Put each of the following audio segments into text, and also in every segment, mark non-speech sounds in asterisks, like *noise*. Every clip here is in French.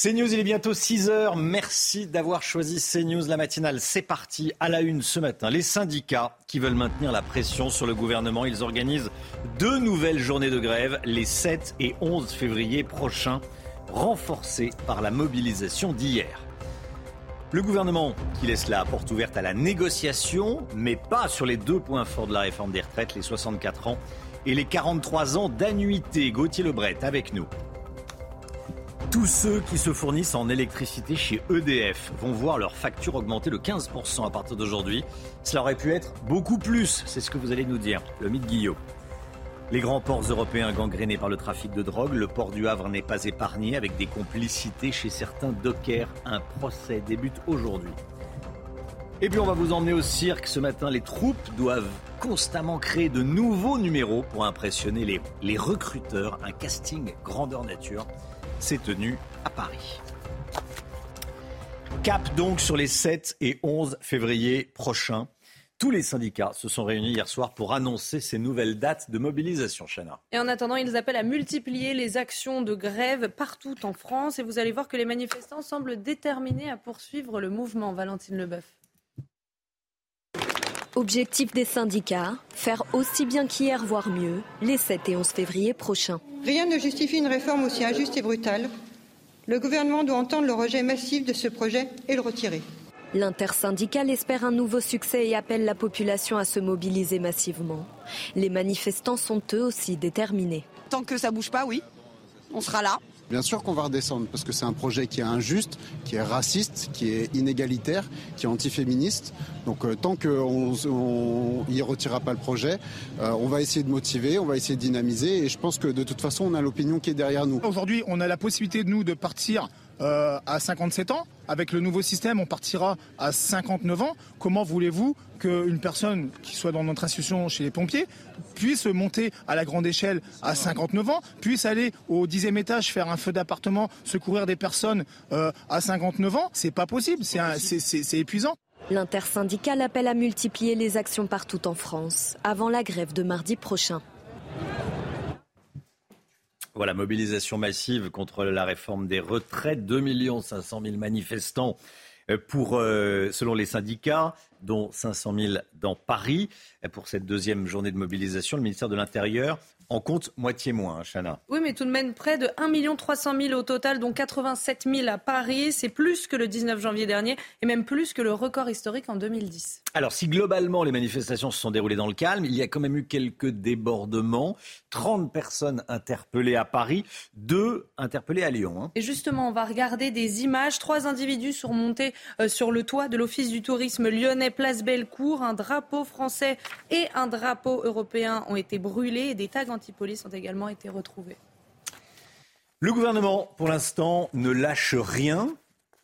CNews, il est bientôt 6 heures. Merci d'avoir choisi CNews la matinale. C'est parti à la une ce matin. Les syndicats qui veulent maintenir la pression sur le gouvernement, ils organisent deux nouvelles journées de grève les 7 et 11 février prochains, renforcées par la mobilisation d'hier. Le gouvernement qui laisse la porte ouverte à la négociation, mais pas sur les deux points forts de la réforme des retraites, les 64 ans et les 43 ans d'annuité. Gauthier Lebret avec nous. Tous ceux qui se fournissent en électricité chez EDF vont voir leur facture augmenter de 15% à partir d'aujourd'hui. Cela aurait pu être beaucoup plus, c'est ce que vous allez nous dire, le mythe Guillaume. Les grands ports européens gangrénés par le trafic de drogue, le port du Havre n'est pas épargné avec des complicités chez certains dockers. Un procès débute aujourd'hui. Et puis on va vous emmener au cirque. Ce matin, les troupes doivent constamment créer de nouveaux numéros pour impressionner les, les recruteurs. Un casting grandeur nature s'est tenu à Paris. Cap donc sur les 7 et 11 février prochains. Tous les syndicats se sont réunis hier soir pour annoncer ces nouvelles dates de mobilisation, Chana. Et en attendant, ils appellent à multiplier les actions de grève partout en France. Et vous allez voir que les manifestants semblent déterminés à poursuivre le mouvement. Valentine Leboeuf. Objectif des syndicats, faire aussi bien qu'hier, voire mieux, les 7 et 11 février prochains. Rien ne justifie une réforme aussi injuste et brutale. Le gouvernement doit entendre le rejet massif de ce projet et le retirer. L'intersyndicale espère un nouveau succès et appelle la population à se mobiliser massivement. Les manifestants sont eux aussi déterminés. Tant que ça bouge pas, oui, on sera là. Bien sûr qu'on va redescendre parce que c'est un projet qui est injuste, qui est raciste, qui est inégalitaire, qui est antiféministe. Donc euh, tant qu'on ne retirera pas le projet, euh, on va essayer de motiver, on va essayer de dynamiser et je pense que de toute façon on a l'opinion qui est derrière nous. Aujourd'hui on a la possibilité de nous de partir euh, à 57 ans. Avec le nouveau système, on partira à 59 ans. Comment voulez-vous qu'une personne qui soit dans notre institution chez les pompiers puisse monter à la grande échelle à 59 ans, puisse aller au dixième étage faire un feu d'appartement, secourir des personnes euh, à 59 ans? C'est pas possible, c'est épuisant. L'intersyndicale appelle à multiplier les actions partout en France avant la grève de mardi prochain. Voilà, mobilisation massive contre la réforme des retraites. 2 500 000 manifestants euh, euh, selon les syndicats, dont 500 000 dans Paris. Pour cette deuxième journée de mobilisation, le ministère de l'Intérieur en compte moitié moins, hein, Chana. Oui, mais tout de même près de 1 300 000 au total, dont 87 000 à Paris. C'est plus que le 19 janvier dernier et même plus que le record historique en 2010. Alors, si globalement les manifestations se sont déroulées dans le calme, il y a quand même eu quelques débordements. 30 personnes interpellées à Paris, deux interpellées à Lyon. Hein. Et justement, on va regarder des images. Trois individus sont montés euh, sur le toit de l'Office du tourisme lyonnais, place Bellecour. Un drapeau français et un drapeau européen ont été brûlés et des tags anti-police ont également été retrouvés. Le gouvernement, pour l'instant, ne lâche rien.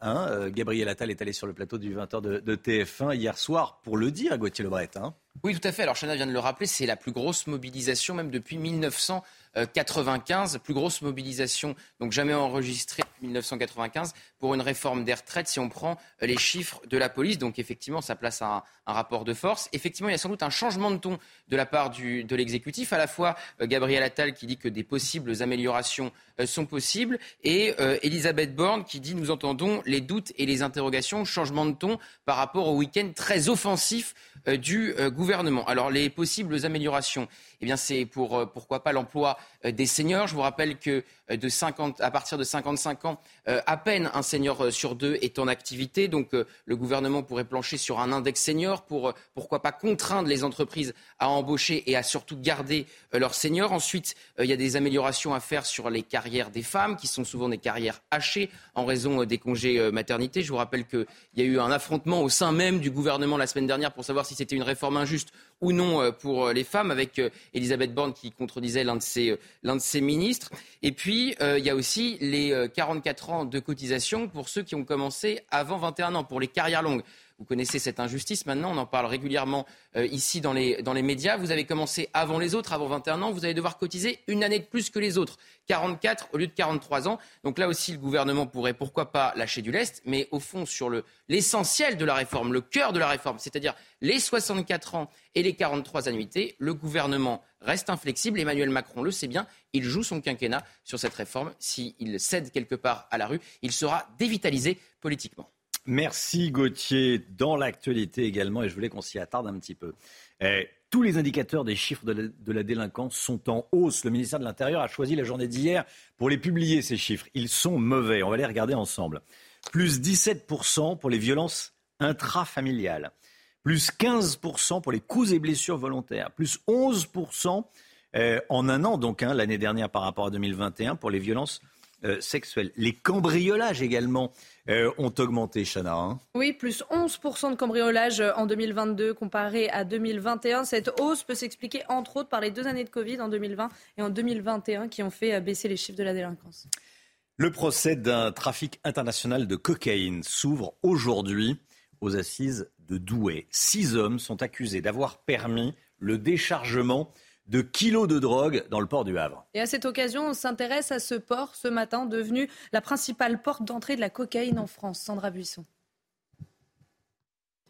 Hein. Euh, Gabriel Attal est allé sur le plateau du 20h de, TF1 hier soir pour le dire, Gauthier Lebret. Hein. Oui, tout à fait. Alors, Chana vient de le rappeler, c'est la plus grosse mobilisation, même depuis 1995, plus grosse mobilisation, donc jamais enregistrée depuis 1995, pour une réforme des retraites, si on prend euh, les chiffres de la police. Donc, effectivement, ça place un, un rapport de force. Effectivement, il y a sans doute un changement de ton de la part de l'exécutif, à la fois euh, Gabriel Attal qui dit que des possibles améliorations euh, sont possibles, et Elisabeth Borne qui dit nous entendons les doutes et les interrogations, changement de ton par rapport au week-end très offensif du gouvernement gouvernement. Alors les possibles améliorations, eh bien c'est euh, pourquoi pas l'emploi euh, des seniors. Je vous rappelle que euh, de 50, à partir de 55 ans, à peine un senior sur deux est en activité. Donc le gouvernement pourrait plancher sur un index senior pour pourquoi pas contraindre les entreprises à embaucher et à surtout garder leurs seniors. Ensuite, il y a des améliorations à faire sur les carrières des femmes, qui sont souvent des carrières hachées en raison des congés maternité. Je vous rappelle qu'il y a eu un affrontement au sein même du gouvernement la semaine dernière pour savoir si c'était une réforme injuste ou non euh, pour les femmes, avec Elisabeth Borne qui contredisait l'un de ses, l'un de ses ministres. Et puis, il y a aussi les 44 ans de cotisation pour ceux qui ont commencé avant 21 ans, pour les carrières longues. Vous connaissez cette injustice maintenant, on en parle régulièrement euh, ici dans les, dans les médias. Vous avez commencé avant les autres, avant 21 ans, vous allez devoir cotiser une année de plus que les autres, 44 au lieu de 43 ans. Donc là aussi, le gouvernement pourrait pourquoi pas lâcher du lest, mais au fond, sur l'essentiel de la réforme, le cœur de la réforme, c'est-à-dire les 64 ans et les 43 annuités, le gouvernement reste inflexible. Emmanuel Macron le sait bien, il joue son quinquennat sur cette réforme. S'il cède quelque part à la rue, il sera dévitalisé politiquement. Merci Gauthier. Dans l'actualité également, et je voulais qu'on s'y attarde un petit peu. Eh, tous les indicateurs des chiffres de la, délinquance sont en hausse. Le ministère de l'Intérieur a choisi la journée d'hier pour les publier, ces chiffres. Ils sont mauvais. On va les regarder ensemble. Plus 17% pour les violences intrafamiliales. Plus 15% pour les coups et blessures volontaires. Plus 11% eh, en un an, donc hein, l'année dernière par rapport à 2021, pour les violences euh. Les cambriolages également euh, ont augmenté, Chana. Hein. oui, plus 11% de cambriolages euh, en 2022 comparé à 2021. Cette hausse peut s'expliquer entre autres par les deux années de Covid en 2020 et en 2021 qui ont fait baisser les chiffres de la délinquance. Le procès d'un trafic international de cocaïne s'ouvre aujourd'hui aux assises de Douai. Six hommes sont accusés d'avoir permis le déchargement de kilos de drogue dans le port du Havre. Et à cette occasion, on s'intéresse à ce port ce matin, devenu la principale porte d'entrée de la cocaïne en France. Sandra Buisson.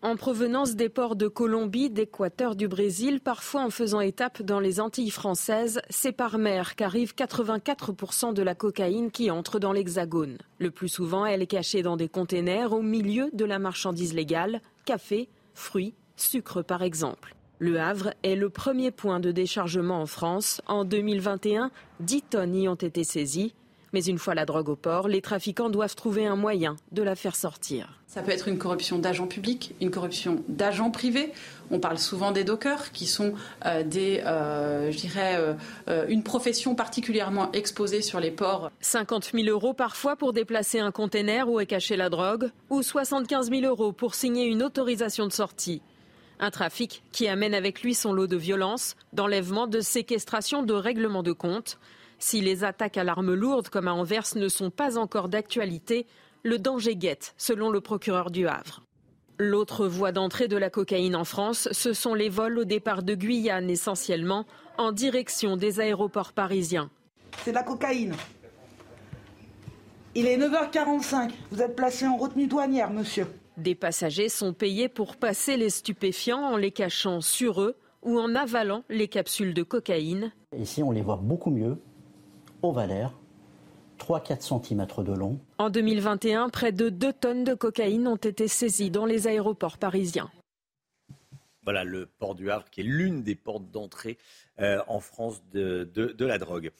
En provenance des ports de Colombie, d'Équateur, du Brésil, parfois en faisant étape dans les Antilles françaises, c'est par mer qu'arrive 84% de la cocaïne qui entre dans l'Hexagone. Le plus souvent, elle est cachée dans des containers au milieu de la marchandise légale, café, fruits, sucre par exemple. Le Havre est le premier point de déchargement en France. En 2021, 10 tonnes y ont été saisies. Mais une fois la drogue au port, les trafiquants doivent trouver un moyen de la faire sortir. Ça peut être une corruption d'agents publics, une corruption d'agents privés. On parle souvent des dockers, qui sont euh, des, euh, je dirais, euh, une profession particulièrement exposée sur les ports. 50 000 euros parfois pour déplacer un container où est cachée la drogue, ou 75 000 euros pour signer une autorisation de sortie. Un trafic qui amène avec lui son lot de violence, d'enlèvement, de séquestration, de règlement de compte. Si les attaques à l'arme lourde comme à Anvers ne sont pas encore d'actualité, le danger guette, selon le procureur du Havre. L'autre voie d'entrée de la cocaïne en France, ce sont les vols au départ de Guyane essentiellement, en direction des aéroports parisiens. C'est la cocaïne. Il est 9h45. Vous êtes placé en retenue douanière, monsieur. Des passagers sont payés pour passer les stupéfiants en les cachant sur eux ou en avalant les capsules de cocaïne. Ici, on les voit beaucoup mieux, ovalaires, 3-4 cm de long. En 2021, près de 2 tonnes de cocaïne ont été saisies dans les aéroports parisiens. Voilà le port du Havre qui est l'une des portes d'entrée euh, en France de, de la drogue.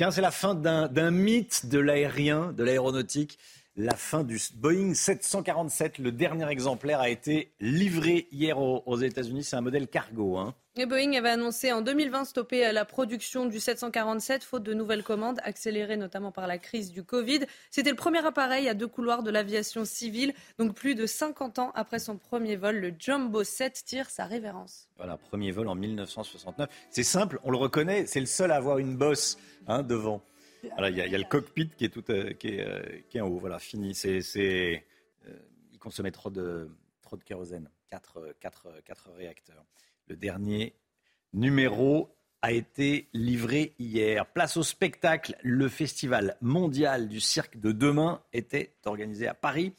Tiens, c'est la fin d'un mythe de l'aérien, de l'aéronautique la fin du Boeing 747. Le dernier exemplaire a été livré hier aux, États-Unis. C'est un modèle cargo. Hein. Boeing avait annoncé en 2020 stopper la production du 747 faute de nouvelles commandes, accélérées notamment par la crise du Covid. C'était le premier appareil à deux couloirs de l'aviation civile. Donc plus de 50 ans après son premier vol, le Jumbo 7 tire sa révérence. Voilà, premier vol en 1969. C'est simple, on le reconnaît, c'est le seul à avoir une bosse hein, devant. Il y, a le cockpit qui est, tout, euh, qui est, euh, qui est en haut. Voilà, fini. C'est, c'est, euh, il consommait trop de, trop de kérosène. Quatre, quatre, quatre réacteurs. Le dernier numéro a été livré hier. Place au spectacle. Le festival mondial du cirque de demain était organisé à Paris.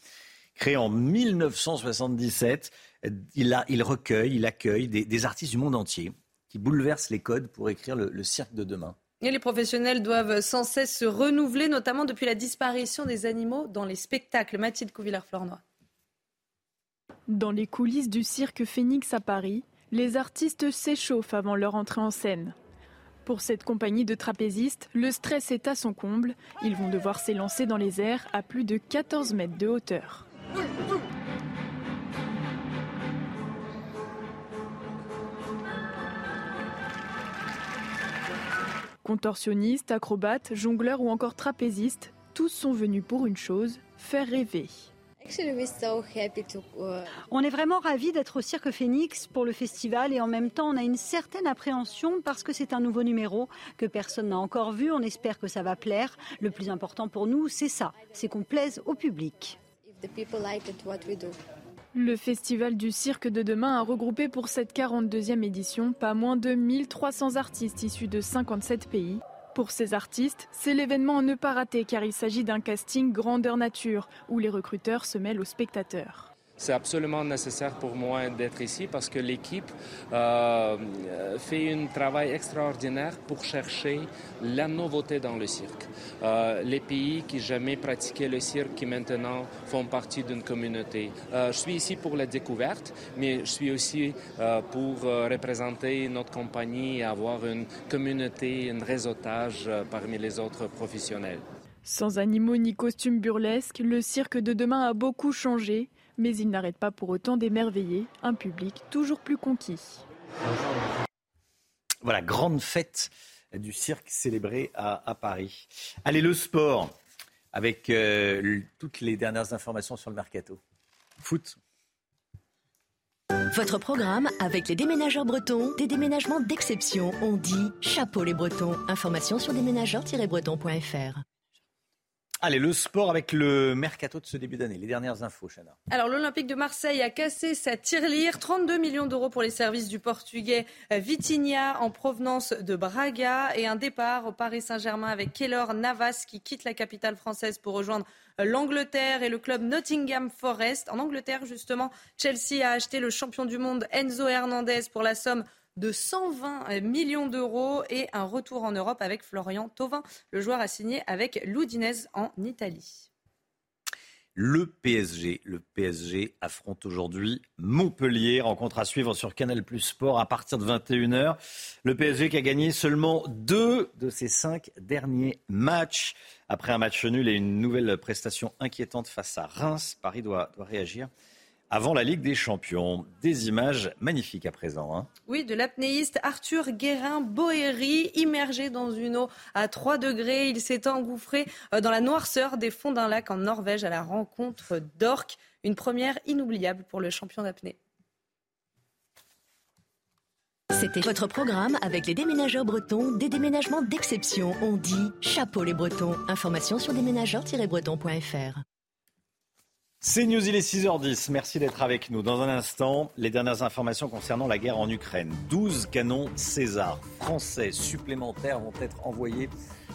Créé en 1977, il, a, il recueille, il accueille des, artistes du monde entier qui bouleversent les codes pour écrire le cirque de demain. Et les professionnels doivent sans cesse se renouveler, notamment depuis la disparition des animaux dans les spectacles. Mathilde Couvillard-Flornois. Dans les coulisses du cirque Phoenix à Paris, les artistes s'échauffent avant leur entrée en scène. Pour cette compagnie de trapézistes, le stress est à son comble. Ils vont devoir s'élancer dans les airs à plus de 14 mètres de hauteur. Contorsionnistes, acrobates, jongleurs ou encore trapézistes, tous sont venus pour une chose, faire rêver. On est vraiment ravis d'être au Cirque Phoenix pour le festival et en même temps on a une certaine appréhension parce que c'est un nouveau numéro que personne n'a encore vu. On espère que ça va plaire. Le plus important pour nous, c'est ça, c'est qu'on plaise au public. Le Festival du cirque de demain a regroupé pour cette 42e édition pas moins de 1300 artistes issus de 57 pays. Pour ces artistes, c'est l'événement à ne pas rater car il s'agit d'un casting grandeur nature où les recruteurs se mêlent aux spectateurs. C'est absolument nécessaire pour moi d'être ici parce que l'équipe euh, fait un travail extraordinaire pour chercher la nouveauté dans le cirque. Euh, les pays qui jamais pratiqué le cirque, qui maintenant font partie d'une communauté. Euh, je suis ici pour la découverte, mais je suis aussi pour représenter notre compagnie et avoir une communauté, un réseautage parmi les autres professionnels. Sans animaux ni costumes burlesques, le cirque de demain a beaucoup changé mais il n'arrête pas pour autant d'émerveiller un public toujours plus conquis. Voilà, grande fête du cirque célébrée à, Paris. Allez, le sport, avec euh, toutes les dernières informations sur le mercato. Foot. Votre programme avec les déménageurs bretons, des déménagements d'exception. On dit chapeau les bretons. Information sur déménageurs-bretons.fr. Allez, le sport avec le mercato de ce début d'année. Les dernières infos, Chana. Alors, l'Olympique de Marseille a cassé sa tirelire. 32 millions d'euros pour les services du portugais Vitinha en provenance de Braga et un départ au Paris Saint-Germain avec Keylor Navas qui quitte la capitale française pour rejoindre l'Angleterre et le club Nottingham Forest. En Angleterre, justement, Chelsea a acheté le champion du monde Enzo Hernandez pour la somme de 120 millions d'euros et un retour en Europe avec Florian Thauvin. Le joueur a signé avec l'Udinese en Italie. Le PSG, le PSG affronte aujourd'hui Montpellier, rencontre à suivre sur Canal Plus Sport à partir de 21h. Le PSG qui a gagné seulement deux de ses cinq derniers matchs. Après un match nul et une nouvelle prestation inquiétante face à Reims, Paris doit, doit réagir avant la Ligue des Champions. Des images magnifiques à présent. Hein. Oui, de l'apnéiste Arthur Guérin-Boéry, immergé dans une eau à 3 degrés. Il s'est engouffré euh, dans la noirceur des fonds d'un lac en Norvège à la rencontre d'orques. Une première inoubliable pour le champion d'apnée. C'était votre programme avec les déménageurs bretons, des déménagements d'exception. On dit chapeau les bretons. Information sur déménageurs-bretons.fr. C'est News, il est 6h10. Merci d'être avec nous. Dans un instant, les dernières informations concernant la guerre en Ukraine. 12 canons César français supplémentaires vont être envoyés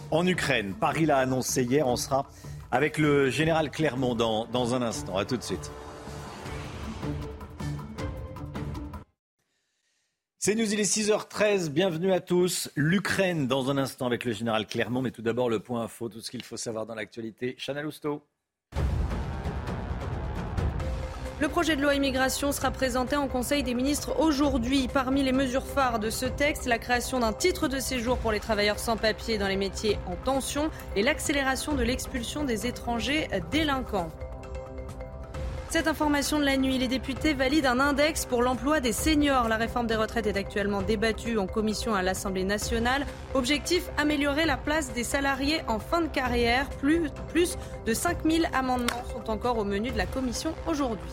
en Ukraine. Paris l'a annoncé hier. On sera avec le général Clermont dans, un instant. A tout de suite. C'est News, il est 6h13. Bienvenue à tous. L'Ukraine dans un instant avec le général Clermont. Mais tout d'abord, le point info, tout ce qu'il faut savoir dans l'actualité. Chanel Housteau. Le projet de loi immigration sera présenté en Conseil des ministres aujourd'hui. Parmi les mesures phares de ce texte, la création d'un titre de séjour pour les travailleurs sans papier dans les métiers en tension et l'accélération de l'expulsion des étrangers délinquants. Cette information de la nuit, les députés valident un index pour l'emploi des seniors. La réforme des retraites est actuellement débattue en commission à l'Assemblée nationale. Objectif, améliorer la place des salariés en fin de carrière. Plus, plus de 5000 amendements sont encore au menu de la commission aujourd'hui.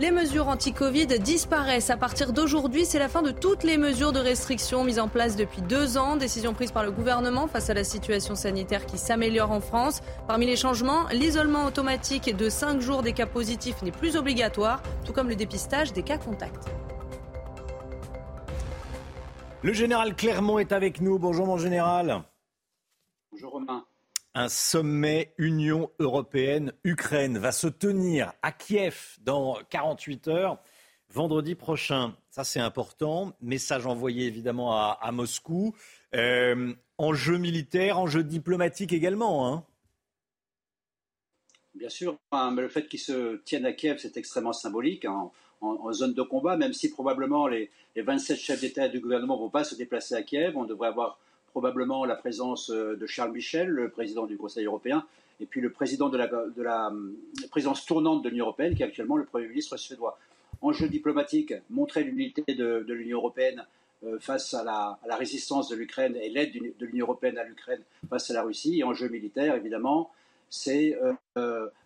Les mesures anti-Covid disparaissent. À partir d'aujourd'hui, c'est la fin de toutes les mesures de restriction mises en place depuis deux ans. Décision prise par le gouvernement face à la situation sanitaire qui s'améliore en France. Parmi les changements, l'isolement automatique de cinq jours des cas positifs n'est plus obligatoire, tout comme le dépistage des cas contacts. Le général Clermont est avec nous. Bonjour mon général. Bonjour Romain un sommet Union européenne-Ukraine va se tenir à Kiev dans 48 heures, vendredi prochain. Ça, c'est important. Message envoyé évidemment à, Moscou. Euh, enjeu militaire, enjeu diplomatique également. Hein. Bien sûr, hein, le fait qu'il se tienne à Kiev, c'est extrêmement symbolique hein, en, zone de combat, même si probablement les, les 27 chefs d'État et de gouvernement ne vont pas se déplacer à Kiev. On devrait avoir probablement la présence euh, de Charles Michel, le président du Conseil européen, et puis le président de la, de la euh, présidence tournante de l'Union européenne, qui est actuellement le Premier ministre suédois. Enjeu diplomatique, montrer l'unité de, l'Union européenne euh, face à la, résistance de l'Ukraine et l'aide de l'Union européenne à l'Ukraine face à la Russie. Enjeu militaire, évidemment, c'est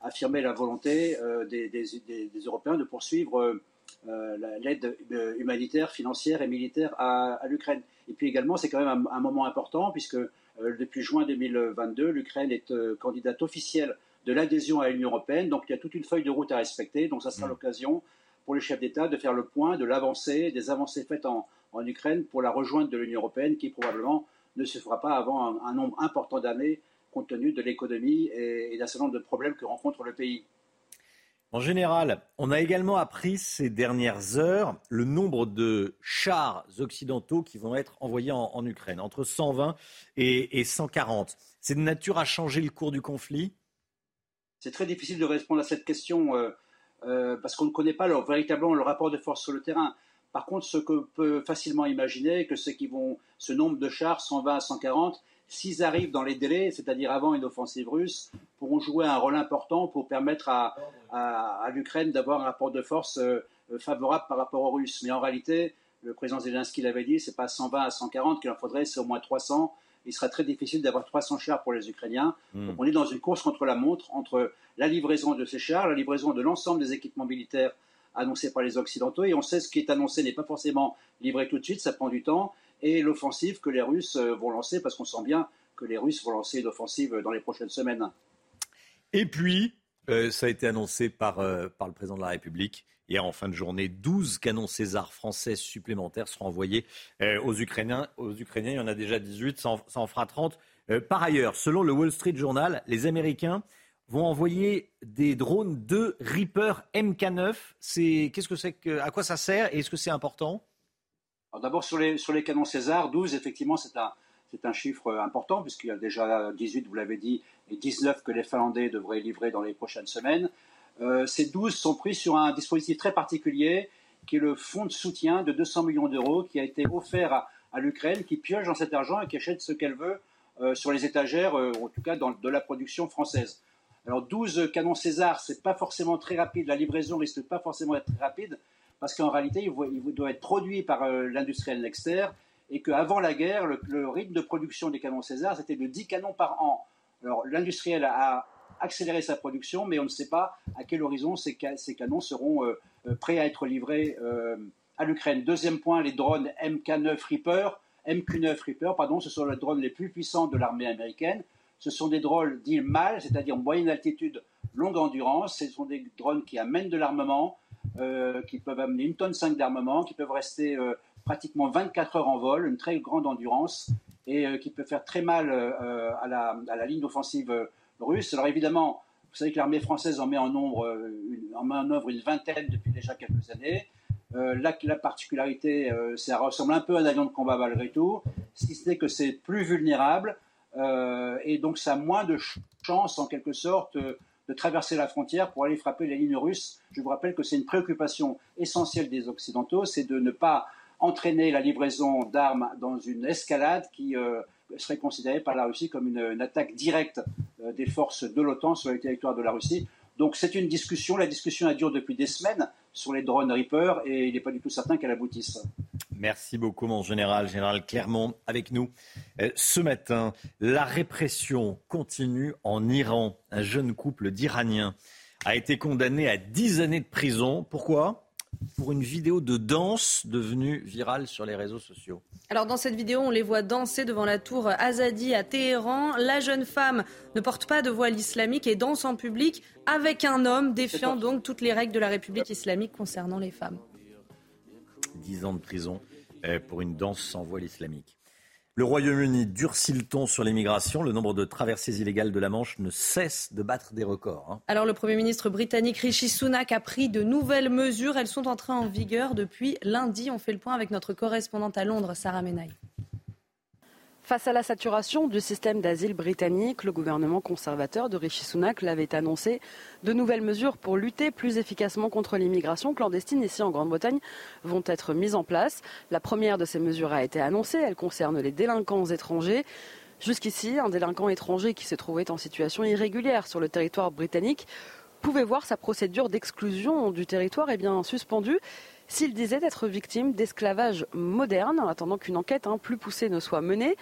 affirmer la volonté des, Européens de poursuivre l'aide humanitaire, financière et militaire à, l'Ukraine. Et puis également, c'est quand même un, moment important puisque depuis juin 2022, l'Ukraine est candidate officielle de l'adhésion à l'Union européenne. Donc il y a toute une feuille de route à respecter. Donc ça sera mmh. l'occasion pour les chefs d'État de faire le point de l'avancée, des avancées faites en, Ukraine pour la rejointe de l'Union européenne qui probablement ne se fera pas avant un, nombre important d'années compte tenu de l'économie et, d'un certain nombre de problèmes que rencontre le pays. En général, on a également appris ces dernières heures le nombre de chars occidentaux qui vont être envoyés en, Ukraine, entre 120 et, et 140. C'est de nature à changer le cours du conflit? C'est très difficile de répondre à cette question. Euh, euh, parce qu'on ne connaît pas véritablement le rapport de force sur le terrain. Par contre, ce que peut facilement imaginer, que vont, ce nombre de chars, 120 à 140, s'ils arrivent dans les délais, c'est-à-dire avant une offensive russe, pourront jouer un rôle important pour permettre à, à, l'Ukraine d'avoir un rapport de force euh, favorable par rapport aux Russes. Mais en réalité, le président Zelensky l'avait dit, c'est pas 120 à 140 qu'il en faudrait, c'est au moins 300 il sera très difficile d'avoir 300 chars pour les Ukrainiens. Hmm. on est dans une course contre la montre entre la livraison de ces chars, la livraison de l'ensemble des équipements militaires annoncés par les Occidentaux. Et on sait ce qui est annoncé n'est pas forcément livré tout de suite, ça prend du temps. Et l'offensive que les Russes euh, vont lancer, parce qu'on sent bien que les Russes vont lancer une offensive dans les prochaines semaines. Et puis, euh, ça a été annoncé par, euh, par le président de la République. Hier, en fin de journée, 12 canons César français supplémentaires seront envoyés aux, Ukrainiens. aux Ukrainiens. Il y en a déjà 18, ça en, fera 30. par ailleurs, selon le Wall Street Journal, les Américains vont envoyer des drones de Reaper MK9. C'est, qu'est-ce que c'est à quoi ça sert et est-ce que c'est important? D'abord, sur les, canons César, 12, effectivement, c'est un, c'est un chiffre important, puisqu'il y a déjà 18, vous l'avez dit, et 19 que les Finlandais devraient livrer dans les prochaines semaines. Euh, ces 12 sont pris sur un dispositif très particulier, qui est le fonds de soutien de 200 millions d'euros, qui a été offert à, l'Ukraine, qui pioche dans cet argent et qui achète ce qu'elle veut euh, sur les étagères, euh, en tout cas dans, de la production française. Alors 12 canons César, c'est pas forcément très rapide, la livraison risque pas forcément d'être très rapide, parce qu'en réalité, il, doit être produit par l'industriel Nexter, et qu'avant la guerre, le, rythme de production des canons César, c'était de 10 canons par an. Alors l'industriel a accéléré sa production, mais on ne sait pas à quel horizon ces, canons seront euh, euh, prêts à être livrés euh, à l'Ukraine. Deuxième point, les drones MK9 Reaper, MQ9 Reaper, pardon, ce sont les drones les plus puissants de l'armée américaine. Ce sont des drones dits MAL, c'est-à-dire moyenne altitude, longue endurance. Ce sont des drones qui amènent de l'armement, qui peuvent amener une tonne 5 d'armement, qui peuvent rester pratiquement 24 heures en vol, une très grande endurance, et euh, qui peut faire très mal euh, à la, ligne offensive euh, russe. Alors évidemment, vous savez que l'armée française en met en, nombre, en œuvre une vingtaine depuis déjà quelques années. là, la particularité, ça ressemble un peu à un avion de combat malgré tout, si ce n'est que c'est plus vulnérable et donc ça a moins de chances en quelque sorte de traverser la frontière pour aller frapper les lignes russes. Je vous rappelle que c'est une préoccupation essentielle des Occidentaux, c'est de ne pas entraîner la livraison d'armes dans une escalade qui euh, serait considérée par la Russie comme une, attaque directe euh, des forces de l'OTAN sur le territoire de la Russie. Donc c'est une discussion, la discussion a duré depuis des semaines sur les drones Reaper et il n'est pas du tout certain qu'elle aboutisse. Merci beaucoup, mon général, général Clermont, avec nous. Euh, ce matin, la répression continue en Iran. Un jeune couple d'Iraniens a été condamné à 10 années de prison. Pourquoi? Pour une vidéo de danse devenue virale sur les réseaux sociaux. Alors dans cette vidéo, on les voit danser devant la tour Azadi à Téhéran. La jeune femme ne porte pas de voile islamique et danse en public avec un homme, défiant donc toutes les règles de la République islamique concernant les femmes. 10 ans de prison euh, pour une danse sans voile islamique. Le Royaume-Uni durcit le ton sur l'immigration. Le nombre de traversées illégales de la Manche ne cesse de battre des records. Hein. Alors le Premier ministre britannique Rishi Sunak a pris de nouvelles mesures. Elles sont entrées en vigueur depuis lundi. On fait le point avec notre correspondante à Londres, Sarah Menaille. Face à la saturation du système d'asile britannique, le gouvernement conservateur de Rishi Sunak l'avait annoncé. De nouvelles mesures pour lutter plus efficacement contre l'immigration clandestine ici en Grande-Bretagne vont être mises en place. La première de ces mesures a été annoncée. Elle concerne les délinquants étrangers. Jusqu'ici, un délinquant étranger qui se trouvait en situation irrégulière sur le territoire britannique pouvait voir sa procédure d'exclusion du territoire eh bien, suspendue s'il disait être victime d'esclavage moderne, en attendant qu'une enquête hein, plus poussée ne soit menée.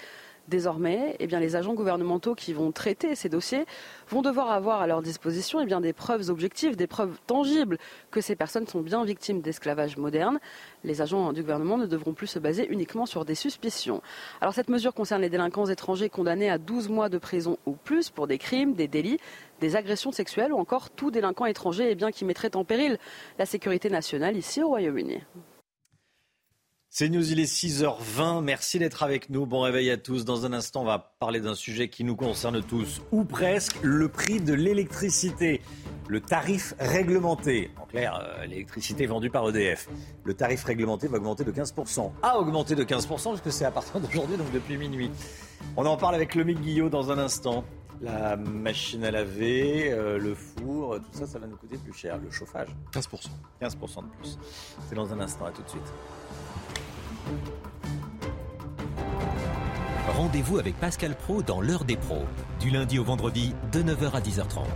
Désormais, eh les agents gouvernementaux qui vont traiter ces dossiers vont devoir avoir à leur disposition eh des preuves objectives, des preuves tangibles que ces personnes sont bien victimes d'esclavage moderne. Les agents du gouvernement ne devront plus se baser uniquement sur des suspicions. Alors cette mesure concerne les délinquants étrangers condamnés à 12 mois de prison ou plus pour des crimes, des délits, des agressions sexuelles ou encore tout délinquant étranger eh bien, qui mettrait en péril la sécurité nationale ici au Royaume-Uni. C'est News, il est 6h20. Merci d'être avec nous. Bon réveil à tous. Dans un instant, on va parler d'un sujet qui nous concerne tous, ou presque, le prix de l'électricité. Le tarif réglementé. En clair, euh, l'électricité vendue par EDF. Le tarif réglementé va augmenter de 15%. A augmenté de 15% parce que c'est à partir d'aujourd'hui, donc depuis minuit. On en parle avec Lomique Guillot dans un instant. La machine à laver, euh, le four, tout ça, ça va nous coûter plus cher. Le chauffage. 15%. 15% de plus. C'est dans un instant. À tout de suite. Rendez-vous avec Pascal Pro dans l'heure des pros, du lundi au vendredi de 9h à 10h30.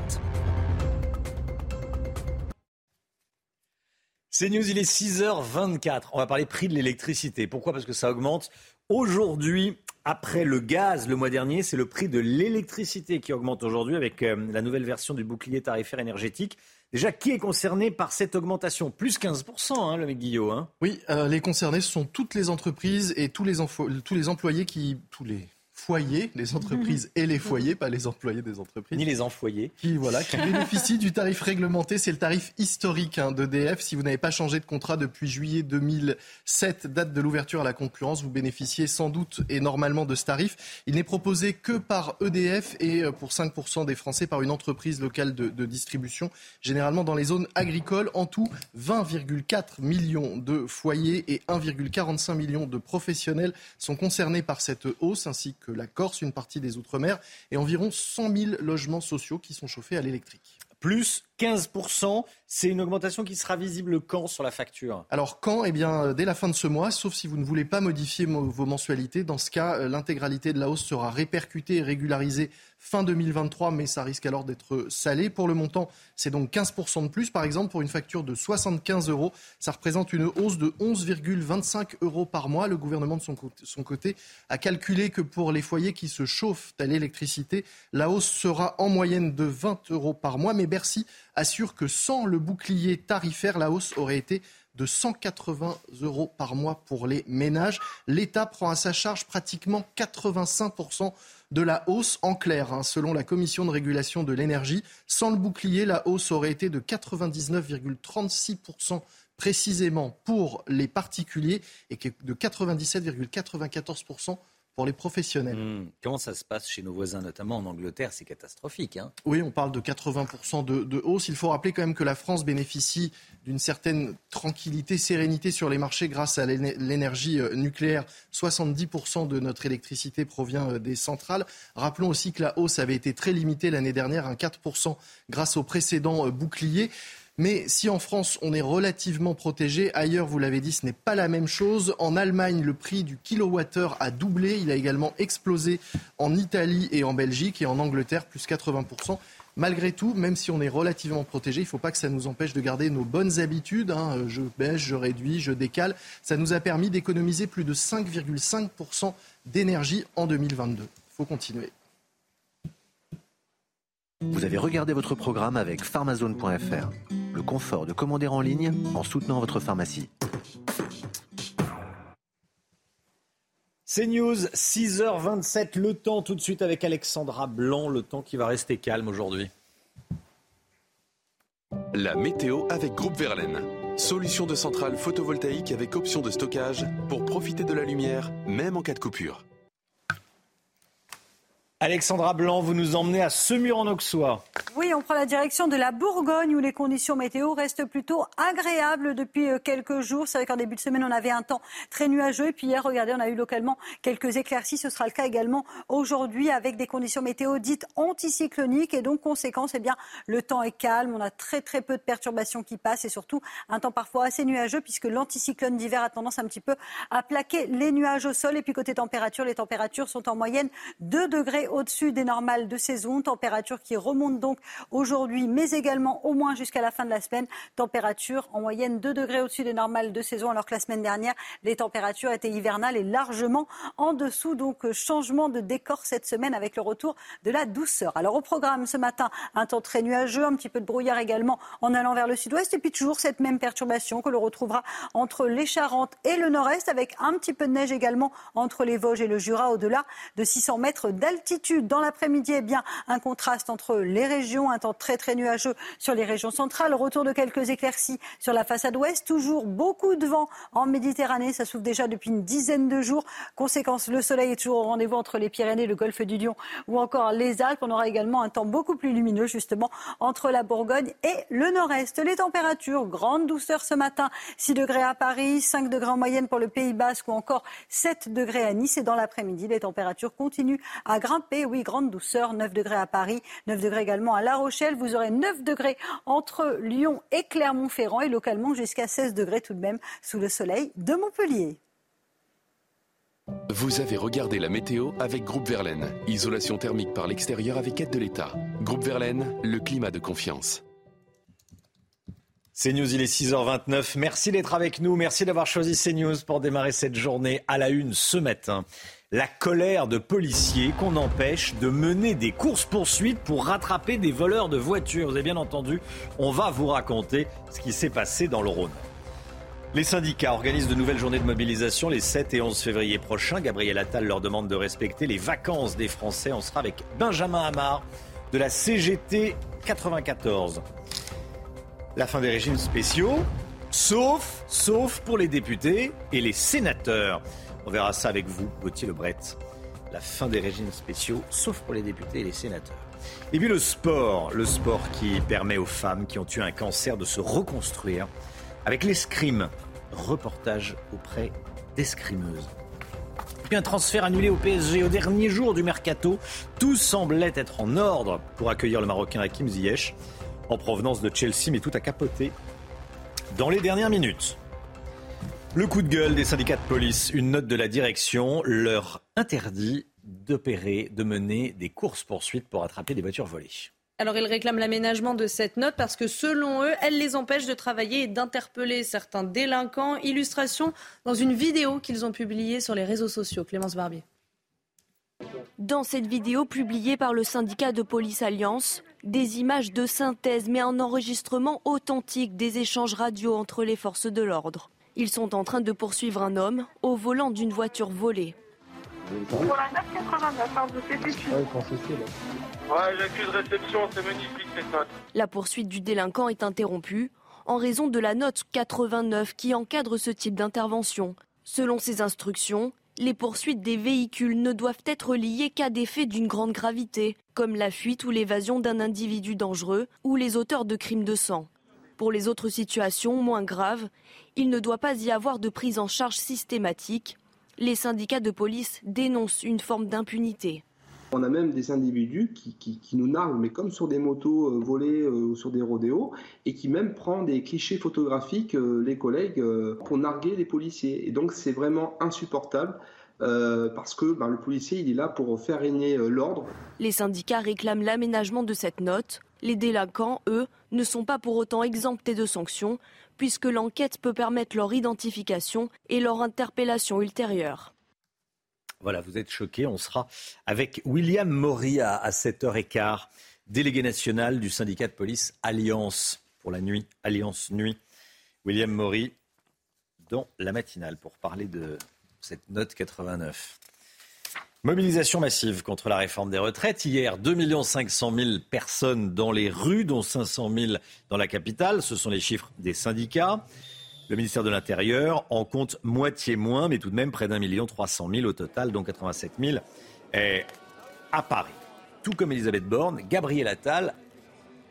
C'est News, il est 6h24. On va parler prix de l'électricité. Pourquoi? Parce que ça augmente. Aujourd'hui, après le gaz le mois dernier, c'est le prix de l'électricité qui augmente aujourd'hui avec euh, la nouvelle version du bouclier tarifaire énergétique. Déjà, qui est concerné par cette augmentation? Plus 15%, hein, le mec Guillaume. Hein oui, euh, les concernés, ce sont toutes les entreprises et tous les, tous les employés qui... Tous les foyers, les *laughs* entreprises et les foyers, pas les employés des entreprises. Ni les employés. Qui, voilà, qui bénéficient du tarif réglementé. C'est le tarif historique hein, d'EDF. Si vous n'avez pas changé de contrat depuis juillet 2007, date de l'ouverture à la concurrence, vous bénéficiez sans doute et normalement de ce tarif. Il n'est proposé que par EDF et euh, pour 5% des Français par une entreprise locale de, de distribution, généralement dans les zones agricoles. En tout, 20,4 millions de foyers et 1,45 millions de professionnels sont concernés par cette hausse, ainsi que la Corse, une partie des Outre-mer, et environ 100 000 logements sociaux qui sont chauffés à l'électrique. Plus 15%, c'est une augmentation qui sera visible quand sur la facture? Alors quand? Eh bien, dès la fin de ce mois, sauf si vous ne voulez pas modifier vos mensualités. Dans ce cas, euh, l'intégralité de la hausse sera répercutée et régularisée fin 2023, mais ça risque alors d'être salé. Pour le montant, c'est donc 15% de plus. Par exemple, pour une facture de 75 euros, ça représente une hausse de 11,25 euros par mois. Le gouvernement, de son côté, a calculé que pour les foyers qui se chauffent à l'électricité, la hausse sera en moyenne de 20 euros par mois. Mais Bercy assure que sans le bouclier tarifaire, la hausse aurait été de 180 euros par mois pour les ménages. L'État prend à sa charge pratiquement 85% de la hausse en clair, hein, selon la Commission de régulation de l'énergie. Sans le bouclier, la hausse aurait été de 99,36% précisément pour les particuliers et de 97,94% pour les professionnels. Hmm. Comment ça se passe chez nos voisins, notamment en Angleterre? C'est catastrophique. Hein oui, on parle de 80% de, hausse. Il faut rappeler quand même que la France bénéficie d'une certaine tranquillité, sérénité sur les marchés grâce à l'énergie euh, nucléaire. 70% de notre électricité provient euh, des centrales. Rappelons aussi que la hausse avait été très limitée l'année dernière, un 4% grâce au précédent euh, bouclier. Mais si en France, on est relativement protégé, ailleurs, vous l'avez dit, ce n'est pas la même chose. En Allemagne, le prix du kilowattheure a doublé. Il a également explosé en Italie et en Belgique et en Angleterre, plus 80%. Malgré tout, même si on est relativement protégé, il ne faut pas que ça nous empêche de garder nos bonnes habitudes. Hein. Je baisse, je réduis, je décale. Ça nous a permis d'économiser plus de 5,5% d'énergie en 2022. Il faut continuer. Vous avez regardé votre programme avec pharmazone.fr. Le confort de commander en ligne en soutenant votre pharmacie. C'est News, 6h27, le temps tout de suite avec Alexandra Blanc, le temps qui va rester calme aujourd'hui. La météo avec Groupe Verlaine. Solution de centrale photovoltaïque avec option de stockage pour profiter de la lumière, même en cas de coupure. Alexandra Blanc, vous nous emmenez à Semur en Auxois. Oui, on prend la direction de la Bourgogne où les conditions météo restent plutôt agréables depuis euh, quelques jours. C'est vrai qu'en début de semaine, on avait un temps très nuageux. Et puis hier, regardez, on a eu localement quelques éclaircies. Ce sera le cas également aujourd'hui avec des conditions météo dites anticycloniques. Et donc, conséquence, eh bien, le temps est calme. On a très très peu de perturbations qui passent et surtout un temps parfois assez nuageux puisque l'anticyclone d'hiver a tendance un petit peu à plaquer les nuages au sol. Et puis côté température, les températures sont en moyenne 2 degrés au-dessus des normales de saison. Température qui remonte donc aujourd'hui, mais également au moins jusqu'à la fin de la semaine. Température en moyenne 2 degrés au-dessus des normales de saison, alors que la semaine dernière, les températures étaient hivernales et largement en dessous. Donc, changement de décor cette semaine avec le retour de la douceur. Alors, au programme ce matin, un temps très nuageux, un petit peu de brouillard également en allant vers le sud-ouest. Et puis, toujours cette même perturbation que l'on retrouvera entre les Charentes et le nord-est, avec un petit peu de neige également entre les Vosges et le Jura, au-delà de 600 mètres d'altitude. Dans l'après-midi, eh bien, un contraste entre les régions, un temps très très nuageux sur les régions centrales, retour de quelques éclaircies sur la façade ouest, toujours beaucoup de vent en Méditerranée, ça souffle déjà depuis une dizaine de jours. Conséquence, le soleil est toujours au rendez-vous entre les Pyrénées, le golfe du Lion ou encore les Alpes. On aura également un temps beaucoup plus lumineux justement entre la Bourgogne et le nord-est. Les températures, grande douceur ce matin, 6 degrés à Paris, 5 degrés en moyenne pour le Pays Basque ou encore 7 degrés à Nice. Et dans l'après-midi, les températures continuent à grimper. Oui, grande douceur, 9 degrés à Paris, 9 degrés également à La Rochelle. Vous aurez 9 degrés entre Lyon et Clermont-Ferrand et localement jusqu'à 16 degrés tout de même sous le soleil de Montpellier. Vous avez regardé la météo avec Groupe Verlaine. Isolation thermique par l'extérieur avec aide de l'État. Groupe Verlaine, le climat de confiance. CNews, il est 6h29. Merci d'être avec nous. Merci d'avoir choisi CNews pour démarrer cette journée à la une ce matin. La colère de policiers qu'on empêche de mener des courses-poursuites pour rattraper des voleurs de voitures. Vous avez bien entendu, on va vous raconter ce qui s'est passé dans le Rhône. Les syndicats organisent de nouvelles journées de mobilisation les 7 et 11 février prochains. Gabriel Attal leur demande de respecter les vacances des Français. On sera avec Benjamin Hamar de la CGT 94. La fin des régimes spéciaux, sauf, sauf pour les députés et les sénateurs. On verra ça avec vous, Gauthier Lebret. La fin des régimes spéciaux, sauf pour les députés et les sénateurs. Et puis le sport, le sport qui permet aux femmes qui ont eu un cancer de se reconstruire avec l'escrime. Reportage auprès d'escrimeuses. Puis un transfert annulé au PSG au dernier jour du mercato. Tout semblait être en ordre pour accueillir le Marocain Hakim Ziyech en provenance de Chelsea, mais tout a capoté dans les dernières minutes. Le coup de gueule des syndicats de police, une note de la direction leur interdit d'opérer, de mener des courses-poursuites pour attraper des voitures volées. Alors ils réclament l'aménagement de cette note parce que selon eux, elle les empêche de travailler et d'interpeller certains délinquants. Illustration dans une vidéo qu'ils ont publiée sur les réseaux sociaux. Clémence Barbier. Dans cette vidéo publiée par le syndicat de police Alliance, des images de synthèse mais un enregistrement authentique des échanges radio entre les forces de l'ordre. Ils sont en train de poursuivre un homme au volant d'une voiture volée. Pour la 989, hein, vous faites Ouais, j'accuse réception, c'est magnifique cette note. La poursuite du délinquant est interrompue en raison de la note 89 qui encadre ce type d'intervention. Selon ces instructions, les poursuites des véhicules ne doivent être liées qu'à des faits d'une grande gravité, comme la fuite ou l'évasion d'un individu dangereux ou les auteurs de crimes de sang. Pour les autres situations moins graves, il ne doit pas y avoir de prise en charge systématique. Les syndicats de police dénoncent une forme d'impunité. On a même des individus qui, nous narguent, mais comme sur des motos euh, volées euh, ou sur des rodéos, et qui même prend des clichés photographiques, euh, les collègues, pour narguer les policiers. Et donc c'est vraiment insupportable. Parce que ben, le policier, il est là pour faire régner l'ordre. Les syndicats réclament l'aménagement de cette note. Les délinquants, eux, ne sont pas pour autant exemptés de sanctions, puisque l'enquête peut permettre leur identification et leur interpellation ultérieure. Voilà, vous êtes choqués. On sera avec William Maury à, 7h15, délégué national du syndicat de police Alliance pour la nuit, Alliance Nuit. William Maury dans la matinale pour parler de cette note 89. Mobilisation massive contre la réforme des retraites. Hier, 2 500 000 personnes dans les rues, dont 500 000 dans la capitale. Ce sont les chiffres des syndicats. Le ministère de l'Intérieur en compte moitié moins, mais tout de même près d'un million trois cent mille au total, dont 87 000 est à Paris. Tout comme Elisabeth Borne, Gabriel Attal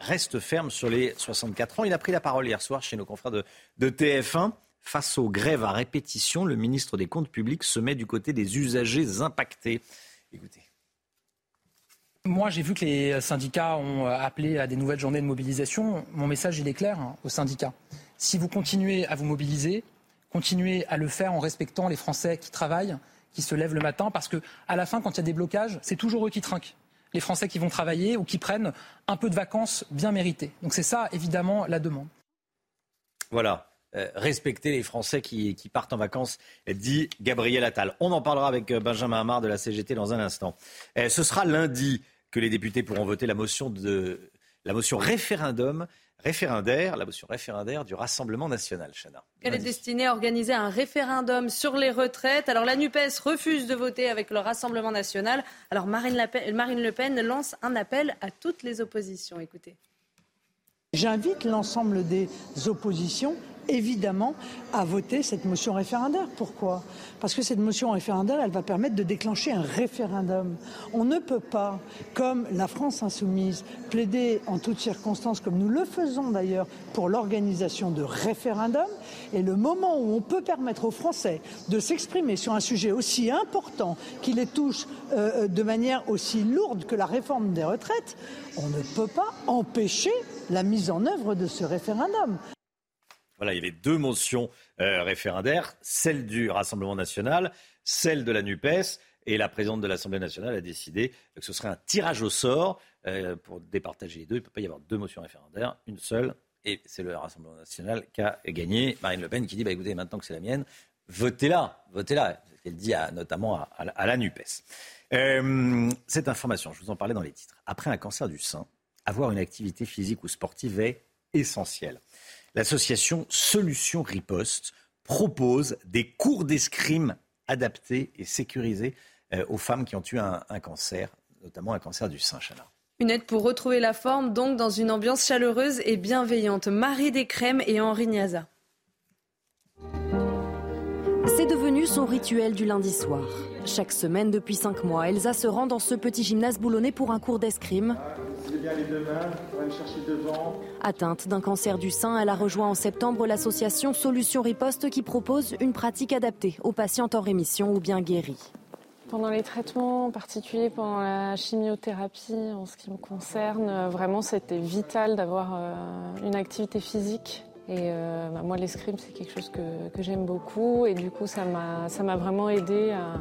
reste ferme sur les 64 ans. Il a pris la parole hier soir chez nos confrères de TF1. Face aux grèves à répétition, le ministre des Comptes publics se met du côté des usagers impactés. Écoutez. Moi, j'ai vu que les syndicats ont appelé à des nouvelles journées de mobilisation. Mon message, il est clair hein, aux syndicats si vous continuez à vous mobiliser, continuez à le faire en respectant les Français qui travaillent, qui se lèvent le matin parce que à la fin, quand il y a des blocages, c'est toujours eux qui trinquent. Les Français qui vont travailler ou qui prennent un peu de vacances bien méritées. Donc c'est ça, évidemment, la demande. Voilà. Euh, respecter les Français qui, qui, partent en vacances, dit Gabriel Attal. On en parlera avec euh, Benjamin Hamar de la CGT dans un instant. Euh, ce sera lundi que les députés pourront voter la motion, de, la motion référendum référendaire, la motion référendaire du Rassemblement national, Chana. Elle est destinée à organiser un référendum sur les retraites. Alors la NUPES refuse de voter avec le Rassemblement national. Alors Marine Le Pen, Marine Le Pen lance un appel à toutes les oppositions. Écoutez. J'invite l'ensemble des oppositions évidemment à voter cette motion référendaire. Pourquoi? Parce que cette motion référendaire, elle va permettre de déclencher un référendum. On ne peut pas, comme la France insoumise, plaider en toutes circonstances, comme nous le faisons d'ailleurs, pour l'organisation de référendums. Et le moment où on peut permettre aux Français de s'exprimer sur un sujet aussi important qui les touche euh, de manière aussi lourde que la réforme des retraites, on ne peut pas empêcher la mise en œuvre de ce référendum. Voilà, il y avait deux motions euh, référendaires, celle du Rassemblement national, celle de la NUPES. Et la présidente de l'Assemblée nationale a décidé que ce serait un tirage au sort euh, pour départager les deux. Il ne peut pas y avoir deux motions référendaires, une seule. Et c'est le Rassemblement national qui a gagné. Marine Le Pen qui dit bah, écoutez, maintenant que c'est la mienne, votez-la. Votez-la. Elle dit notamment à, la NUPES. Euh, cette information, je vous en parlais dans les titres. Après un cancer du sein, avoir une activité physique ou sportive est essentiel l'association Solutions Riposte propose des cours d'escrime adaptés et sécurisés euh, aux femmes qui ont eu un, cancer, notamment un cancer du sein, Chana. Une aide pour retrouver la forme, donc dans une ambiance chaleureuse et bienveillante. Marie Descrèmes et Henri Niaza. C'est devenu son rituel du lundi soir. Chaque semaine depuis cinq mois, Elsa se rend dans ce petit gymnase boulonnais pour un cours d'escrime. Atteinte d'un cancer du sein, elle a rejoint en septembre l'association Solutions Riposte qui propose une pratique adaptée aux patientes en rémission ou bien guéries. Pendant les traitements, en particulier pendant la chimiothérapie, en ce qui me concerne, euh, vraiment c'était vital d'avoir euh, une activité physique. Et euh, bah, moi, l'escrime, c'est quelque chose que, j'aime beaucoup. Et du coup, ça m'a vraiment aidé à,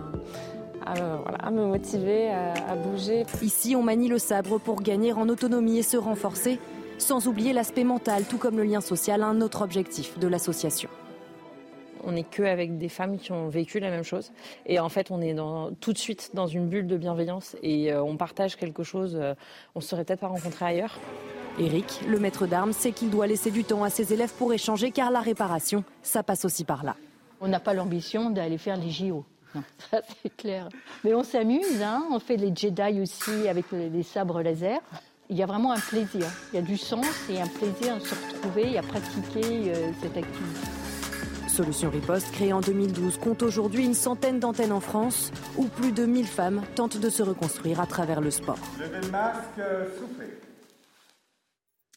à, me motiver, à, bouger. Ici, on manie le sabre pour gagner en autonomie et se renforcer, sans oublier l'aspect mental, tout comme le lien social, un autre objectif de l'association. On n'est que avec des femmes qui ont vécu la même chose. Et en fait, on est tout de suite dans une bulle de bienveillance et euh, on partage quelque chose. Euh, on ne serait peut-être pas rencontré ailleurs. Eric, le maître d'armes, sait qu'il doit laisser du temps à ses élèves pour échanger car la réparation, ça passe aussi par là. On n'a pas l'ambition d'aller faire les JO. *laughs* ça c'est clair. Mais on s'amuse, hein. on fait les Jedi aussi avec les sabres laser. Il y a vraiment un plaisir, il y a du sens et un plaisir à se retrouver et à pratiquer euh, cette activité. Solution Riposte, créée en 2012, compte aujourd'hui une centaine d'antennes en France où plus de 1000 femmes tentent de se reconstruire à travers le sport. Levez le masque, soufflez.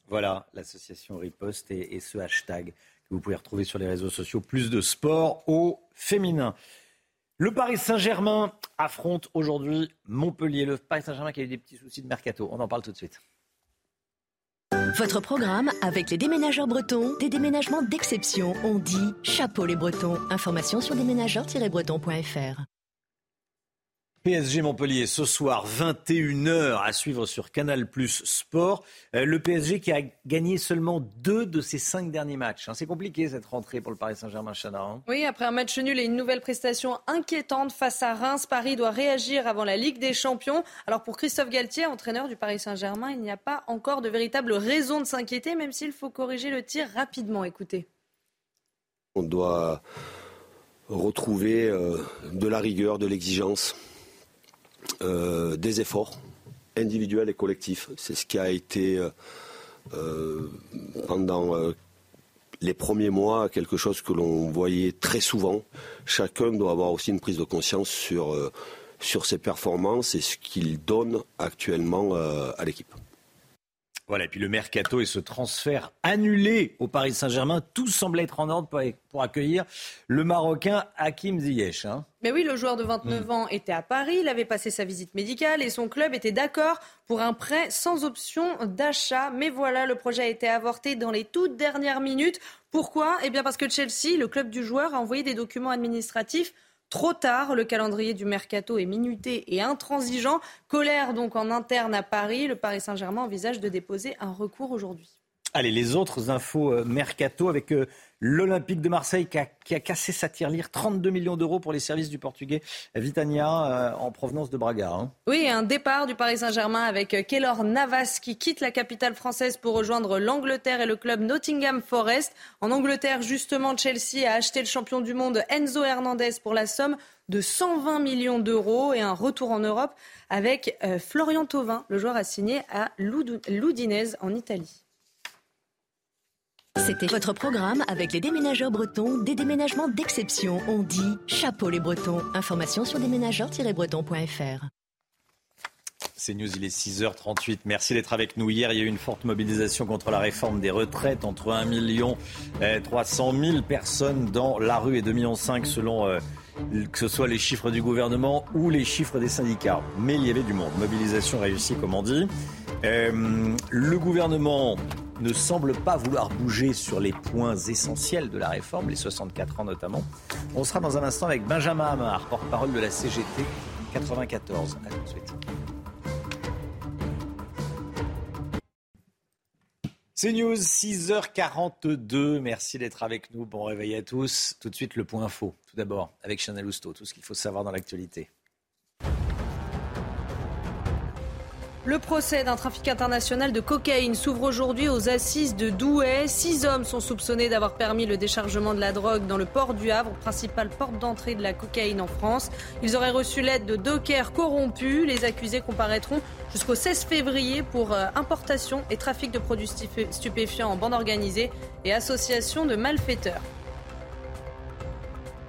Voilà l'association Riposte et, et ce hashtag que vous pouvez retrouver sur les réseaux sociaux. Plus de sport au féminin. Le Paris Saint-Germain affronte aujourd'hui Montpellier. Le Paris Saint-Germain qui a eu des petits soucis de mercato. On en parle tout de suite. Votre programme avec les déménageurs bretons, des déménagements d'exception. On dit chapeau les bretons. Information sur déménageurs-bretons.fr. PSG Montpellier ce soir 21h à suivre sur Canal Plus Sport. Euh, le PSG qui a gagné seulement deux de ses cinq derniers matchs. Hein. C'est compliqué cette rentrée pour le Paris Saint-Germain Chana. Hein. Oui, après un match nul et une nouvelle prestation inquiétante face à Reims, Paris doit réagir avant la Ligue des Champions. Alors pour Christophe Galtier, entraîneur du Paris Saint-Germain, il n'y a pas encore de véritable raison de s'inquiéter, même s'il faut corriger le tir rapidement. Écoutez. On doit retrouver euh, de la rigueur, de l'exigence. Euh, des efforts individuels et collectifs. C'est ce qui a été euh, euh, pendant les premiers mois quelque chose que l'on voyait très souvent. Chacun doit avoir aussi une prise de conscience sur, sur ses performances et ce qu'il donne actuellement à l'équipe. Voilà, et puis le mercato et ce transfert annulé au Paris Saint-Germain, tout semble être en ordre pour, accueillir le Marocain Hakim Ziyech. Hein. Mais oui, le joueur de 29 hmm. ans était à Paris, il avait passé sa visite médicale et son club était d'accord pour un prêt sans option d'achat. Mais voilà, le projet a été avorté dans les toutes dernières minutes. Pourquoi? Eh bien parce que Chelsea, le club du joueur, a envoyé des documents administratifs trop tard. Le calendrier du mercato est minuté et intransigeant. Colère donc en interne à Paris. Le Paris Saint-Germain envisage de déposer un recours aujourd'hui. Allez, les autres infos euh, mercato avec euh, l'Olympique de Marseille qui a, cassé sa tirelire. 32 millions d'euros pour les services du portugais Vitania euh, en provenance de Braga. Hein. Oui, un départ du Paris Saint-Germain avec Keylor Navas qui quitte la capitale française pour rejoindre l'Angleterre et le club Nottingham Forest. En Angleterre, justement, Chelsea a acheté le champion du monde Enzo Hernandez pour la somme de 120 millions d'euros et un retour en Europe avec Florian Thauvin. Le joueur a signé à Loudinez en Italie. C'était votre programme avec les déménageurs bretons, des déménagements d'exception. On dit chapeau les bretons. Information sur déménageurs-bretons.fr. C'est News, il est 6h38. Merci d'être avec nous. Hier, il y a eu une forte mobilisation contre la réforme des retraites. Entre 1 million 300 000 personnes dans la rue et 2,5 millions selon euh, que ce soit les chiffres du gouvernement ou les chiffres des syndicats. Mais il y avait du monde. Mobilisation réussie, comme on dit. Euh, le gouvernement ne semble pas vouloir bouger sur les points essentiels de la réforme, les 64 ans notamment. On sera dans un instant avec Benjamin Hamar, porte-parole de la CGT 94. À tout de suite. C'est News, 6h42. Merci d'être avec nous. Bon réveil à tous. Tout de suite, le point info. Tout d'abord, avec Chanel Housteau, tout ce qu'il faut savoir dans l'actualité. Le procès d'un trafic international de cocaïne s'ouvre aujourd'hui aux assises de Douai. Six hommes sont soupçonnés d'avoir permis le déchargement de la drogue dans le port du Havre, principale porte d'entrée de la cocaïne en France. Ils auraient reçu l'aide de dockers corrompus. Les accusés comparaîtront jusqu'au 16 février pour euh, importation et trafic de produits stupéfiants en bande organisée et association de malfaiteurs.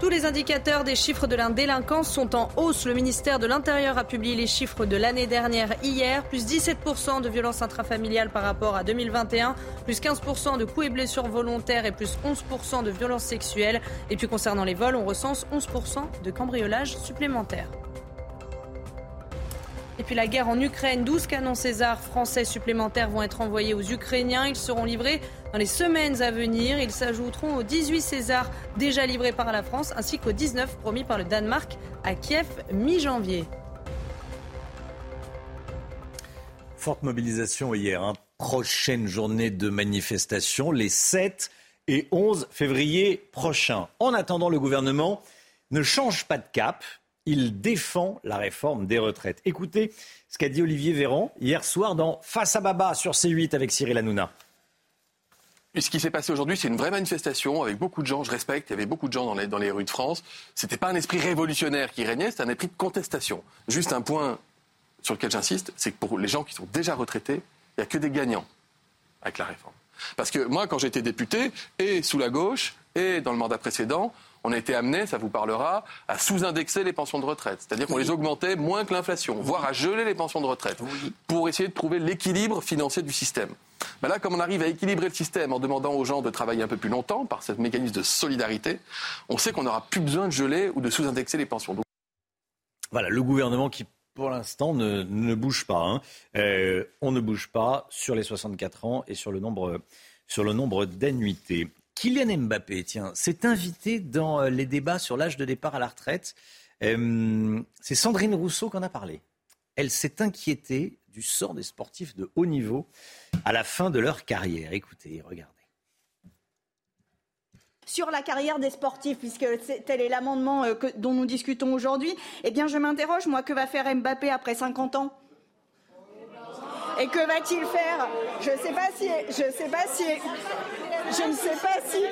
Tous les indicateurs des chiffres de la délinquance sont en hausse. Le ministère de l'Intérieur a publié les chiffres de l'année dernière hier. Plus 17% de violences intrafamiliales par rapport à 2021. Plus 15% de coups et blessures volontaires et plus 11% de violences sexuelles. Et puis concernant les vols, on recense 11% de cambriolages supplémentaires. Et puis la guerre en Ukraine, 12 canons César français supplémentaires vont être envoyés aux Ukrainiens. Ils seront livrés dans les semaines à venir. Ils s'ajouteront aux 18 Césars déjà livrés par la France ainsi qu'aux 19 promis par le Danemark à Kiev mi-janvier. Forte mobilisation hier. Hein. Prochaine journée de manifestation les 7 et 11 février prochains. En attendant, le gouvernement ne change pas de cap il défend la réforme des retraites. Écoutez ce qu'a dit Olivier Véran hier soir dans Face à Baba sur C8 avec Cyril Hanouna. Ce qui s'est passé aujourd'hui, c'est une vraie manifestation avec beaucoup de gens, je respecte, il y avait beaucoup de gens dans les, dans les rues de France. Ce n'était pas un esprit révolutionnaire qui régnait, c'était un esprit de contestation. Juste un point sur lequel j'insiste, c'est que pour les gens qui sont déjà retraités, il n'y a que des gagnants avec la réforme. Parce que moi, quand j'étais député, et sous la gauche, et dans le mandat précédent, on a été amené, ça vous parlera, à sous-indexer les pensions de retraite. C'est-à-dire qu'on les augmentait moins que l'inflation, voire à geler les pensions de retraite, pour essayer de trouver l'équilibre financier du système. Ben là, comme on arrive à équilibrer le système en demandant aux gens de travailler un peu plus longtemps par ce mécanisme de solidarité, on sait qu'on n'aura plus besoin de geler ou de sous-indexer les pensions. Voilà, le gouvernement qui pour l'instant, ne, ne, bouge pas. Hein. Euh, on ne bouge pas sur les 64 ans et sur le nombre, sur le nombre d'annuités. Kylian Mbappé, tiens, s'est invité dans euh, les débats sur l'âge de départ à la retraite. Euh, c'est Sandrine Rousseau qui en a parlé. Elle s'est inquiétée du sort des sportifs de haut niveau à la fin de leur carrière. Écoutez, regardez. Sur la carrière des sportifs, puisque tel est l'amendement euh, dont nous discutons aujourd'hui, eh bien je m'interroge, moi, que va faire Mbappé après 50 ans? Et que va-t-il faire? Je ne sais pas si, je sais pas si, je ne sais pas si,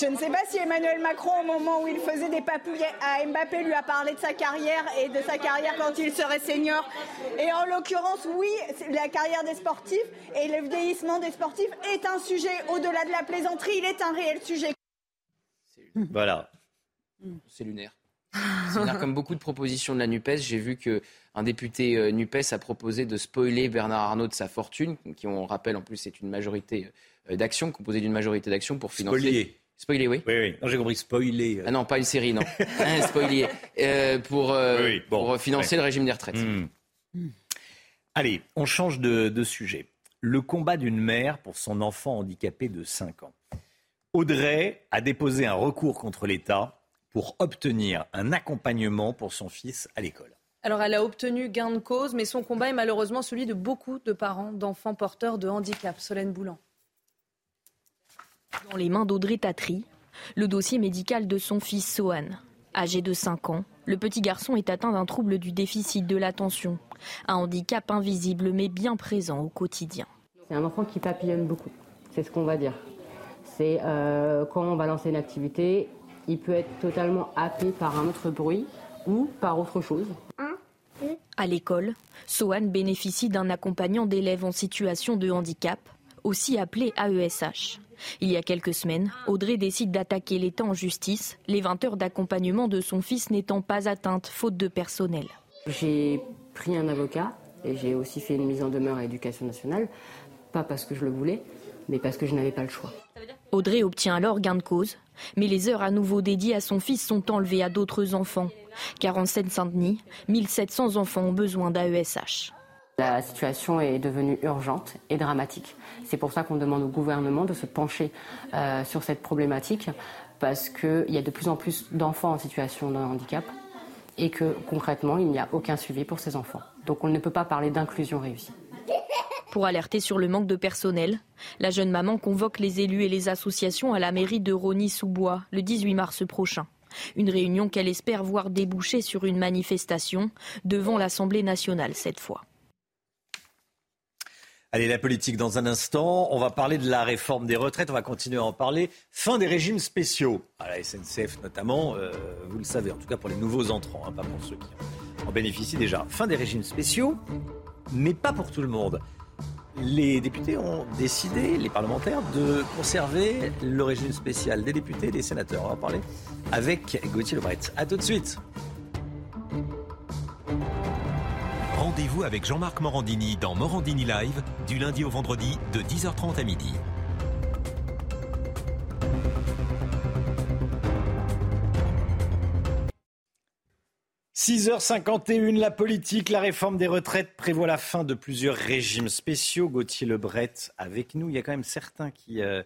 je ne sais pas si Emmanuel Macron, au moment où il faisait des papouilles à Mbappé, lui a parlé de sa carrière et de sa carrière quand il serait senior. Et en l'occurrence, oui, la carrière des sportifs et le vieillissement des sportifs est un sujet au-delà de la plaisanterie. Il est un réel sujet. Voilà. C'est lunaire. C'est lunaire. Comme beaucoup de propositions de la NUPES, j'ai vu que un député euh, NUPES a proposé de spoiler Bernard Arnault de sa fortune, qui, on rappelle, en plus, c'est une majorité euh, d'actions, composée d'une majorité d'actions pour financer. Spoiler. Spoiler, oui. Oui, oui. Non, j'ai compris spoiler. Ah non, pas une série, non. *laughs* spoiler. Euh, pour, euh, oui, bon, pour, financer ouais. le régime des retraites. Mmh. Mmh. Allez, on change de, de sujet. Le combat d'une mère pour son enfant handicapé de 5 ans. Audrey a déposé un recours contre l'État pour obtenir un accompagnement pour son fils à l'école. Alors elle a obtenu gain de cause, mais son combat est malheureusement celui de beaucoup de parents d'enfants porteurs de handicap. Solène Boulan. Dans les mains d'Audrey Tatry, le dossier médical de son fils Sohan. Âgé de 5 ans, le petit garçon est atteint d'un trouble du déficit de l'attention, un handicap invisible mais bien présent au quotidien. C'est un enfant qui papillonne beaucoup, c'est ce qu'on va dire. C'est euh, quand on va lancer une activité, il peut être totalement happé par un autre bruit ou par autre chose. À l'école, Sohan bénéficie d'un accompagnant d'élèves en situation de handicap, aussi appelé AESH. Il y a quelques semaines, Audrey décide d'attaquer l'État en justice, les 20 heures d'accompagnement de son fils n'étant pas atteintes faute de personnel. J'ai pris un avocat et j'ai aussi fait une mise en demeure à l'éducation nationale, pas parce que je le voulais, mais parce que je n'avais pas le choix. Audrey obtient alors gain de cause, mais les heures à nouveau dédiées à son fils sont enlevées à d'autres enfants. Car en Seine-Saint-Denis, 1700 enfants ont besoin d'AESH. La situation est devenue urgente et dramatique. C'est pour ça qu'on demande au gouvernement de se pencher euh, sur cette problématique, parce qu'il y a de plus en plus d'enfants en situation de handicap et que concrètement, il n'y a aucun suivi pour ces enfants. Donc on ne peut pas parler d'inclusion réussie. Pour alerter sur le manque de personnel, la jeune maman convoque les élus et les associations à la mairie de Rony-sous-Bois le 18 mars prochain. Une réunion qu'elle espère voir déboucher sur une manifestation devant l'Assemblée nationale cette fois. Allez, la politique dans un instant. On va parler de la réforme des retraites. On va continuer à en parler. Fin des régimes spéciaux. À la SNCF notamment, euh, vous le savez, en tout cas pour les nouveaux entrants, hein, pas pour ceux qui en bénéficient déjà. Fin des régimes spéciaux, mais pas pour tout le monde les députés ont décidé, les parlementaires, de conserver le régime spécial des députés et des sénateurs. On va en parler avec Gauthier Lebret. A tout de suite. Rendez-vous avec Jean-Marc Morandini dans Morandini Live du lundi au vendredi de 10h30 à midi. 6h51, la politique, la réforme des retraites prévoit la fin de plusieurs régimes spéciaux. Gauthier Lebret avec nous. Il y a quand même certains qui, euh,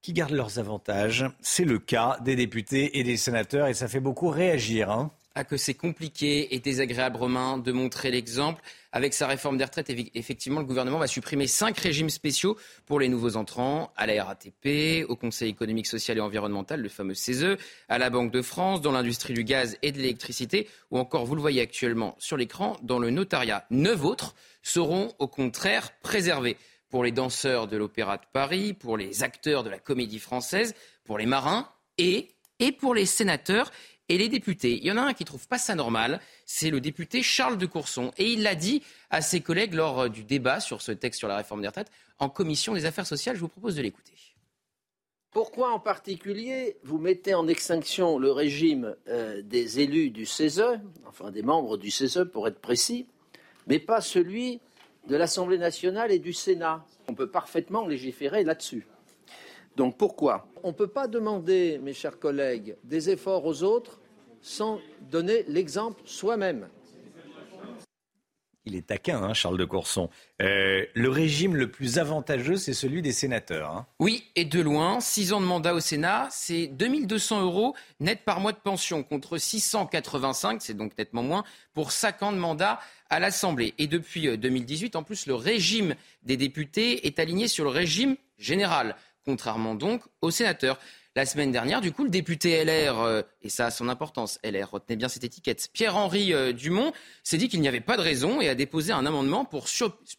qui gardent leurs avantages. C'est le cas des députés et des sénateurs et ça fait beaucoup réagir. Hein à que c'est compliqué et désagréable, Romain, de montrer l'exemple. Avec sa réforme des retraites, effectivement, le gouvernement va supprimer cinq régimes spéciaux pour les nouveaux entrants à la RATP, au Conseil économique, social et environnemental, le fameux CESE, à la Banque de France, dans l'industrie du gaz et de l'électricité, ou encore, vous le voyez actuellement sur l'écran, dans le notariat. Neuf autres seront au contraire préservés pour les danseurs de l'Opéra de Paris, pour les acteurs de la comédie française, pour les marins et, et pour les sénateurs et les députés. Il y en a un qui ne trouve pas ça normal, c'est le député Charles de Courson. Et il l'a dit à ses collègues lors euh, du débat sur ce texte sur la réforme des retraites en commission des affaires sociales. Je vous propose de l'écouter. Pourquoi en particulier vous mettez en extinction le régime euh, des élus du CESE, enfin des membres du CESE pour être précis, mais pas celui de l'Assemblée nationale et du Sénat? On peut parfaitement légiférer là-dessus. Donc pourquoi On ne peut pas demander, mes chers collègues, des efforts aux autres sans donner l'exemple soi-même. Il est taquin, hein, Charles de Courson. Euh, le régime le plus avantageux, c'est celui des sénateurs. Hein. Oui, et de loin, six ans de mandat au Sénat, c'est 2200 euros net par mois de pension, contre 685, c'est donc nettement moins, pour 5 ans de mandat à l'Assemblée. Et depuis 2018, euh, en plus, le régime des députés est aligné sur le régime général contrairement donc aux sénateurs. La semaine dernière, du coup, le député LR, euh, et ça a son importance, LR, retenez bien cette étiquette, Pierre-Henri euh, Dumont, s'est dit qu'il n'y avait pas de raison et a déposé un amendement pour,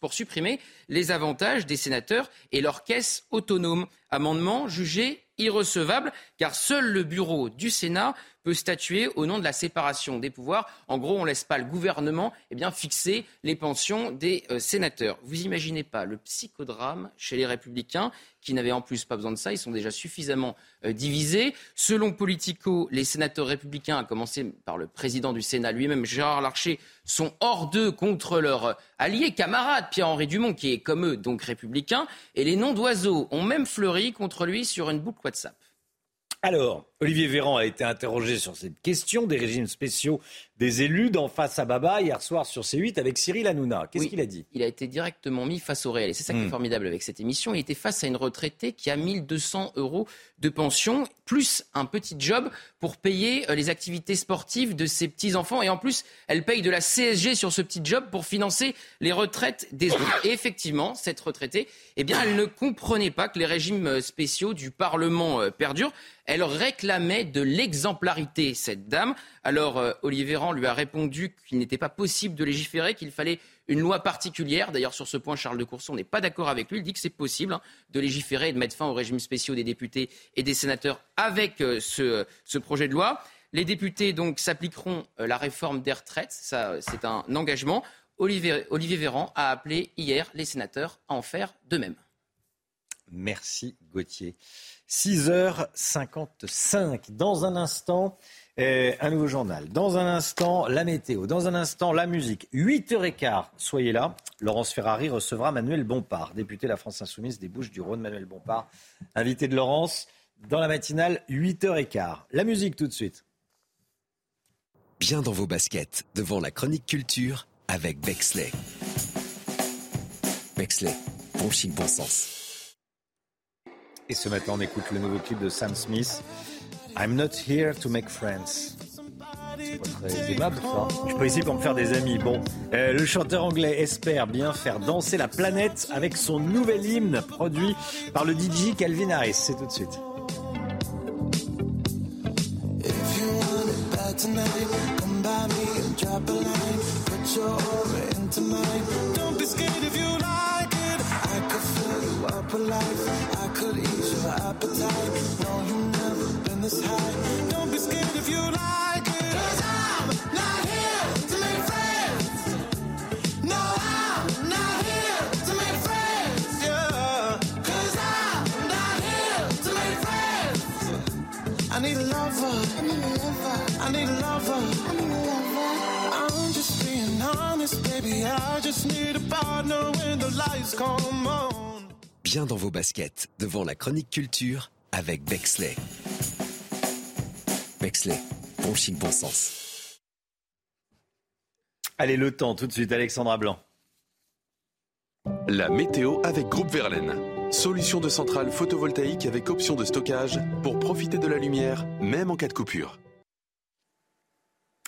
pour supprimer les avantages des sénateurs et leur caisse autonome. Amendement jugé irrecevable car seul le bureau du Sénat statuer au nom de la séparation des pouvoirs. En gros, on ne laisse pas le gouvernement eh fixer les pensions des euh, sénateurs. Vous imaginez pas le psychodrame chez les républicains qui n'avaient en plus pas besoin de ça. Ils sont déjà suffisamment euh, divisés. Selon Politico, les sénateurs républicains, à commencer par le président du Sénat lui-même, Gérard Larcher, sont hors d'eux contre leur allié camarade Pierre-Henri Dumont, qui est comme eux donc républicain. Et les noms d'oiseaux ont même fleuri contre lui sur une boucle WhatsApp. Alors, Olivier Véran a été interrogé sur cette question des régimes spéciaux des élus dans Face à Baba hier soir sur C8 avec Cyril Hanouna. Qu'est-ce Oui, qu'il a dit? Il a été directement mis face au réel. Et c'est ça qui est Hmm. formidable avec cette émission. Il était face à une retraitée qui a 1200 euros de pension, plus un petit job pour payer euh, les activités sportives de ses petits-enfants. Et en plus, elle paye de la CSG sur ce petit job pour financer les retraites des autres. Et effectivement, cette retraitée, eh bien, elle ne comprenait pas que les régimes euh, spéciaux du Parlement euh, perdurent. Elle réclamait de l'exemplarité, cette dame. Alors, euh, Olivier Véran lui a répondu qu'il n'était pas possible de légiférer, qu'il fallait une loi particulière. D'ailleurs, sur ce point, Charles de Courson n'est pas d'accord avec lui. Il dit que c'est possible hein, de légiférer et de mettre fin aux régimes spéciaux des députés et des sénateurs avec euh, ce, projet de loi. Les députés, donc, s'appliqueront euh, la réforme des retraites. Ça, c'est un engagement. Olivier, Olivier Véran a appelé hier les sénateurs à en faire de même. Merci Gauthier. 6h55. Dans un instant, euh, un nouveau journal. Dans un instant, la météo. Dans un instant, la musique. 8h15, soyez là. Laurence Ferrari recevra Manuel Bompard, député de la France Insoumise des Bouches-du-Rhône. Manuel Bompard, invité de Laurence, dans la matinale, 8h15. La musique tout de suite. Bien dans vos baskets, devant la chronique culture avec Bexley. Bexley, bon chic, bon sens. Et ce matin, on écoute le nouveau clip de Sam Smith. I'm not here to make friends. C'est pas très aimable, ça. Je suis pas ici pour me faire des amis. Bon, euh, le chanteur anglais espère bien faire danser la planète avec son nouvel hymne produit par le DJ Calvin Harris. C'est tout de suite. Your appetite. No, you've never been this high. Don't be scared if you like it. Cause I'm not here to make friends. No, I'm not here to make friends. Yeah. Cause I'm not here to make friends. I need a lover. I need a lover. I need a lover. I need a lover. I'm just being honest, baby. I just need a partner when the lights come on. Bien dans vos baskets, devant la chronique culture avec Bexley. Bexley, bon chic, bon sens. Allez, le temps, tout de suite, Alexandra Blanc. La météo avec Groupe Verlaine. Solution de centrale photovoltaïque avec option de stockage pour profiter de la lumière, même en cas de coupure.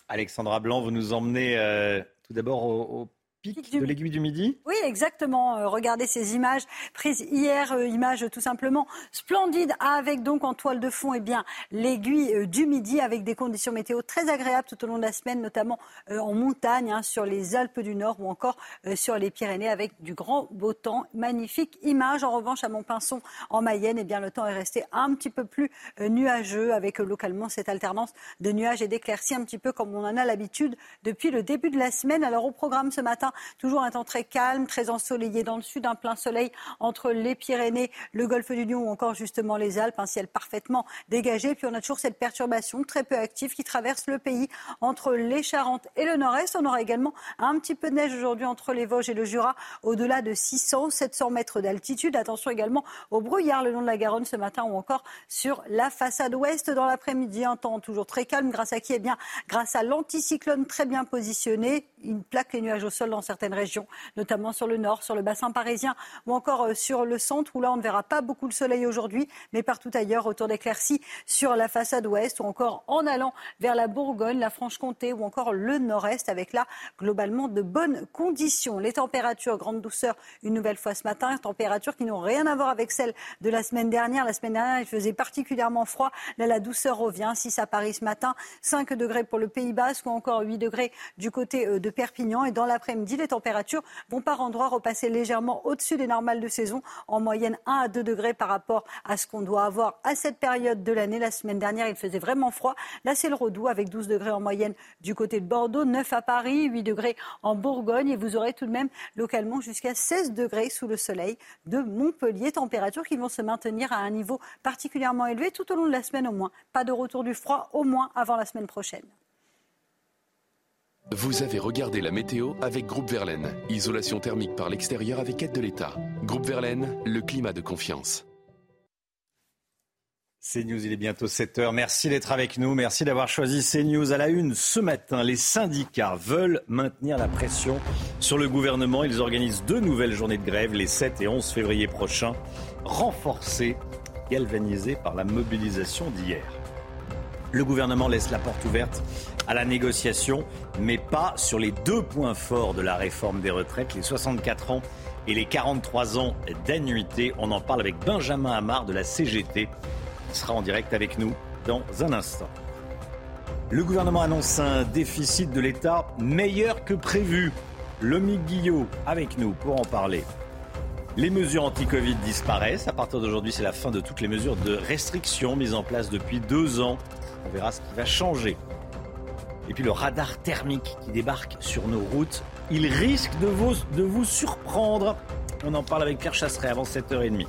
Alexandra Blanc, vous nous emmenez euh, tout d'abord au, au pic de l'aiguille du midi? Oui, exactement. Euh, regardez ces images prises hier, euh, images tout simplement splendides, avec donc en toile de fond eh bien l'aiguille euh, du midi, avec des conditions météo très agréables tout au long de la semaine, notamment en montagne, hein, sur les Alpes du Nord ou encore sur les Pyrénées, avec du grand beau temps. Magnifique image. En revanche, à Montpinçon, en Mayenne, eh bien le temps est resté un petit peu plus nuageux, avec localement cette alternance de nuages et d'éclaircies, un petit peu comme on en a l'habitude depuis le début de la semaine. Alors au programme ce matin, toujours un temps très calme, très ensoleillé dans le sud, un plein soleil entre les Pyrénées, le golfe du Lion ou encore justement les Alpes, un ciel parfaitement dégagé. Puis on a toujours cette perturbation très peu active qui traverse le pays entre les Charentes et le nord-est. On aura également un petit peu de neige aujourd'hui entre les Vosges et le Jura, au-delà de 600, 700 mètres d'altitude. Attention également au brouillard le long de la Garonne ce matin ou encore sur la façade ouest dans l'après-midi. Un temps toujours très calme, grâce à qui? Eh bien, grâce à l'anticyclone très bien positionné. Il plaque les nuages au sol dans certaines régions, notamment sur le nord, sur le bassin parisien ou encore euh, sur le centre où là on ne verra pas beaucoup le soleil aujourd'hui, mais partout ailleurs autour d'éclaircies sur la façade ouest ou encore en allant vers la Bourgogne, la Franche-Comté ou encore le nord-est avec là globalement de bonnes conditions. Les températures, grande douceur une nouvelle fois ce matin, températures qui n'ont rien à voir avec celles de la semaine dernière. La semaine dernière il faisait particulièrement froid, là la douceur revient. 6 à Paris ce matin, 5 degrés pour le Pays Basque ou encore 8 degrés du côté euh, de Perpignan et dans l'après-midi les températures vont par endroits repasser légèrement au-dessus des normales de saison, en moyenne 1 à 2 degrés par rapport à ce qu'on doit avoir à cette période de l'année. La semaine dernière, il faisait vraiment froid. Là, c'est le redout avec 12 degrés en moyenne du côté de Bordeaux, 9 à Paris, 8 degrés en Bourgogne et vous aurez tout de même localement jusqu'à 16 degrés sous le soleil de Montpellier. Températures qui vont se maintenir à un niveau particulièrement élevé tout au long de la semaine au moins. Pas de retour du froid au moins avant la semaine prochaine. Vous avez regardé la météo avec Groupe Verlaine. Isolation thermique par l'extérieur avec aide de l'État. Groupe Verlaine, le climat de confiance. CNews, il est bientôt 7h. Merci d'être avec nous. Merci d'avoir choisi CNews à la une. Ce matin, les syndicats veulent maintenir la pression sur le gouvernement. Ils organisent deux nouvelles journées de grève les 7 et 11 février prochains, renforcées, galvanisées par la mobilisation d'hier. Le gouvernement laisse la porte ouverte à la négociation, mais pas sur les deux points forts de la réforme des retraites, les 64 ans et les 43 ans d'annuité. On en parle avec Benjamin Amar de la CGT sera en direct avec nous dans un instant. Le gouvernement annonce un déficit de l'État meilleur que prévu. Lomi Guillot avec nous pour en parler. Les mesures anti-Covid disparaissent. À partir d'aujourd'hui, c'est la fin de toutes les mesures de restriction mises en place depuis deux ans. On verra ce qui va changer. Et puis le radar thermique qui débarque sur nos routes, il risque de vous, surprendre. On en parle avec Pierre Chasseret avant 7h30.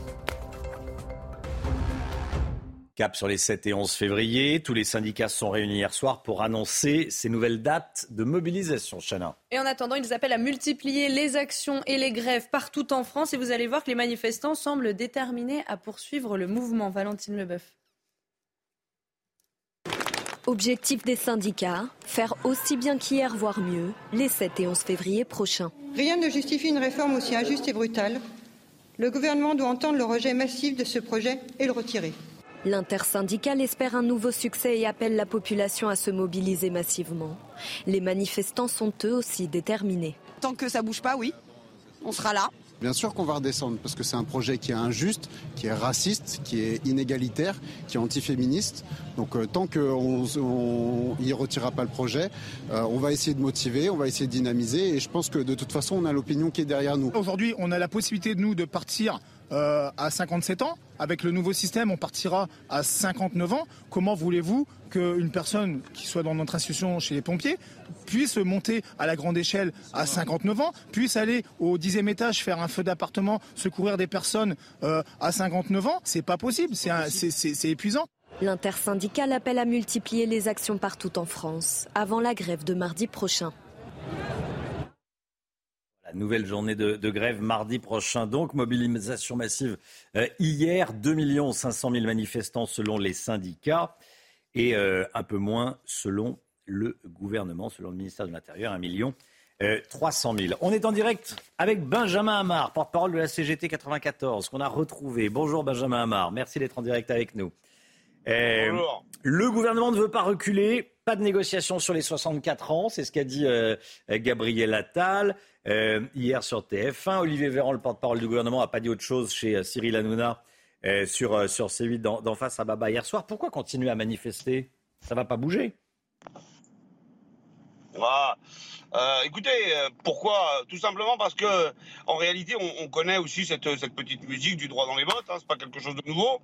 Cap sur les 7 et 11 février. Tous les syndicats sont réunis hier soir pour annoncer ces nouvelles dates de mobilisation. Chana. Et en attendant, ils appellent à multiplier les actions et les grèves partout en France. Et vous allez voir que les manifestants semblent déterminés à poursuivre le mouvement. Valentine Leboeuf. Objectif des syndicats, faire aussi bien qu'hier, voire mieux, les 7 et 11 février prochains. Rien ne justifie une réforme aussi injuste et brutale. Le gouvernement doit entendre le rejet massif de ce projet et le retirer. L'intersyndicale espère un nouveau succès et appelle la population à se mobiliser massivement. Les manifestants sont eux aussi déterminés. Tant que ça bouge pas, oui, on sera là. Bien sûr qu'on va redescendre parce que c'est un projet qui est injuste, qui est raciste, qui est inégalitaire, qui est antiféministe. Donc euh, tant qu'on ne retirera pas le projet, euh, on va essayer de motiver, on va essayer de dynamiser et je pense que de toute façon on a l'opinion qui est derrière nous. Aujourd'hui on a la possibilité de nous de partir euh, à 57 ans. Avec le nouveau système, on partira à 59 ans. Comment voulez-vous qu'une personne qui soit dans notre institution chez les pompiers puisse monter à la grande échelle à 59 ans, puisse aller au dixième étage faire un feu d'appartement, secourir des personnes euh, à 59 ans? C'est pas possible, c'est épuisant. L'intersyndicale appelle à multiplier les actions partout en France avant la grève de mardi prochain. Nouvelle journée de, grève mardi prochain. Donc, mobilisation massive euh, hier. 2 500 000 manifestants selon les syndicats et euh, un peu moins selon le gouvernement, selon le ministère de l'Intérieur, 1 million 300 000. On est en direct avec Benjamin Amar, porte-parole de la CGT 94, qu'on a retrouvé. Bonjour Benjamin Amar, merci d'être en direct avec nous. Euh, le gouvernement ne veut pas reculer, pas de négociation sur les 64 ans, c'est ce qu'a dit Gabriel Attal. Euh, hier sur TF1. Olivier Véran, le porte-parole du gouvernement, n'a pas dit autre chose chez euh, Cyril Hanouna euh, sur, sur C8 d'en face à Baba hier soir. Pourquoi continuer à manifester? Ça ne va pas bouger? Ah, écoutez, pourquoi? Tout simplement parce que, en réalité, on, connaît aussi cette, cette, petite musique du droit dans les bottes. Hein, c'est pas quelque chose de nouveau,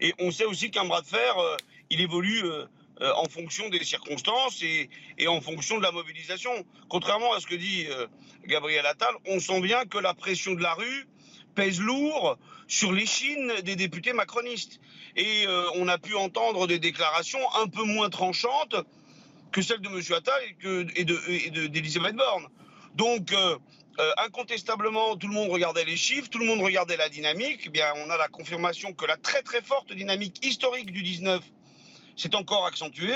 et on sait aussi qu'un bras de fer, il évolue euh, en fonction des circonstances et, en fonction de la mobilisation. Contrairement à ce que dit euh, Gabriel Attal, on sent bien que la pression de la rue pèse lourd sur les chines des députés macronistes. Et euh, on a pu entendre des déclarations un peu moins tranchantes que celles de M. Attal et, d'Elisabeth de, Borne. Donc, incontestablement, tout le monde regardait les chiffres, tout le monde regardait la dynamique. Eh bien, on a la confirmation que la très très forte dynamique historique du 19 c'est encore accentué.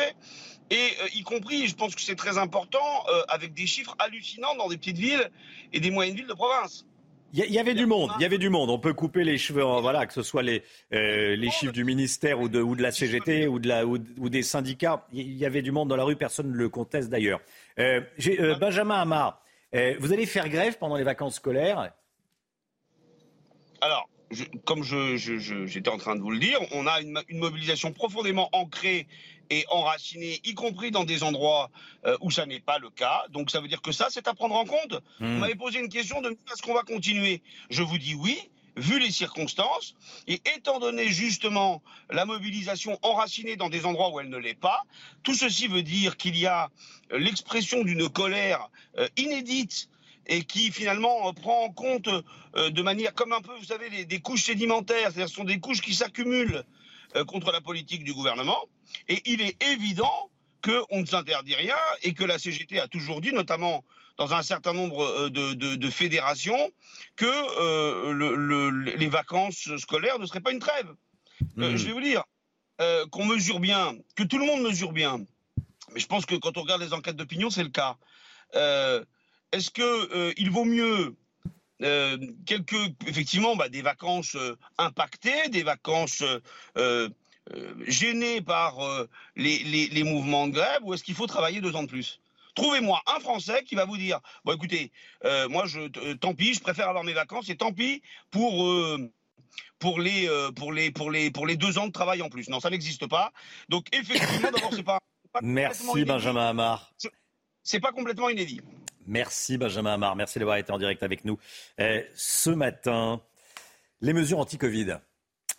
Et euh, y compris, je pense que c'est très important, euh, avec des chiffres hallucinants dans des petites villes et des moyennes villes de province. Il y, avait du monde, il y avait du monde. On peut couper les cheveux, voilà, que ce soit les, euh, les chiffres du ministère ou de, ou de la CGT ou, de la, ou, des syndicats. Il y avait du monde dans la rue, personne ne le conteste d'ailleurs. Benjamin Amar, vous allez faire grève pendant les vacances scolaires? Alors, comme j'étais en train de vous le dire, on a une, mobilisation profondément ancrée et enracinée, y compris dans des endroits euh, où ça n'est pas le cas. Donc ça veut dire que ça, c'est à prendre en compte. Vous hmm. m'avez posé une question de est-ce qu'on va continuer? Je vous dis oui, vu les circonstances, et étant donné justement la mobilisation enracinée dans des endroits où elle ne l'est pas, tout ceci veut dire qu'il y a l'expression d'une colère euh, inédite et qui finalement euh, prend en compte euh, de manière comme un peu, vous savez, des couches sédimentaires, c'est-à-dire ce sont des couches qui s'accumulent euh, contre la politique du gouvernement. Et il est évident qu'on ne s'interdit rien et que la CGT a toujours dit, notamment dans un certain nombre de, fédérations, que les vacances scolaires ne seraient pas une trêve. Hmm. je vais vous dire, euh, qu'on mesure bien, que tout le monde mesure bien, mais je pense que quand on regarde les enquêtes d'opinion, c'est le cas. Est-ce que euh, il vaut mieux euh, quelques, effectivement, bah, des vacances euh, impactées, des vacances gênées par les, les- les mouvements de grève, ou est-ce qu'il faut travailler deux ans de plus? Trouvez-moi un Français qui va vous dire bon écoutez, moi je tant pis, je préfère avoir mes vacances et tant pis pour pour les pour les pour les pour les deux ans de travail en plus. Non, ça n'existe pas. Donc effectivement, d'abord c'est pas, pas *laughs* Merci. Benjamin Hamar. C'est pas complètement inédit. Merci Benjamin Hamar, merci d'avoir été en direct avec nous. Euh, ce matin, les mesures anti-Covid.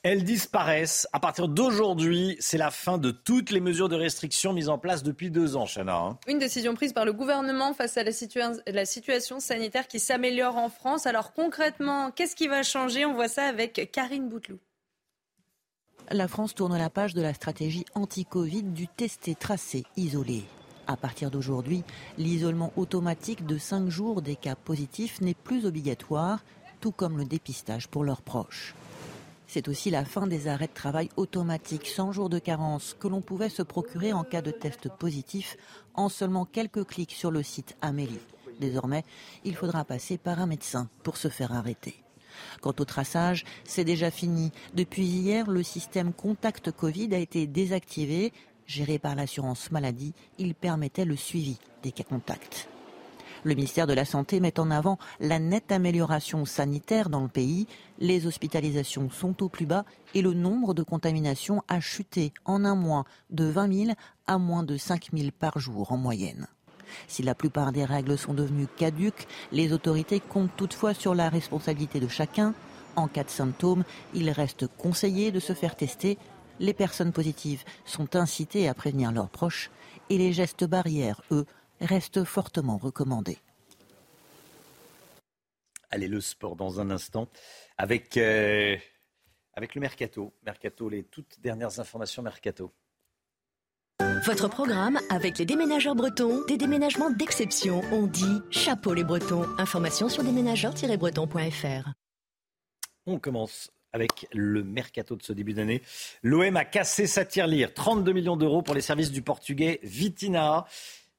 Elles disparaissent. À partir d'aujourd'hui, c'est la fin de toutes les mesures de restriction mises en place depuis deux ans, Chana. hein. Une décision prise par le gouvernement face à la, situa- la situation sanitaire qui s'améliore en France. Alors concrètement, qu'est-ce qui va changer? On voit ça avec Karine Bouteloup. La France tourne la page de la stratégie anti-Covid du testé, tracé, isolé. À partir d'aujourd'hui, l'isolement automatique de 5 jours des cas positifs n'est plus obligatoire, tout comme le dépistage pour leurs proches. C'est aussi la fin des arrêts de travail automatiques sans jour de carence que l'on pouvait se procurer en cas de test positif en seulement quelques clics sur le site Amélie. Désormais, il faudra passer par un médecin pour se faire arrêter. Quant au traçage, c'est déjà fini. Depuis hier, le système Contact Covid a été désactivé. Géré par l'assurance maladie, il permettait le suivi des cas contacts. Le ministère de la Santé met en avant la nette amélioration sanitaire dans le pays. Les hospitalisations sont au plus bas et le nombre de contaminations a chuté en un mois de 20 000 à moins de 5 000 par jour en moyenne. Si la plupart des règles sont devenues caduques, les autorités comptent toutefois sur la responsabilité de chacun. En cas de symptômes, il reste conseillé de se faire tester. Les personnes positives sont incitées à prévenir leurs proches et les gestes barrières, eux, restent fortement recommandés. Allez, le sport dans un instant avec, euh, avec le Mercato. Mercato, les toutes dernières informations Mercato. Votre programme avec les déménageurs bretons, des déménagements d'exception. On dit chapeau les bretons. Information sur déménageurs-bretons.fr. On commence avec le mercato de ce début d'année. L'OM a cassé sa tirelire. 32 millions d'euros pour les services du portugais Vitina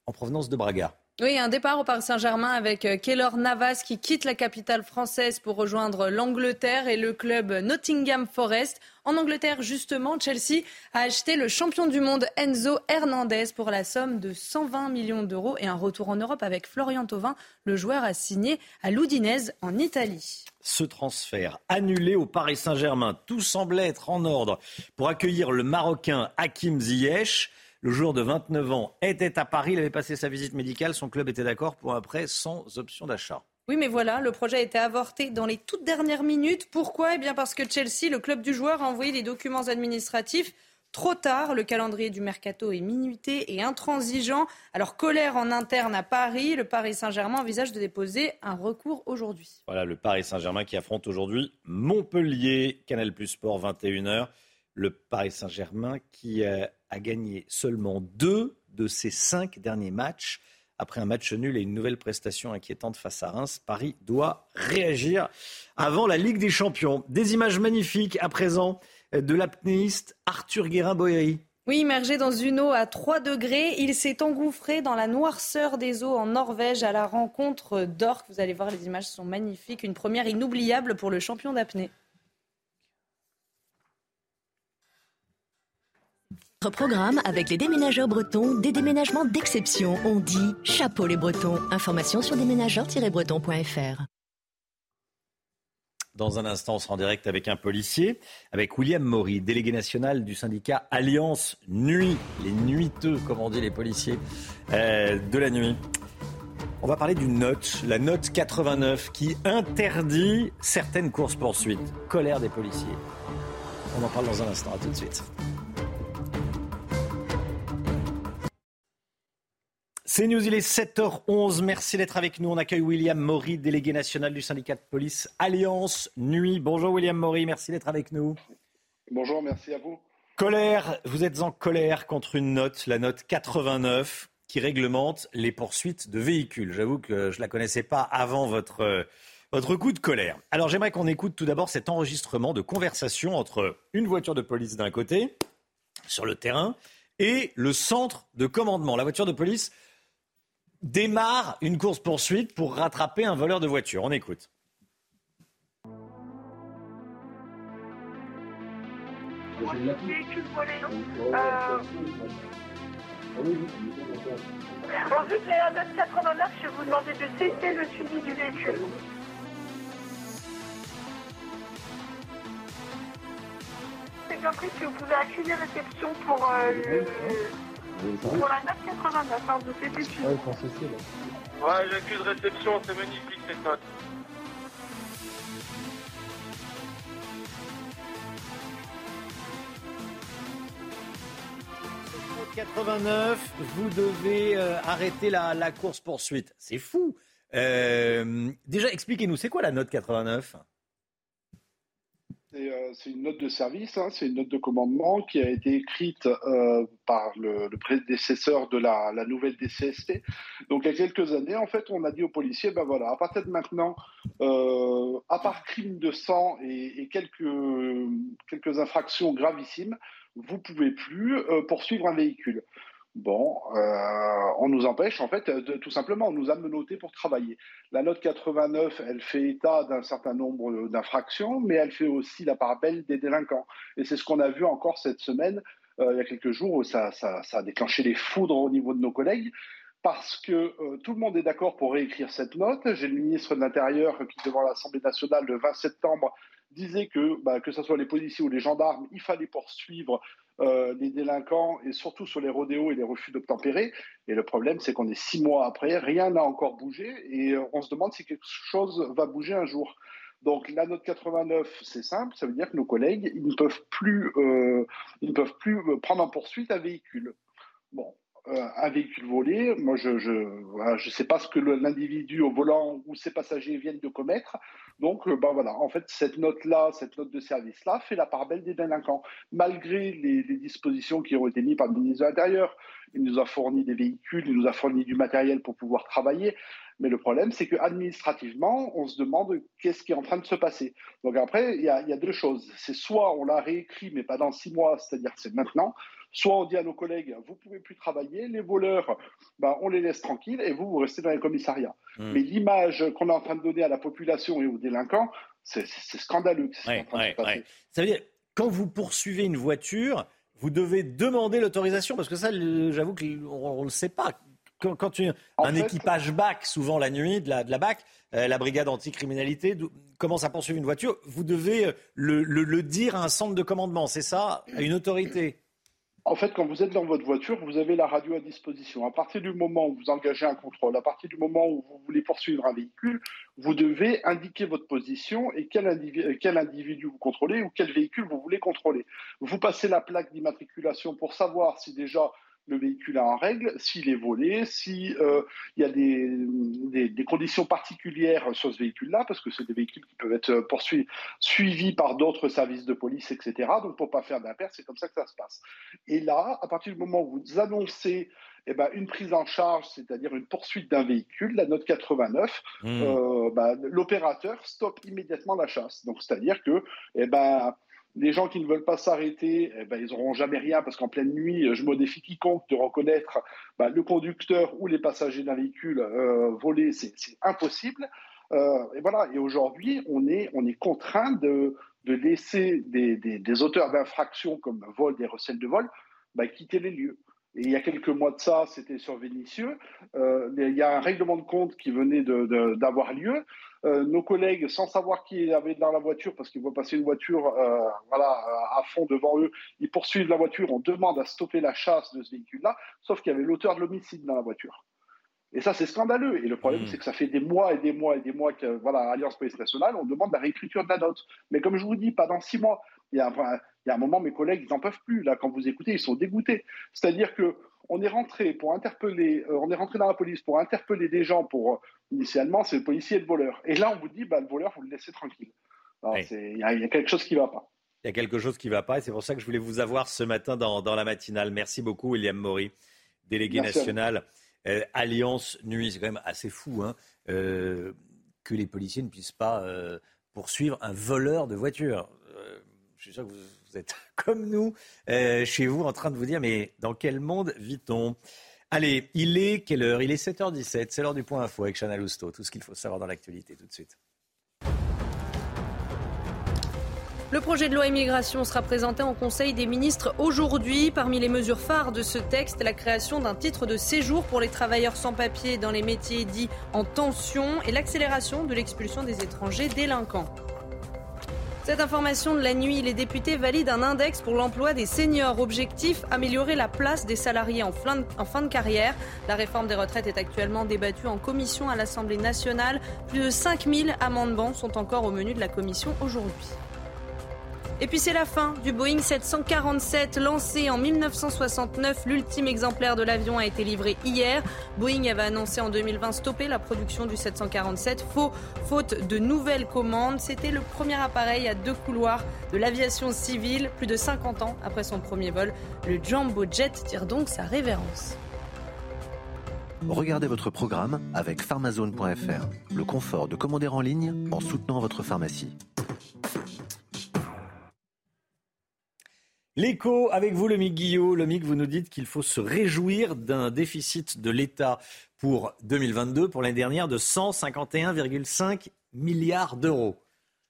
en provenance de Braga. Oui, un départ au Paris Saint-Germain avec euh, Keylor Navas qui quitte la capitale française pour rejoindre l'Angleterre et le club Nottingham Forest. En Angleterre, justement, Chelsea a acheté le champion du monde Enzo Hernandez pour la somme de 120 millions d'euros et un retour en Europe avec Florian Thauvin. Le joueur a signé à l'Udinese en Italie. Ce transfert annulé au Paris Saint-Germain, tout semblait être en ordre pour accueillir le Marocain Hakim Ziyech. Le joueur de 29 ans était à Paris, il avait passé sa visite médicale, son club était d'accord pour un prêt sans option d'achat. Oui, mais voilà, le projet a été avorté dans les toutes dernières minutes. Pourquoi? Eh bien parce que Chelsea, le club du joueur, a envoyé les documents administratifs trop tard. Le calendrier du mercato est minuté et intransigeant. Alors, colère en interne à Paris, le Paris Saint-Germain envisage de déposer un recours aujourd'hui. Voilà le Paris Saint-Germain qui affronte aujourd'hui Montpellier, Canal Plus Sport 21h. Le Paris Saint-Germain qui euh, a gagné seulement deux de ses cinq derniers matchs. Après un match nul et une nouvelle prestation inquiétante face à Reims, Paris doit réagir avant la Ligue des Champions. Des images magnifiques à présent euh, de l'apnéiste Arthur Guérin-Boéry. Oui, immergé dans une eau à 3 degrés, il s'est engouffré dans la noirceur des eaux en Norvège à la rencontre d'orques. Vous allez voir, les images sont magnifiques. Une première inoubliable pour le champion d'apnée. Programme avec les déménageurs bretons, des déménagements d'exception. On dit chapeau les bretons. Information sur déménageurs-bretons.fr. Dans un instant, on sera en direct avec un policier, avec William Maury, délégué national du syndicat Alliance Nuit, les nuiteux, comme on dit les policiers euh, de la nuit. On va parler d'une note, la note 89, qui interdit certaines courses-poursuites. Colère des policiers. On en parle dans un instant, à tout de suite. C'est News, il est 7h11. Merci d'être avec nous. On accueille William Maury, délégué national du syndicat de police Alliance Nuit. Bonjour William Maury, merci d'être avec nous. Bonjour, merci à vous. Colère, vous êtes en colère contre une note, la note 89, qui réglemente les poursuites de véhicules. J'avoue que je ne la connaissais pas avant votre, votre coup de colère. Alors j'aimerais qu'on écoute tout d'abord cet enregistrement de conversation entre une voiture de police d'un côté sur le terrain et le centre de commandement. La voiture de police démarre une course-poursuite pour rattraper un voleur de voiture. On écoute. En vue de la note 89, je vous demander de cesser le suivi du véhicule. C'est compris que vous pouvez accuser réception pour, euh, pour la note 89. Hein, vous cessez le suivi. Ouais, j'accuse réception, c'est magnifique cette note. 89, vous devez euh, arrêter la, la course-poursuite. C'est fou. Euh, déjà, expliquez-nous, c'est quoi la note 89 C'est euh, c'est une note de service, hein, c'est une note de commandement qui a été écrite euh, par le, prédécesseur de la, nouvelle DCST. Donc il y a quelques années, en fait, on a dit aux policiers, ben voilà, à partir de maintenant, euh, à part crime de sang et, quelques, quelques infractions gravissimes, vous pouvez plus poursuivre un véhicule. Bon, euh, on nous empêche en fait, de, tout simplement, on nous a menottés pour travailler. La note 89, elle fait état d'un certain nombre d'infractions, mais elle fait aussi la part belle des délinquants. Et c'est ce qu'on a vu encore cette semaine, euh, il y a quelques jours, où ça, a déclenché les foudres au niveau de nos collègues. Parce que euh, tout le monde est d'accord pour réécrire cette note. J'ai le ministre de l'Intérieur qui, devant l'Assemblée nationale le 20 septembre, disait que, bah, que ce soit les policiers ou les gendarmes, il fallait poursuivre euh, les délinquants et surtout sur les rodéos et les refus d'obtempérer. Et le problème, c'est qu'on est six mois après, rien n'a encore bougé et euh, on se demande si quelque chose va bouger un jour. Donc la note 89, c'est simple, ça veut dire que nos collègues, ils ne peuvent plus, euh, ils ne peuvent plus euh, prendre en poursuite un véhicule. Bon, un véhicule volé, moi je je voilà, je sais pas ce que l'individu au volant ou ses passagers viennent de commettre. Donc euh, ben voilà, en fait cette note là, cette note de service là fait la part belle des délinquants malgré les, dispositions qui ont été mises par le ministre de l'Intérieur. Il nous a fourni des véhicules, il nous a fourni du matériel pour pouvoir travailler. Mais le problème, c'est que administrativement, on se demande qu'est-ce qui est en train de se passer. Donc après, il y y a deux choses. C'est soit on l'a réécrit, mais pas dans six mois, c'est-à-dire c'est maintenant. Soit on dit à nos collègues, vous pouvez plus travailler, les voleurs, ben, on les laisse tranquilles et vous, vous restez dans les commissariats. Hmm. Mais l'image qu'on est en train de donner à la population et aux délinquants, c'est c'est scandaleux. ce est en Ouais, train de se ouais, passer. ouais. Ça veut dire, quand vous poursuivez une voiture, vous devez demander l'autorisation, parce que ça, j'avoue qu'on ne le sait pas. Quand, quand une- En un fait- équipage BAC, souvent la nuit, de la, de la BAC, euh, la brigade anticriminalité, commence à poursuivre une voiture, vous devez euh, le, le- le dire à un centre de commandement, c'est ça À une autorité En fait, quand vous êtes dans votre voiture, vous avez la radio à disposition. À partir du moment où vous engagez un contrôle, à partir du moment où vous voulez poursuivre un véhicule, vous devez indiquer votre position et quel individu, quel individu vous contrôlez ou quel véhicule vous voulez contrôler. Vous passez la plaque d'immatriculation pour savoir si déjà le véhicule est en règle, s'il est volé, s'il y a des, des- des conditions particulières sur ce véhicule-là, parce que c'est des véhicules qui peuvent être poursuivis, suivis par d'autres services de police, etc. Donc, pour pas faire d'impair, c'est comme ça que ça se passe. Et là, à partir du moment où vous annoncez eh ben, une prise en charge, c'est-à-dire une poursuite d'un véhicule, la note 89, Hmm. euh, ben, l'opérateur stoppe immédiatement la chasse. Donc, c'est-à-dire que eh ben, les gens qui ne veulent pas s'arrêter, eh ben, ils n'auront jamais rien parce qu'en pleine nuit, je modifie quiconque de reconnaître ben, le conducteur ou les passagers d'un véhicule euh, volé, c'est impossible. Euh, et voilà. Et aujourd'hui, on est, on est contraint de, de laisser des, des- auteurs d'infractions comme vol, des recels de vol, ben, quitter les lieux. Et il y a quelques mois de ça, c'était sur Vénissieux. Euh, il y a un règlement de compte qui venait d'avoir lieu. Euh, nos collègues, sans savoir qui avait dans la voiture, parce qu'ils voient passer une voiture euh, voilà, à fond devant eux, ils poursuivent la voiture, on demande à stopper la chasse de ce véhicule-là, sauf qu'il y avait l'auteur de l'homicide dans la voiture. Et ça, c'est scandaleux. Et le problème, c'est que ça fait des mois et des mois et des mois que, voilà, Alliance Police Nationale, on demande la réécriture de la note. Mais comme je vous dis, pas dans six mois. Il y a, un- il y a un moment, mes collègues, ils n'en peuvent plus. Là, quand vous écoutez, ils sont dégoûtés. C'est-à-dire que on est rentré pour interpeller, euh, on est rentré dans la police pour interpeller des gens pour, euh, initialement, c'est le policier et le voleur. Et là, on vous dit, bah, le voleur, vous le laissez tranquille. Il y, a- il y a quelque chose qui ne va pas. Il y a quelque chose qui ne va pas et c'est pour ça que je voulais vous avoir ce matin dans, dans la matinale. Merci beaucoup, William Maury, délégué Merci national euh, Alliance Nuit. C'est quand même assez fou hein, euh, que les policiers ne puissent pas poursuivre un voleur de voiture. Je suis sûr que vous, vous êtes *laughs* comme nous euh, chez vous en train de vous dire mais dans quel monde vit-on? Allez, il est quelle heure? Il est 7h17, c'est l'heure du point info avec Chana Lousteau. Tout ce qu'il faut savoir dans l'actualité tout de suite. Le projet de loi immigration sera présenté en Conseil des ministres aujourd'hui. Parmi les mesures phares de ce texte, la création d'un titre de séjour pour les travailleurs sans papier dans les métiers dits en tension et l'accélération de l'expulsion des étrangers délinquants. Cette information de la nuit, les députés valident un index pour l'emploi des seniors. Objectif, améliorer la place des salariés en fin, de, carrière. La réforme des retraites est actuellement débattue en commission à l'Assemblée nationale. Plus de 5000 amendements sont encore au menu de la commission aujourd'hui. Et puis c'est la fin du Boeing 747 lancé en 1969. L'ultime exemplaire de l'avion a été livré hier. Boeing avait annoncé en 2020 stopper la production du 747 faux, faute de nouvelles commandes. C'était le premier appareil à deux couloirs de l'aviation civile. Plus de 50 ans après son premier vol, le Jumbo Jet tire donc sa révérence. Regardez votre programme avec pharmazone.fr. Le confort de commander en ligne en soutenant votre pharmacie. L'écho avec vous, le Mick Guillot. Le Mick, vous nous dites qu'il faut se réjouir d'un déficit de l'État pour 2022, pour l'année dernière, de 151,5 milliards d'euros.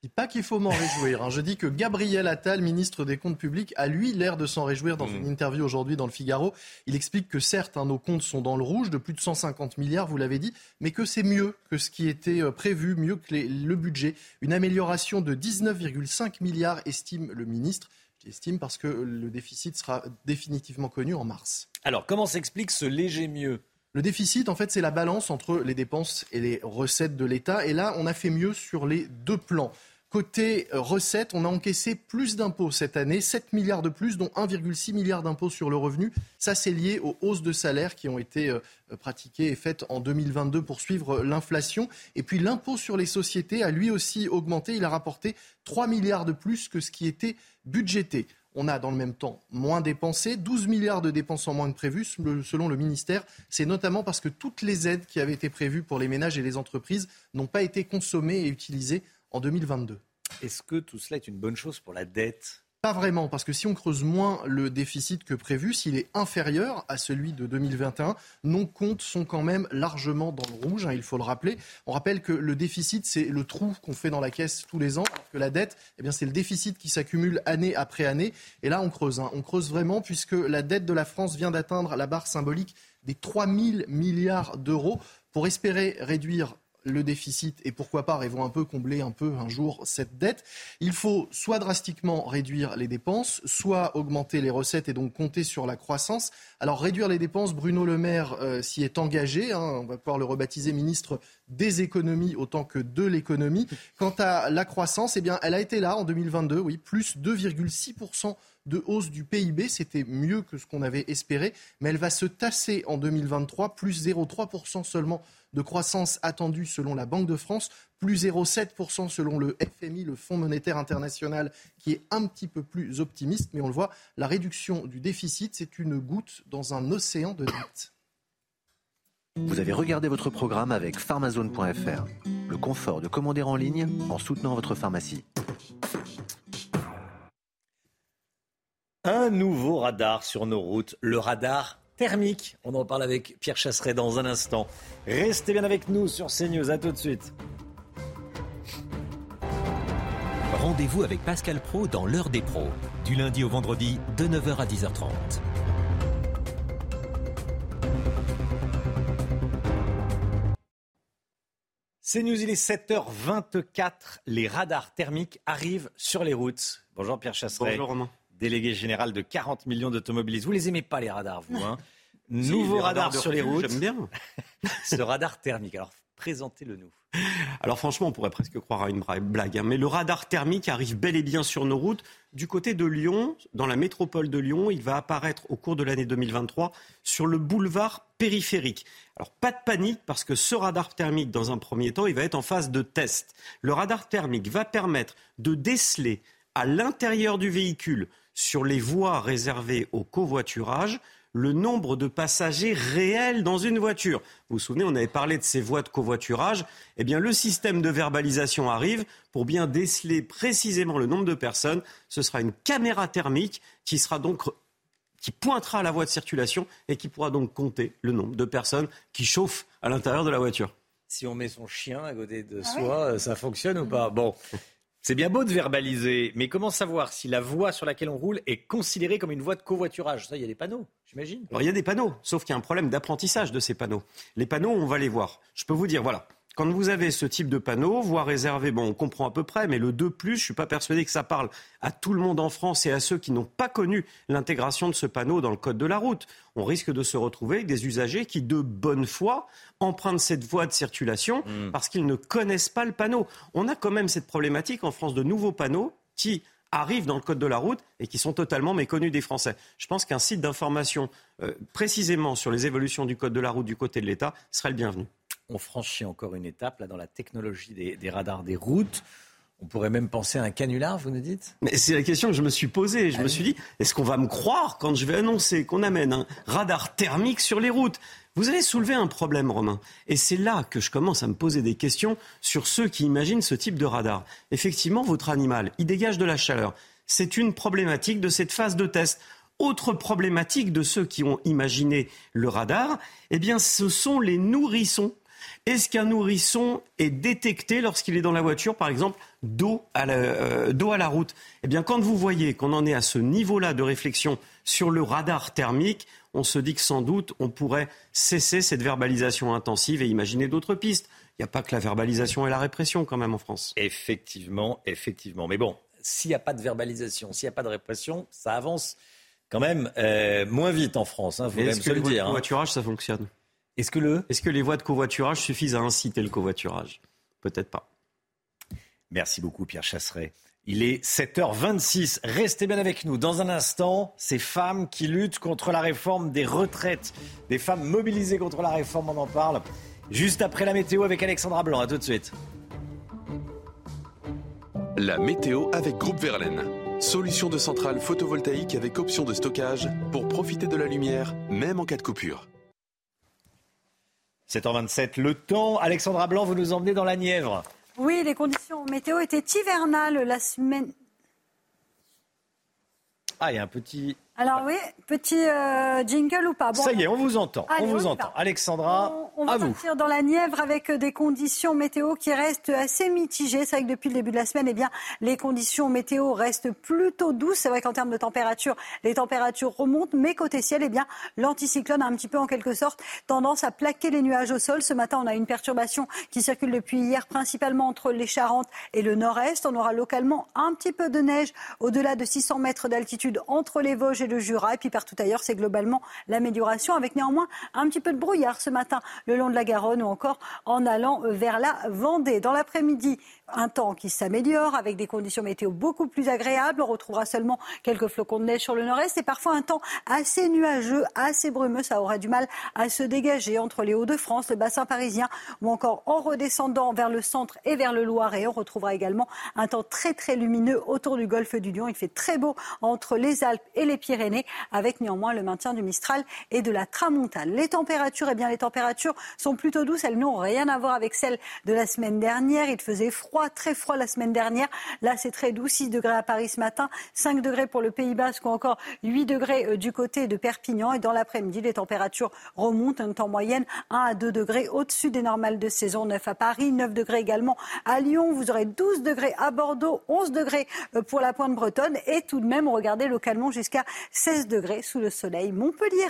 Je dis pas qu'il faut m'en réjouir. hein. Je dis que Gabriel Attal, ministre des Comptes publics, a lui l'air de s'en réjouir dans une interview aujourd'hui dans le Figaro. Il explique que certes, hein, nos comptes sont dans le rouge de plus de 150 milliards, vous l'avez dit, mais que c'est mieux que ce qui était euh, prévu, mieux que les- le budget. Une amélioration de 19,5 milliards, estime le ministre. J'estime parce que le déficit sera définitivement connu en mars. Alors, comment s'explique ce léger mieux? Le déficit, en fait, c'est la balance entre les dépenses et les recettes de l'État. Et là, on a fait mieux sur les deux plans. Côté euh, recettes, on a encaissé plus d'impôts cette année, 7 milliards de plus, dont 1,6 milliard d'impôts sur le revenu. Ça, c'est lié aux hausses de salaires qui ont été euh, pratiquées et faites en 2022 pour suivre euh, l'inflation. Et puis l'impôt sur les sociétés a lui aussi augmenté. Il a rapporté 3 milliards de plus que ce qui était budgété. On a dans le même temps moins dépensé, 12 milliards de dépenses en moins que prévu, selon le ministère. C'est notamment parce que toutes les aides qui avaient été prévues pour les ménages et les entreprises n'ont pas été consommées et utilisées en 2022. Est-ce que tout cela est une bonne chose pour la dette? Pas vraiment, parce que si on creuse moins le déficit que prévu, s'il est inférieur à celui de 2021, nos comptes sont quand même largement dans le rouge, hein, il faut le rappeler. On rappelle que le déficit, c'est le trou qu'on fait dans la caisse tous les ans, alors que la dette, eh bien, c'est le déficit qui s'accumule année après année. Et là, on creuse. hein. On creuse vraiment, puisque la dette de la France vient d'atteindre la barre symbolique des 3 000 milliards d'euros. Pour espérer réduire le déficit et pourquoi pas rêvons un peu combler un peu un jour cette dette. Il faut soit drastiquement réduire les dépenses, soit augmenter les recettes et donc compter sur la croissance. Alors réduire les dépenses, Bruno Le Maire euh, s'y est engagé. hein. on va pouvoir le rebaptiser ministre des économies autant que de l'économie. Quant à la croissance, eh bien, elle a été là en 2022, oui, plus 2,6% de hausse du PIB. C'était mieux que ce qu'on avait espéré, mais elle va se tasser en 2023, plus 0,3% seulement de croissance attendue selon la Banque de France, plus 0,7% selon le FMI, le Fonds monétaire international, qui est un petit peu plus optimiste. Mais on le voit, la réduction du déficit, c'est une goutte dans un océan de dettes. Vous avez regardé votre programme avec pharmazone.fr. Le confort de commander en ligne en soutenant votre pharmacie. Un nouveau radar sur nos routes, le radar thermique. On en parle avec Pierre Chasseret dans un instant. Restez bien avec nous sur CNews. À tout de suite. Rendez-vous avec Pascal Pro dans l'heure des pros, du lundi au vendredi de 9h à 10h30. CNews, il est 7h24. Les radars thermiques arrivent sur les routes. Bonjour Pierre Chasseret. Bonjour, Romain. Délégué général de 40 millions d'automobilistes. Vous les aimez pas les radars, vous hein *laughs* Nouveau radar radars sur les routes. j'aime bien. *laughs* Ce radar thermique. Alors, présentez-le nous. Alors franchement, on pourrait presque croire à une blague, hein, mais le radar thermique arrive bel et bien sur nos routes. Du côté de Lyon, dans la métropole de Lyon, il va apparaître au cours de l'année 2023 sur le boulevard périphérique. Alors pas de panique parce que ce radar thermique, dans un premier temps, il va être en phase de test. Le radar thermique va permettre de déceler à l'intérieur du véhicule, sur les voies réservées au covoiturage, le nombre de passagers réels dans une voiture. Vous vous souvenez, on avait parlé de ces voies de covoiturage. Eh bien, le système de verbalisation arrive pour bien déceler précisément le nombre de personnes. Ce sera une caméra thermique qui sera donc qui pointera à la voie de circulation et qui pourra donc compter le nombre de personnes qui chauffent à l'intérieur de la voiture. Si on met son chien à côté de soi, ça fonctionne ou pas? Bon. C'est bien beau de verbaliser, mais comment savoir si la voie sur laquelle on roule est considérée comme une voie de covoiturage? Ça, il y a des panneaux, j'imagine. Alors il y a des panneaux, sauf qu'il y a un problème d'apprentissage de ces panneaux. Les panneaux, on va les voir. Je peux vous dire, voilà, quand vous avez ce type de panneau, voie réservée, bon, on comprend à peu près, mais le 2, je suis pas persuadé que ça parle à tout le monde en France et à ceux qui n'ont pas connu l'intégration de ce panneau dans le code de la route. On risque de se retrouver avec des usagers qui, de bonne foi, empruntent cette voie de circulation parce qu'ils ne connaissent pas le panneau. On a quand même cette problématique en France de nouveaux panneaux qui arrivent dans le code de la route et qui sont totalement méconnus des Français. Je pense qu'un site d'information euh, précisément sur les évolutions du code de la route du côté de l'État serait le bienvenu on franchit encore une étape là dans la technologie des, radars des routes. On pourrait même penser à un canular, vous nous dites? Mais c'est la question que je me suis posée. Je me suis dit, est-ce qu'on va me croire quand je vais annoncer qu'on amène un radar thermique sur les routes? Vous avez soulevé un problème, Romain. Et c'est là que je commence à me poser des questions sur ceux qui imaginent ce type de radar. Effectivement, votre animal, il dégage de la chaleur. C'est une problématique de cette phase de test. Autre problématique de ceux qui ont imaginé le radar, eh bien, ce sont les nourrissons est-ce qu'un nourrisson est détecté lorsqu'il est dans la voiture, par exemple, d'eau à, la, euh, à la route? Eh bien, quand vous voyez qu'on en est à ce niveau-là de réflexion sur le radar thermique, on se dit que sans doute, on pourrait cesser cette verbalisation intensive et imaginer d'autres pistes. Il n'y a pas que la verbalisation et la répression quand même en France. Effectivement, effectivement. Mais bon, s'il n'y a pas de verbalisation, s'il n'y a pas de répression, ça avance quand même euh, moins vite en France. Hein, faut même se le dire. Le hein. voiturage, ça fonctionne? Est-ce que, le... Est-ce que les voies de covoiturage suffisent à inciter le covoiturage? Peut-être pas. Merci beaucoup, Pierre Chasseret. Il est 7h26. Restez bien avec nous. Dans un instant, ces femmes qui luttent contre la réforme des retraites. Des femmes mobilisées contre la réforme, on en parle. Juste après la météo avec Alexandra Blanc. À tout de suite. La météo avec Groupe Verlaine. Solution de centrale photovoltaïque avec option de stockage pour profiter de la lumière, même en cas de coupure. 7h27, le temps. Alexandra Blanc, vous nous emmenez dans la Nièvre. Oui, les conditions météo étaient hivernales la semaine. Ah, il y a un petit alors oui, petit euh, jingle ou pas? Ça y est, on vous entend. on vous entend. Alexandra, on, va partir dans la Nièvre avec des conditions météo qui restent assez mitigées. C'est vrai que depuis le début de la semaine, eh bien, les conditions météo restent plutôt douces. C'est vrai qu'en termes de température, les températures remontent, mais côté ciel, eh bien, l'anticyclone a un petit peu en quelque sorte tendance à plaquer les nuages au sol. Ce matin, on a une perturbation qui circule depuis hier, principalement entre les Charentes et le nord-est. On aura localement un petit peu de neige au-delà de 600 mètres d'altitude entre les Vosges le Jura. Et puis partout ailleurs, c'est globalement l'amélioration, avec néanmoins un petit peu de brouillard ce matin le long de la Garonne ou encore en allant vers la Vendée. Dans l'après-midi, un temps qui s'améliore avec des conditions météo beaucoup plus agréables. On retrouvera seulement quelques flocons de neige sur le nord-est et parfois un temps assez nuageux, assez brumeux. Ça aura du mal à se dégager entre les Hauts-de-France, le bassin parisien ou encore en redescendant vers le centre et vers le Loiret. On retrouvera également un temps très très lumineux autour du golfe du Lion. Il fait très beau entre les Alpes et les Pyrénées avec néanmoins le maintien du Mistral et de la Tramontane. Les températures, eh bien les températures sont plutôt douces. Elles n'ont rien à voir avec celles de la semaine dernière. Il faisait froid très froid la semaine dernière. Là, c'est très doux. 6 degrés à Paris ce matin, 5 degrés pour le Pays Basque ou encore 8 degrés euh, du côté de Perpignan. Et dans l'après-midi, les températures remontent en moyenne 1 à 2 degrés au-dessus des normales de saison. 9 à Paris, 9 degrés également à Lyon. Vous aurez 12 degrés à Bordeaux, 11 degrés euh, pour la pointe bretonne. Et tout de même, regardez localement jusqu'à 16 degrés sous le soleil. Montpellier.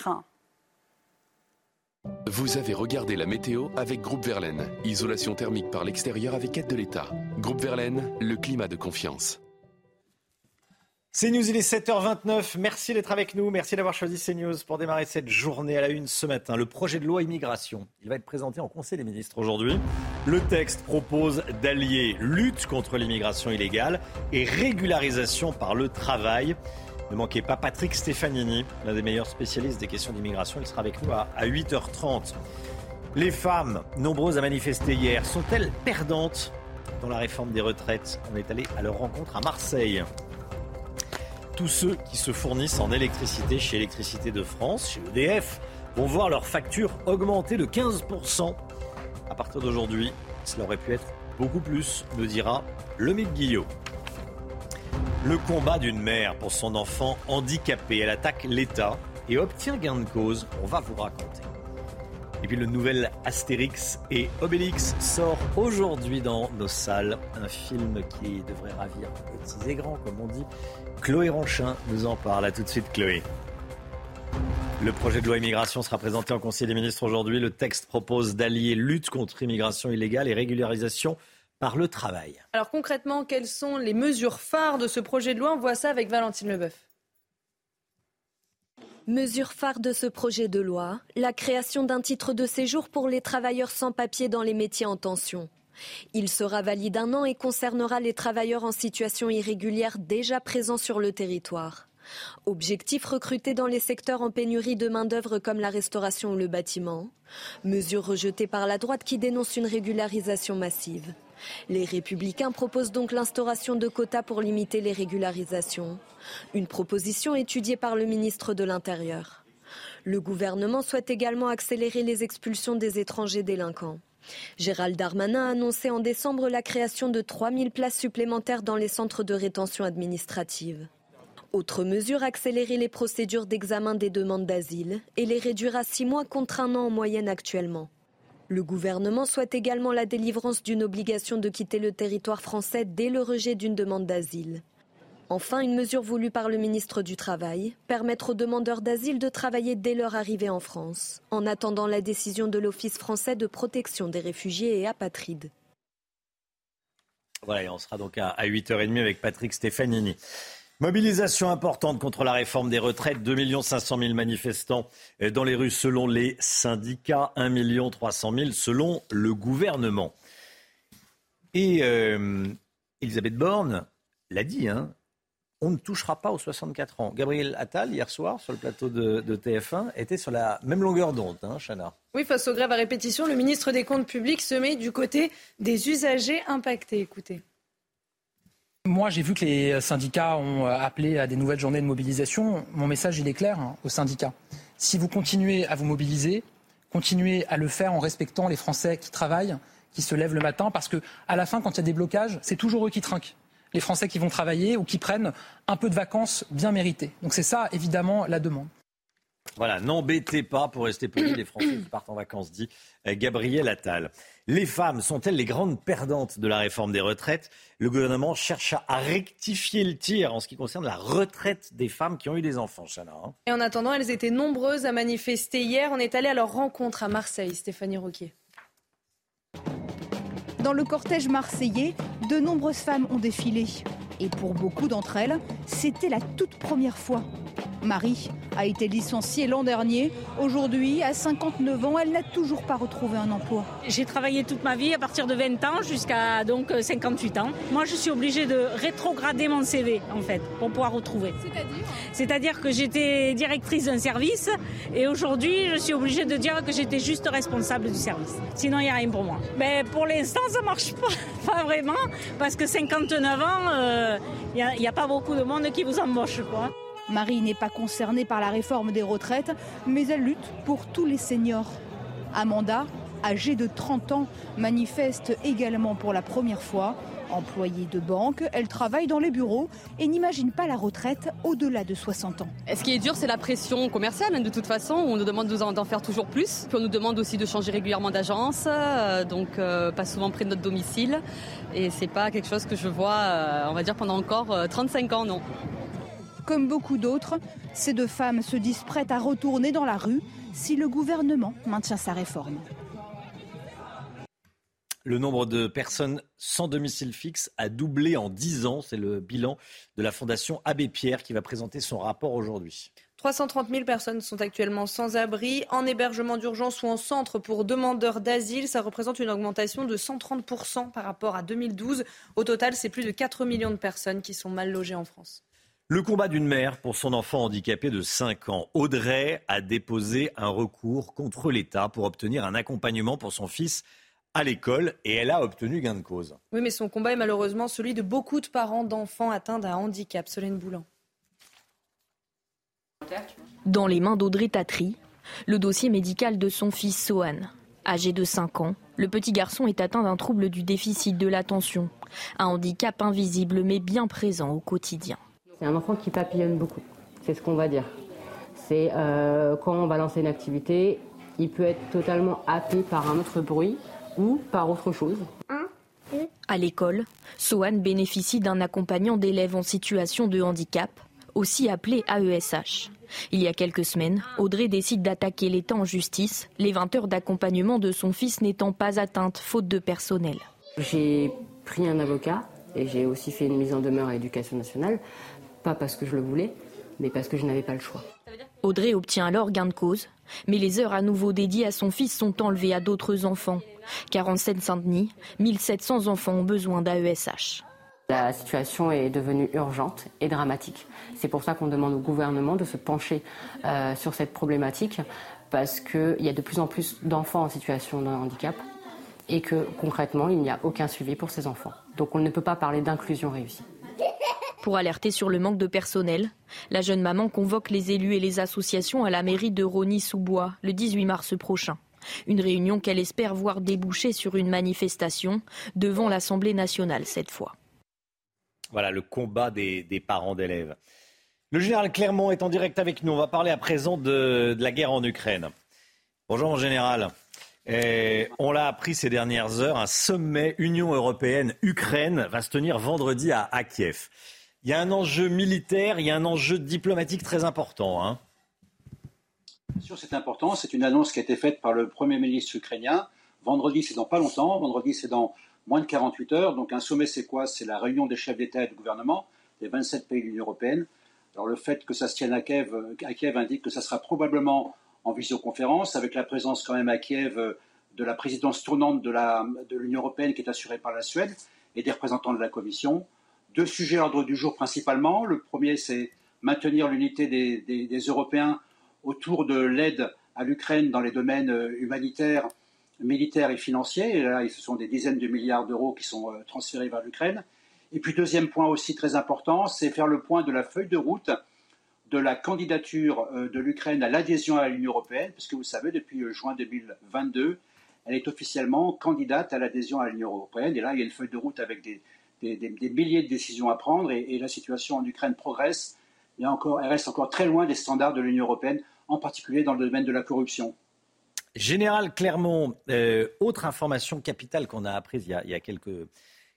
Vous avez regardé la météo avec Groupe Verlaine. Isolation thermique par l'extérieur avec aide de l'État. Groupe Verlaine, le climat de confiance. CNews, il est 7h29. Merci d'être avec nous. Merci d'avoir choisi CNews pour démarrer cette journée à la une ce matin. Le projet de loi immigration, il va être présenté en Conseil des ministres aujourd'hui. Le texte propose d'allier lutte contre l'immigration illégale et régularisation par le travail. Ne manquez pas Patrick Stefanini, l'un des meilleurs spécialistes des questions d'immigration. Il sera avec nous à, 8h30. Les femmes, nombreuses à manifester hier, sont-elles perdantes dans la réforme des retraites? On est allé à leur rencontre à Marseille. Tous ceux qui se fournissent en électricité chez Électricité de France, chez EDF, vont voir leur facture augmenter de 15%. À partir d'aujourd'hui, cela aurait pu être beaucoup plus, nous dira Lemit Guillot. Le combat d'une mère pour son enfant handicapé. Elle attaque l'État et obtient gain de cause. On va vous raconter. Et puis le nouvel Astérix et Obélix sort aujourd'hui dans nos salles. Un film qui devrait ravir petits et grands, comme on dit. Chloé Ranchin nous en parle. À tout de suite, Chloé. Le projet de loi immigration sera présenté en Conseil des ministres aujourd'hui. Le texte propose d'allier lutte contre immigration illégale et régularisation par le travail. Alors concrètement, quelles sont les mesures phares de ce projet de loi? On voit ça avec Valentine Leboeuf. Mesure phare de ce projet de loi, la création d'un titre de séjour pour les travailleurs sans papier dans les métiers en tension. Il sera valide un an et concernera les travailleurs en situation irrégulière déjà présents sur le territoire. Objectif recruter dans les secteurs en pénurie de main-d'œuvre comme la restauration ou le bâtiment. Mesure rejetée par la droite qui dénonce une régularisation massive. Les républicains proposent donc l'instauration de quotas pour limiter les régularisations. Une proposition étudiée par le ministre de l'Intérieur. Le gouvernement souhaite également accélérer les expulsions des étrangers délinquants. Gérald Darmanin a annoncé en décembre la création de 3000 places supplémentaires dans les centres de rétention administrative. Autre mesure, accélérer les procédures d'examen des demandes d'asile et les réduire à six mois contre un an en moyenne actuellement. Le gouvernement souhaite également la délivrance d'une obligation de quitter le territoire français dès le rejet d'une demande d'asile. Enfin, une mesure voulue par le ministre du Travail, permettre aux demandeurs d'asile de travailler dès leur arrivée en France, en attendant la décision de l'Office français de protection des réfugiés et apatrides. Voilà, et on sera donc à 8h30 avec Patrick Stefanini. Mobilisation importante contre la réforme des retraites. 2 500 000 manifestants dans les rues selon les syndicats. 1 300 000 selon le gouvernement. Et euh, Elisabeth Borne l'a dit, hein, on ne touchera pas aux 64 ans. Gabriel Attal, hier soir, sur le plateau de, TF1, était sur la même longueur d'onde, hein. Oui, face aux grèves à répétition, le ministre des Comptes publics se met du côté des usagers impactés. Écoutez. Moi, j'ai vu que les syndicats ont appelé à des nouvelles journées de mobilisation. Mon message, il est clair hein, aux syndicats. Si vous continuez à vous mobiliser, continuez à le faire en respectant les Français qui travaillent, qui se lèvent le matin, parce que à la fin, quand il y a des blocages, c'est toujours eux qui trinquent les Français qui vont travailler ou qui prennent un peu de vacances bien méritées. Donc c'est ça, évidemment, la demande. Voilà, n'embêtez pas pour rester poli les Français qui partent en vacances, dit euh, Gabriel Attal. Les femmes sont-elles les grandes perdantes de la réforme des retraites? Le gouvernement cherche à rectifier le tir en ce qui concerne la retraite des femmes qui ont eu des enfants, Chana. Hein. Et en attendant, elles étaient nombreuses à manifester hier. On est allé à leur rencontre à Marseille, Stéphanie Roquier. Dans le cortège marseillais, de nombreuses femmes ont défilé. Et pour beaucoup d'entre elles, c'était la toute première fois. Marie a été licenciée l'an dernier. Aujourd'hui, à 59 ans, elle n'a toujours pas retrouvé un emploi. J'ai travaillé toute ma vie à partir de 20 ans jusqu'à donc 58 ans. Moi, je suis obligée de rétrograder mon CV en fait pour pouvoir retrouver. C'est-à-dire C'est-à-dire que j'étais directrice d'un service et aujourd'hui, je suis obligée de dire que j'étais juste responsable du service. Sinon, il n'y a rien pour moi. Mais pour l'instant, ça marche pas, *laughs* pas vraiment parce que 59 ans, euh, il n'y a, a, pas beaucoup de monde qui vous embauche quoi. Marie n'est pas concernée par la réforme des retraites, mais elle lutte pour tous les seniors. Amanda, âgée de 30 ans, manifeste également pour la première fois. Employée de banque, elle travaille dans les bureaux et n'imagine pas la retraite au-delà de 60 ans. Ce qui est dur, c'est la pression commerciale, de toute façon. On nous demande d'en faire toujours plus. Puis on nous demande aussi de changer régulièrement d'agence, euh, donc euh, pas souvent près de notre domicile. Et c'est pas quelque chose que je vois, euh, on va dire, pendant encore 35 ans, non. Comme beaucoup d'autres, ces deux femmes se disent prêtes à retourner dans la rue si le gouvernement maintient sa réforme. Le nombre de personnes sans domicile fixe a doublé en 10 ans. C'est le bilan de la Fondation Abbé Pierre qui va présenter son rapport aujourd'hui. 330 000 personnes sont actuellement sans abri, en hébergement d'urgence ou en centre pour demandeurs d'asile. Ça représente une augmentation de 130 par rapport à 2012. Au total, c'est plus de 4 millions de personnes qui sont mal logées en France. Le combat d'une mère pour son enfant handicapé de 5 ans. Audrey a déposé un recours contre l'État pour obtenir un accompagnement pour son fils à l'école et elle a obtenu gain de cause. Oui, mais son combat est malheureusement celui de beaucoup de parents d'enfants atteints d'un handicap. Solène Boulan. Dans les mains d'Audrey Tatry, le dossier médical de son fils Sohan. Âgé de 5 ans, le petit garçon est atteint d'un trouble du déficit de l'attention, un handicap invisible mais bien présent au quotidien. C'est un enfant qui papillonne beaucoup, c'est ce qu'on va dire. C'est euh, quand on va lancer une activité, il peut être totalement happé par un autre bruit ou par autre chose. À l'école, Sohan bénéficie d'un accompagnant d'élèves en situation de handicap, aussi appelé AESH. Il y a quelques semaines, Audrey décide d'attaquer l'État en justice, les 20 heures d'accompagnement de son fils n'étant pas atteintes faute de personnel. J'ai pris un avocat et j'ai aussi fait une mise en demeure à l'éducation nationale, pas parce que je le voulais, mais parce que je n'avais pas le choix. Audrey obtient alors gain de cause, mais les heures à nouveau dédiées à son fils sont enlevées à d'autres enfants. Car en Seine-Saint-Denis, 1700 enfants ont besoin d'AESH. La situation est devenue urgente et dramatique. C'est pour ça qu'on demande au gouvernement de se pencher euh, sur cette problématique, parce qu'il y a de plus en plus d'enfants en situation de handicap et que concrètement, il n'y a aucun suivi pour ces enfants. Donc on ne peut pas parler d'inclusion réussie. Pour alerter sur le manque de personnel, la jeune maman convoque les élus et les associations à la mairie de Rony-sous-Bois le 18 mars prochain. Une réunion qu'elle espère voir déboucher sur une manifestation devant l'Assemblée nationale cette fois. Voilà le combat des, parents d'élèves. Le général Clermont est en direct avec nous. On va parler à présent de, la guerre en Ukraine. Bonjour mon général. on l'a appris ces dernières heures, un sommet Union européenne-Ukraine va se tenir vendredi à, Kiev. Il y a un enjeu militaire, il y a un enjeu diplomatique très important. Hein. Bien sûr, c'est important. C'est une annonce qui a été faite par le Premier ministre ukrainien. Vendredi, c'est dans pas longtemps. Vendredi, c'est dans moins de 48 heures. Donc un sommet, c'est quoi? C'est la réunion des chefs d'État et de gouvernement des 27 pays de l'Union européenne. Alors le fait que ça se tienne à Kiev, à Kiev indique que ça sera probablement en visioconférence, avec la présence quand même à Kiev de la présidence tournante de l'Union européenne qui est assurée par la Suède et des représentants de la Commission. Deux sujets à l'ordre du jour principalement. Le premier, c'est maintenir l'unité des, Européens autour de l'aide à l'Ukraine dans les domaines euh, humanitaires, militaires et financiers. Et là, ce sont des dizaines de milliards d'euros qui sont euh, transférés vers l'Ukraine. Et puis, deuxième point aussi très important, c'est faire le point de la feuille de route de la candidature euh, de l'Ukraine à l'adhésion à l'Union européenne, puisque vous savez, depuis juin 2022, elle est officiellement candidate à l'adhésion à l'Union européenne. Et là, il y a une feuille de route avec des, des, milliers de décisions à prendre et, la situation en Ukraine progresse. Encore, elle reste encore très loin des standards de l'Union européenne, en particulier dans le domaine de la corruption. Général Clermont, euh, autre information capitale qu'on a apprise il y a, quelques,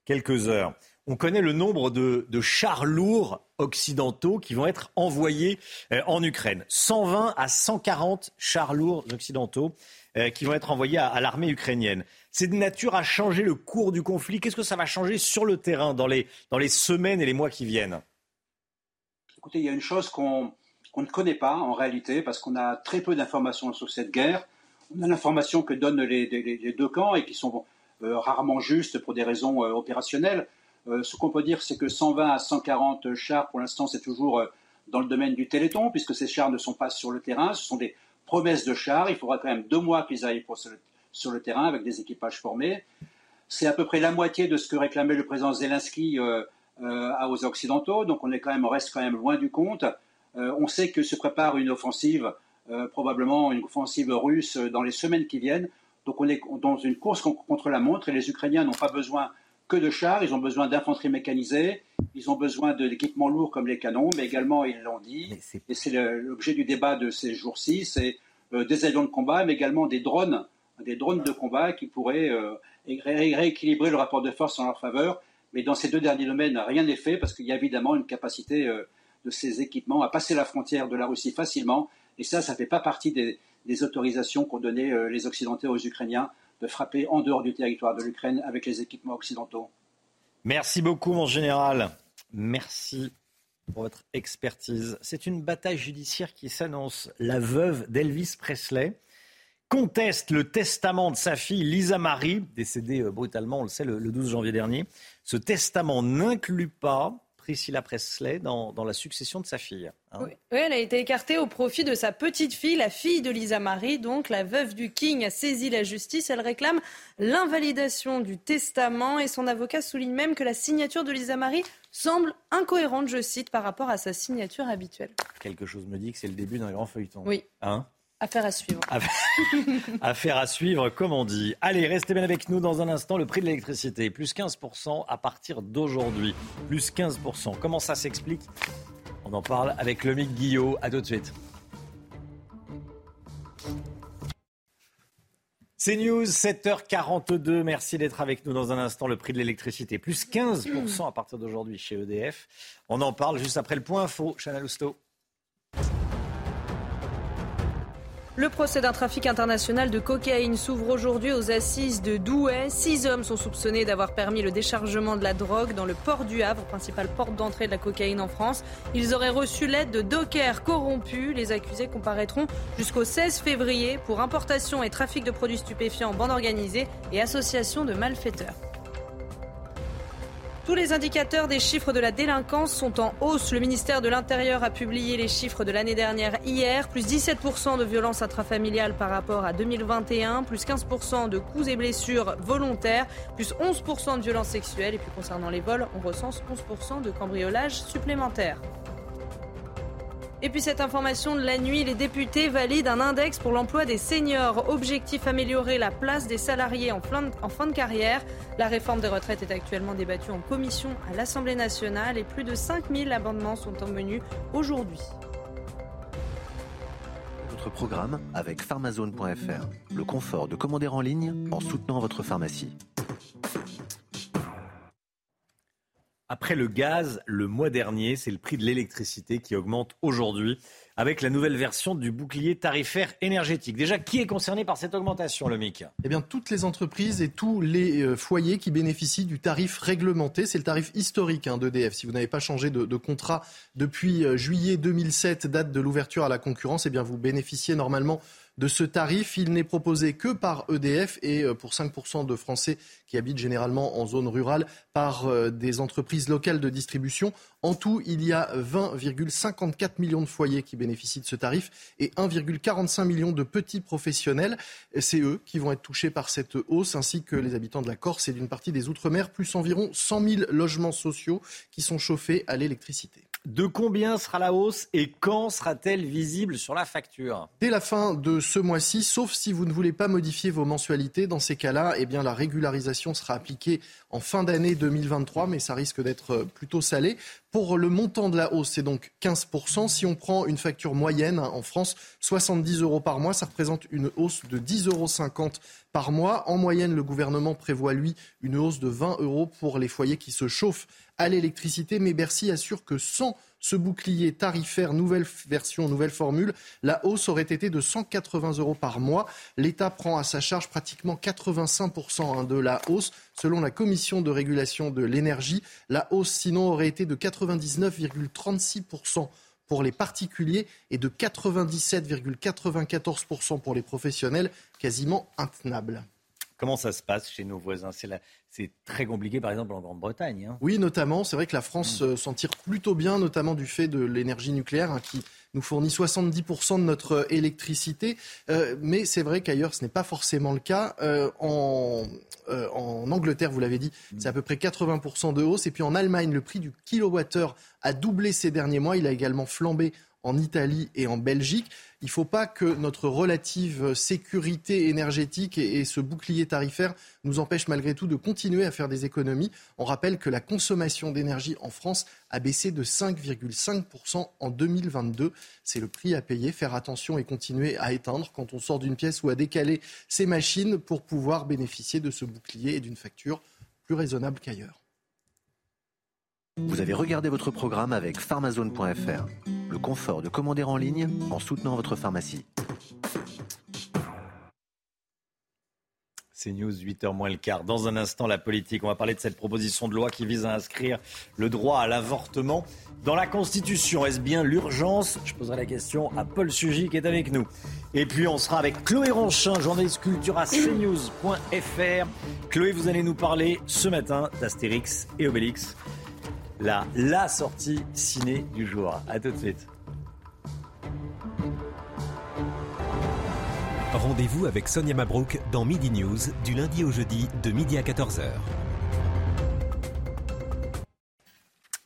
quelques, heures. On connaît le nombre de, chars lourds occidentaux qui vont être envoyés euh, en Ukraine. 120 à 140 chars lourds occidentaux euh, qui vont être envoyés à l'armée ukrainienne c'est de nature à changer le cours du conflit. Qu'est-ce que ça va changer sur le terrain dans les, dans les semaines et les mois qui viennent? Écoutez, il y a une chose qu'on ne connaît pas en réalité, parce qu'on a très peu d'informations sur cette guerre. On a l'information que donnent les, deux camps et qui sont euh, rarement justes pour des raisons euh, opérationnelles. Ce qu'on peut dire, c'est que 120 à 140 chars, pour l'instant, c'est toujours dans le domaine du Téléthon, puisque ces chars ne sont pas sur le terrain. Ce sont des promesses de chars. Il faudra quand même deux mois qu'ils aillent sur le terrain avec des équipages formés. C'est à peu près la moitié de ce que réclamait le président Zelensky euh, euh, aux Occidentaux, donc on, est quand même, reste quand même loin du compte. Euh, on sait que se prépare une offensive, probablement une offensive russe dans les semaines qui viennent. Donc on est dans une course contre la montre et les Ukrainiens n'ont pas besoin que de chars, ils ont besoin d'infanterie mécanisée, ils ont besoin d'équipements lourds comme les canons, mais également, ils l'ont dit, et c'est l'objet du débat de ces jours-ci, c'est des avions de combat, mais également des drones des drones de combat qui pourraient euh, rééquilibrer le rapport de force en leur faveur. Mais dans ces deux derniers domaines, rien n'est fait parce qu'il y a évidemment une capacité euh, de ces équipements à passer la frontière de la Russie facilement. Et ça, ça ne fait pas partie des, autorisations qu'ont données euh, les Occidentaux aux Ukrainiens de frapper en dehors du territoire de l'Ukraine avec les équipements occidentaux. Merci beaucoup, mon général. Merci pour votre expertise. C'est une bataille judiciaire qui s'annonce. La veuve d'Elvis Presley conteste le testament de sa fille Lisa Marie, décédée euh, brutalement, on le sait, le 12 janvier dernier. Ce testament n'inclut pas, Priscilla Presley dans, la succession de sa fille. Hein. Oui. elle a été écartée au profit de sa petite fille, la fille de Lisa Marie. Donc, la veuve du King a saisi la justice. Elle réclame l'invalidation du testament et son avocat souligne même que la signature de Lisa Marie semble incohérente, je cite, par rapport à sa signature habituelle. Quelque chose me dit que c'est le début d'un grand feuilleton. Oui. Hein? Affaire à suivre. *laughs* Affaire à suivre, comme on dit. Allez, restez bien avec nous dans un instant. Le prix de l'électricité, plus 15% à partir d'aujourd'hui. Plus 15%. Comment ça s'explique? On en parle avec Lomique Guillot. À tout de suite. C'est News, 7h42. Merci d'être avec nous dans un instant. Le prix de l'électricité, plus 15% à partir d'aujourd'hui chez EDF. On en parle juste après le point info. Chana Lousteau. Le procès d'un trafic international de cocaïne s'ouvre aujourd'hui aux assises de Douai. Six hommes sont soupçonnés d'avoir permis le déchargement de la drogue dans le port du Havre, principale porte d'entrée de la cocaïne en France. Ils auraient reçu l'aide de dockers corrompus. Les accusés comparaîtront jusqu'au 16 février pour importation et trafic de produits stupéfiants en bande organisée et association de malfaiteurs. Tous les indicateurs des chiffres de la délinquance sont en hausse. Le ministère de l'Intérieur a publié les chiffres de l'année dernière hier. Plus 17% de violences intrafamiliales par rapport à 2021. Plus 15% de coups et blessures volontaires. Plus 11% de violences sexuelles. Et puis concernant les vols, on recense 11% de cambriolages supplémentaires. Et puis cette information de la nuit, les députés valident un index pour l'emploi des seniors. Objectif améliorer la place des salariés en fin de carrière. La réforme des retraites est actuellement débattue en commission à l'Assemblée nationale et plus de 5000 amendements sont en menu aujourd'hui. Votre programme avec pharmazone.fr. Le confort de commander en ligne en soutenant votre pharmacie. Après le gaz, le mois dernier, c'est le prix de l'électricité qui augmente aujourd'hui avec la nouvelle version du bouclier tarifaire énergétique. Déjà, qui est concerné par cette augmentation, le MIC Eh bien, toutes les entreprises et tous les euh, foyers qui bénéficient du tarif réglementé. C'est le tarif historique hein, d'EDF. Si vous n'avez pas changé de, de contrat depuis euh, juillet 2007, date de l'ouverture à la concurrence, eh bien, vous bénéficiez normalement de ce tarif. Il n'est proposé que par EDF et euh, pour 5% de Français qui habitent généralement en zone rurale par euh, des entreprises locales de distribution. En tout, il y a 20,54 millions de foyers qui bénéficient de ce tarif et 1,45 million de petits professionnels. C'est eux qui vont être touchés par cette hausse, ainsi que les habitants de la Corse et d'une partie des Outre-mer, plus environ 100 000 logements sociaux qui sont chauffés à l'électricité. De combien sera la hausse et quand sera-t-elle visible sur la facture? Dès la fin de ce mois-ci, sauf si vous ne voulez pas modifier vos mensualités. Dans ces cas-là, eh bien, la régularisation sera appliquée en fin d'année 2023, mais ça risque d'être plutôt salé. Pour le montant de la hausse, c'est donc 15%. Si on prend une facture moyenne hein, en France, 70 euros par mois, ça représente une hausse de 10,50 euros par mois. En moyenne, le gouvernement prévoit, lui, une hausse de 20 euros pour les foyers qui se chauffent à l'électricité, mais Bercy assure que sans ce bouclier tarifaire, nouvelle version, nouvelle formule, la hausse aurait été de 180 euros par mois. L'État prend à sa charge pratiquement 85% hein, de la hausse. Selon la commission de régulation de l'énergie, la hausse sinon aurait été de 99,36% pour les particuliers et de 97,94% pour les professionnels, quasiment intenable. Comment ça se passe chez nos voisins? C'est très compliqué, par exemple, en Grande-Bretagne. Hein. Oui, notamment. C'est vrai que la France mm. euh, s'en tire plutôt bien, notamment du fait de l'énergie nucléaire, hein, qui nous fournit 70% de notre euh, électricité. Euh, mais c'est vrai qu'ailleurs, ce n'est pas forcément le cas. en, en, Angleterre, vous l'avez dit, mm. c'est à peu près 80% de hausse. Et puis en Allemagne, le prix du kilowattheure a doublé ces derniers mois. Il a également flambé en Italie et en Belgique. Il ne faut pas que notre relative sécurité énergétique et, ce bouclier tarifaire nous empêchent malgré tout de continuer à faire des économies. On rappelle que la consommation d'énergie en France a baissé de 5,5% en 2022. C'est le prix à payer. Faire attention et continuer à éteindre quand on sort d'une pièce ou à décaler ses machines pour pouvoir bénéficier de ce bouclier et d'une facture plus raisonnable qu'ailleurs. Vous avez regardé votre programme avec pharmazone.fr. Le confort de commander en ligne en soutenant votre pharmacie. News, 8h moins le quart. Dans un instant, la politique. On va parler de cette proposition de loi qui vise à inscrire le droit à l'avortement dans la Constitution. Est-ce bien l'urgence? Je poserai la question à Paul Sugy qui est avec nous. Et puis on sera avec Chloé Ronchin, journaliste culture à cnews.fr. Chloé, vous allez nous parler ce matin d'Astérix et Obélix. La, la sortie ciné du jour. A tout de suite. Rendez-vous avec Sonia Mabrouk dans Midi News du lundi au jeudi de midi à 14h.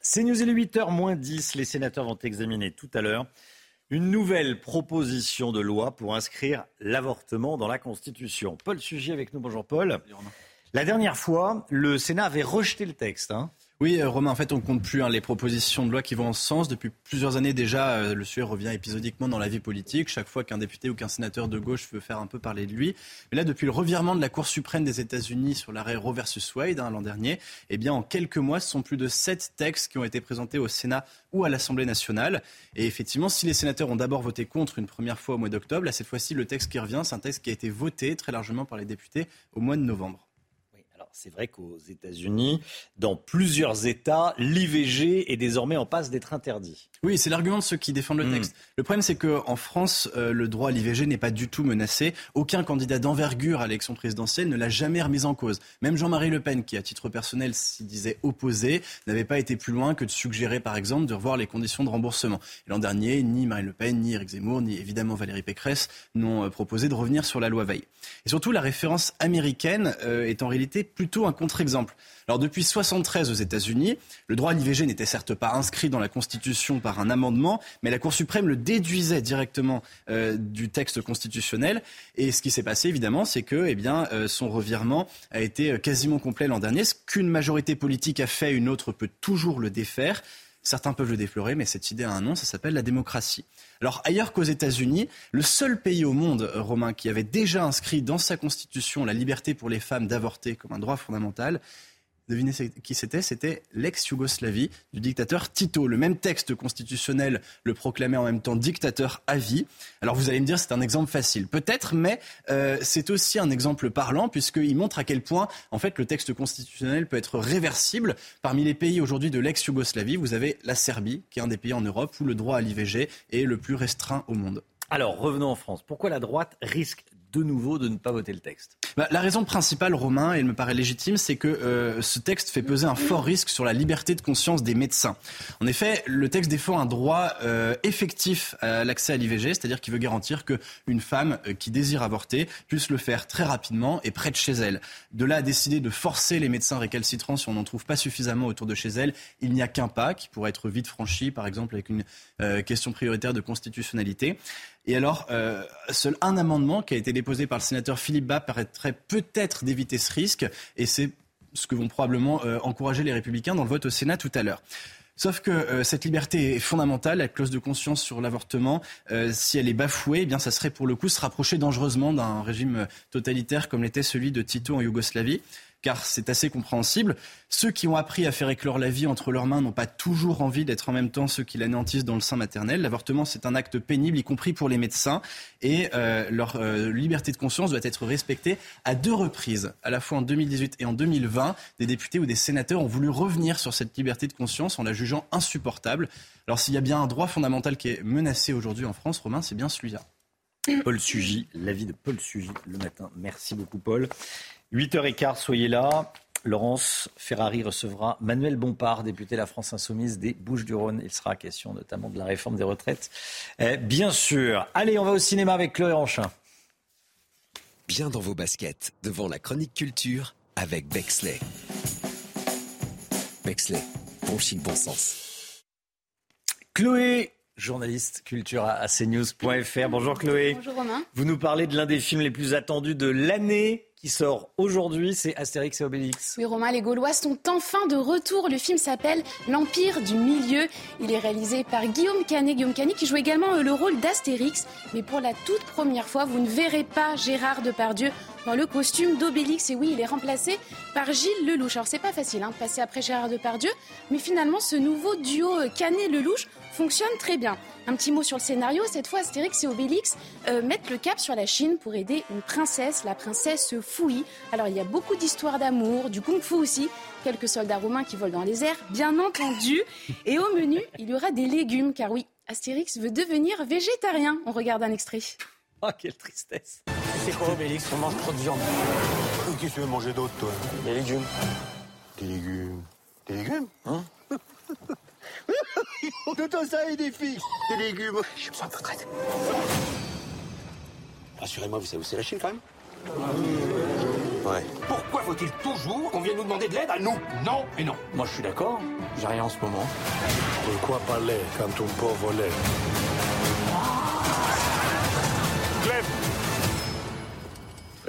C'est News, il est 8h moins 10. Les sénateurs vont examiner tout à l'heure une nouvelle proposition de loi pour inscrire l'avortement dans la Constitution. Paul Sugy avec nous. Bonjour Paul. La dernière fois, le Sénat avait rejeté le texte. Hein. Oui, euh, Romain, en fait, on compte plus hein, les propositions de loi qui vont en ce sens. Depuis plusieurs années déjà, euh, le sujet revient épisodiquement dans la vie politique. Chaque fois qu'un député ou qu'un sénateur de gauche veut faire un peu parler de lui. Mais là, depuis le revirement de la Cour suprême des États-Unis sur l'arrêt Roe versus Wade hein, l'an dernier, eh bien, en quelques mois, ce sont plus de sept textes qui ont été présentés au Sénat ou à l'Assemblée nationale. Et effectivement, si les sénateurs ont d'abord voté contre une première fois au mois d'octobre, là, cette fois-ci, le texte qui revient, c'est un texte qui a été voté très largement par les députés au mois de novembre c'est vrai qu'aux États-Unis, dans plusieurs États, l'IVG est désormais en passe d'être interdit. Oui, c'est l'argument de ceux qui défendent le hmm. texte. Le problème, c'est qu'en France, euh, le droit à l'IVG n'est pas du tout menacé. Aucun candidat d'envergure à l'élection présidentielle ne l'a jamais remis en cause. Même Jean-Marie Le Pen, qui à titre personnel s'y disait opposé, n'avait pas été plus loin que de suggérer, par exemple, de revoir les conditions de remboursement. L'an dernier, ni Marine Le Pen, ni Éric Zemmour, ni évidemment Valérie Pécresse n'ont euh, proposé de revenir sur la loi Veil. Et surtout, la référence américaine euh, est en réalité plutôt un contre-exemple. Alors depuis 73 aux États-Unis, le droit à l'IVG n'était certes pas inscrit dans la Constitution par un amendement, mais la Cour suprême le déduisait directement euh, du texte constitutionnel. Et ce qui s'est passé évidemment, c'est que eh bien, euh, son revirement a été quasiment complet l'an dernier. Ce qu'une majorité politique a fait, une autre peut toujours le défaire. Certains peuvent le déplorer, mais cette idée a un nom, ça s'appelle la démocratie. Alors ailleurs qu'aux États-Unis, le seul pays au monde, euh, Romain, qui avait déjà inscrit dans sa constitution la liberté pour les femmes d'avorter comme un droit fondamental, Devinez qui c'était C'était l'ex-Yougoslavie du dictateur Tito. Le même texte constitutionnel le proclamait en même temps dictateur à vie. Alors vous allez me dire c'est un exemple facile. Peut-être, mais euh, c'est aussi un exemple parlant puisqu'il montre à quel point en fait le texte constitutionnel peut être réversible. Parmi les pays aujourd'hui de l'ex-Yougoslavie, vous avez la Serbie, qui est un des pays en Europe où le droit à l'IVG est le plus restreint au monde. Alors, revenons en France. Pourquoi la droite risque de nouveau de ne pas voter le texte? Bah, La raison principale, Romain, et elle me paraît légitime, c'est que euh, ce texte fait peser un fort risque sur la liberté de conscience des médecins. En effet, le texte défend un droit euh, effectif à l'accès à l'IVG, c'est-à-dire qu'il veut garantir qu'une femme euh, qui désire avorter puisse le faire très rapidement et près de chez elle. De là à décider de forcer les médecins récalcitrants si on n'en trouve pas suffisamment autour de chez elle, il n'y a qu'un pas qui pourrait être vite franchi, par exemple avec une question prioritaire de constitutionnalité. Et alors, seul un amendement qui a été déposé par le sénateur Philippe Bas peut-être d'éviter ce risque, et c'est ce que vont probablement euh, encourager les républicains dans le vote au Sénat tout à l'heure. Sauf que euh, cette liberté est fondamentale, la clause de conscience sur l'avortement, si elle est bafouée, eh bien ça serait pour le coup se rapprocher dangereusement d'un régime totalitaire comme l'était celui de Tito en Yougoslavie car c'est assez compréhensible. Ceux qui ont appris à faire éclore la vie entre leurs mains n'ont pas toujours envie d'être en même temps ceux qui l'anéantissent dans le sein maternel. L'avortement, c'est un acte pénible, y compris pour les médecins, et euh, leur euh, liberté de conscience doit être respectée à deux reprises, à la fois en 2018 et en 2020. Des députés ou des sénateurs ont voulu revenir sur cette liberté de conscience en la jugeant insupportable. Alors s'il y a bien un droit fondamental qui est menacé aujourd'hui en France, Romain, c'est bien celui-là. Paul Sugy, l'avis de Paul Sugy le matin. Merci beaucoup Paul. 8h15, soyez là. Laurence Ferrari recevra Manuel Bompard, député de la France Insoumise des Bouches-du-Rhône. Il sera question notamment de la réforme des retraites. Eh, bien sûr. Allez, on va au cinéma avec Chloé Ranchin. Bien dans vos baskets, devant la chronique culture avec Bexley. Bexley, bon chic, bon sens. Chloé, journaliste culture à cnews.fr. Bonjour Chloé. Bonjour Romain. Vous nous parlez de l'un des films les plus attendus de l'année qui sort aujourd'hui, c'est Astérix et Obélix. Oui, Romain, les Gaulois sont enfin de retour. Le film s'appelle L'Empire du Milieu. Il est réalisé par Guillaume Canet. Guillaume Canet qui joue également euh, le rôle d'Astérix. Mais pour la toute première fois, vous ne verrez pas Gérard Depardieu dans le costume d'Obélix. Et oui, il est remplacé par Gilles Lelouch. Alors, c'est pas facile, hein, de passer après Gérard Depardieu. Mais finalement, ce nouveau duo euh, Canet-Lelouch fonctionne très bien. Un petit mot sur le scénario. Cette fois, Astérix et Obélix euh, mettent le cap sur la Chine pour aider une princesse, la princesse Fouille. Alors, il y a beaucoup d'histoires d'amour, du kung-fu aussi, quelques soldats romains qui volent dans les airs, bien entendu. Et au menu, il y aura des légumes, car oui, Astérix veut devenir végétarien. On regarde un extrait. Oh, quelle tristesse. C'est quoi, Obélix? On mange trop de viande. Qu'est-ce que tu veux manger d'autre, toi? Des légumes. Des légumes. Des légumes? Hein? *laughs* Tout ça et des filles, des légumes. J'ai besoin de votre aide. Rassurez-moi, vous savez où c'est la Chine quand même? Ouais. Pourquoi faut-il toujours qu'on vienne nous demander de l'aide à nous? Non et non. Moi je suis d'accord, j'ai rien en ce moment. Pourquoi parler quand on peut voler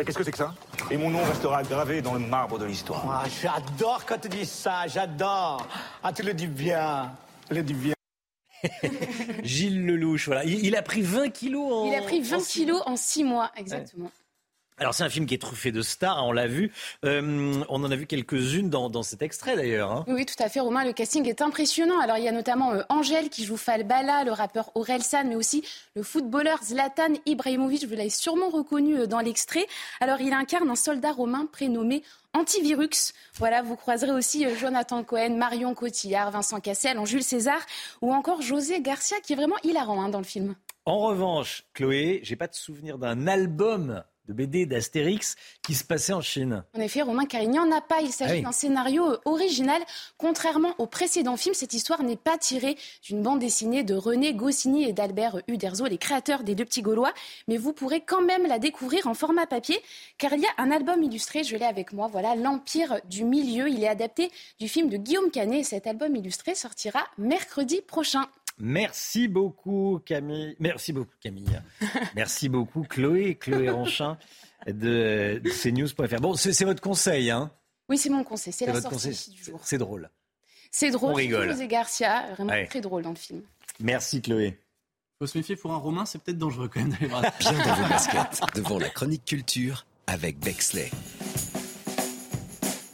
Qu'est-ce que c'est que ça Et mon nom restera gravé dans le marbre de l'histoire. Ah, j'adore quand tu dis ça, j'adore. Ah, tu le dis bien. Tu le dis bien. *laughs* Gilles Lelouch, voilà. Il, il a pris 20 kilos en. Il a pris 20 en six kilos en 6 mois, exactement. Alors c'est un film qui est truffé de stars, hein, on l'a vu. Euh, on en a vu quelques-unes dans, dans cet extrait d'ailleurs. hein. Oui, oui, tout à fait, Romain. Le casting est impressionnant. Alors, il y a notamment euh, Angèle qui joue Falbala, le rappeur Aurel San, mais aussi le footballeur Zlatan Ibrahimovic. Vous l'avez sûrement reconnu euh, dans l'extrait. Alors, il incarne un soldat romain prénommé Antivirux. Voilà, vous croiserez aussi euh, Jonathan Cohen, Marion Cotillard, Vincent Cassel, en Jules César, ou encore José Garcia, qui est vraiment hilarant hein, dans le film. En revanche, Chloé, j'ai pas de souvenir d'un album de BD d'Astérix qui se passait en Chine. En effet, Romain, car il n'y en a pas. Il s'agit Ah oui. d'un scénario euh, original. Contrairement au précédent film, cette histoire n'est pas tirée d'une bande dessinée de René Goscinny et d'Albert Uderzo, les créateurs des Deux Petits Gaulois. Mais vous pourrez quand même la découvrir en format papier, car il y a un album illustré, je l'ai avec moi, voilà, L'Empire du Milieu. Il est adapté du film de Guillaume Canet et cet album illustré sortira mercredi prochain. Merci beaucoup Camille. Merci beaucoup Camille. *laughs* Merci beaucoup Chloé, Chloé Ranchin de, cnews.fr. Bon, c'est votre conseil, hein Oui, c'est mon conseil, c'est la votre sortie conseil. du jour. C'est drôle. C'est On drôle, rigole. José Garcia, vraiment Ouais. très drôle dans le film. Merci Chloé. Faut se méfier pour un Romain, c'est peut-être dangereux quand même d'aller voir. *laughs* Bien dans vos *laughs* baskets, devant la chronique culture avec Bexley.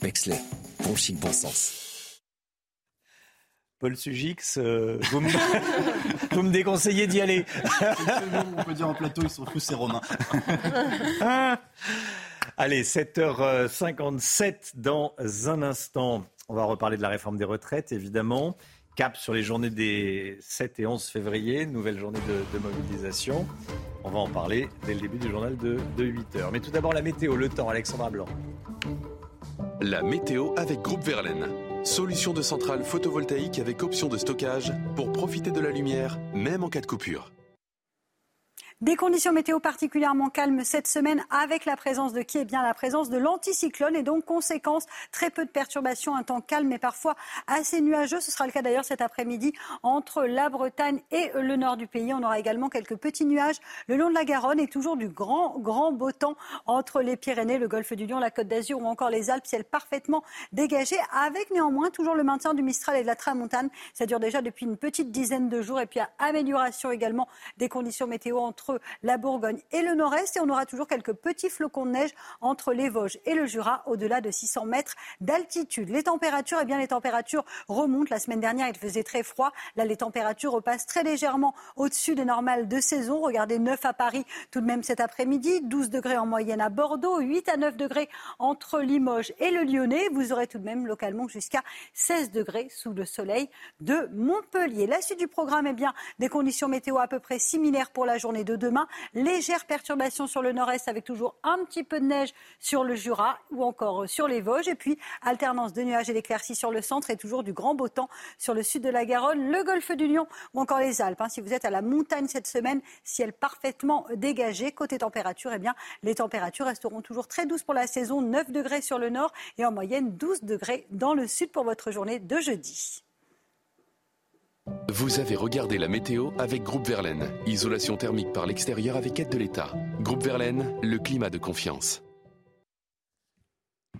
Bexley, bon chic, bon sens. Paul Sugix, euh, vous, me... *laughs* vous me déconseillez d'y aller. On peut dire en plateau, ils sont fous, c'est Romain. *laughs* Allez, 7h57 dans un instant. On va reparler de la réforme des retraites, évidemment. Cap sur les journées des 7 et 11 février, nouvelle journée de, de mobilisation. On va en parler dès le début du journal de, de 8h. Mais tout d'abord, la météo, le temps, Alexandra Blanc. La météo avec Groupe Verlaine. Solution de centrale photovoltaïque avec option de stockage pour profiter de la lumière, même en cas de coupure. Des conditions météo particulièrement calmes cette semaine avec la présence de qui? Est bien la présence de l'anticyclone et donc conséquence très peu de perturbations, un temps calme mais parfois assez nuageux. Ce sera le cas d'ailleurs cet après-midi entre la Bretagne et le nord du pays. On aura également quelques petits nuages le long de la Garonne et toujours du grand grand beau temps entre les Pyrénées, le Golfe du Lion, la Côte d'Azur ou encore les Alpes, ciel parfaitement dégagé avec néanmoins toujours le maintien du Mistral et de la Tramontane. Ça dure déjà depuis une petite dizaine de jours et puis amélioration également des conditions météo entre la Bourgogne et le nord-est. Et on aura toujours quelques petits flocons de neige entre les Vosges et le Jura, au-delà de 600 mètres d'altitude. Les températures, eh bien, les températures remontent. La semaine dernière, il faisait très froid. Là, les températures repassent très légèrement au-dessus des normales de saison. Regardez, 9 à Paris tout de même cet après-midi, 12 degrés en moyenne à Bordeaux, 8 à 9 degrés entre Limoges et le Lyonnais. Vous aurez tout de même localement jusqu'à 16 degrés sous le soleil de Montpellier. La suite du programme, eh bien, des conditions météo à peu près similaires pour la journée de demain. Légère perturbation sur le nord-est avec toujours un petit peu de neige sur le Jura ou encore sur les Vosges. Et puis, alternance de nuages et d'éclaircies sur le centre et toujours du grand beau temps sur le sud de la Garonne, le golfe du Lion ou encore les Alpes. hein. Si vous êtes à la montagne cette semaine, ciel parfaitement dégagé. Côté température, eh bien, les températures resteront toujours très douces pour la saison. 9 degrés sur le nord et en moyenne 12 degrés dans le sud pour votre journée de jeudi. Vous avez regardé la météo avec Groupe Verlaine. Isolation thermique par l'extérieur avec aide de l'État. Groupe Verlaine, le climat de confiance.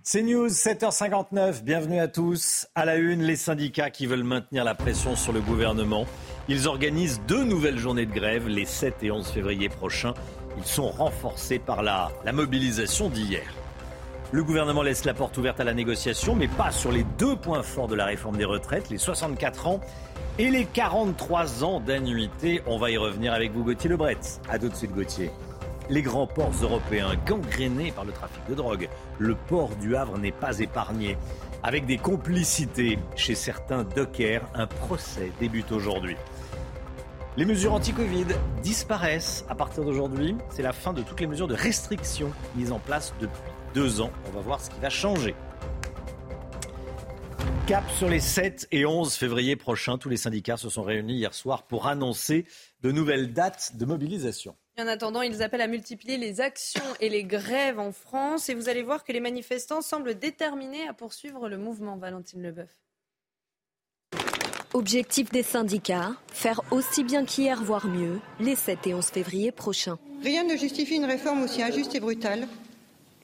C'est News, 7h59. Bienvenue à tous. À la une, les syndicats qui veulent maintenir la pression sur le gouvernement. Ils organisent deux nouvelles journées de grève les 7 et 11 février prochains. Ils sont renforcés par la, la mobilisation d'hier. Le gouvernement laisse la porte ouverte à la négociation, mais pas sur les deux points forts de la réforme des retraites, les 64 ans et les 43 ans d'annuité. On va y revenir avec vous, Gauthier Lebret. À tout de suite, Gauthier. Les grands ports européens gangrénés par le trafic de drogue. Le port du Havre n'est pas épargné. Avec des complicités chez certains dockers, un procès débute aujourd'hui. Les mesures anti-Covid disparaissent à partir d'aujourd'hui. C'est la fin de toutes les mesures de restriction mises en place depuis deux ans. On va voir ce qui va changer. Cap sur les 7 et 11 février prochains. Tous les syndicats se sont réunis hier soir pour annoncer de nouvelles dates de mobilisation. En attendant, ils appellent à multiplier les actions et les grèves en France. Et vous allez voir que les manifestants semblent déterminés à poursuivre le mouvement, Valentine Leboeuf. Objectif des syndicats, faire aussi bien qu'hier, voire mieux, les 7 et 11 février prochains. Rien ne justifie une réforme aussi injuste et brutale.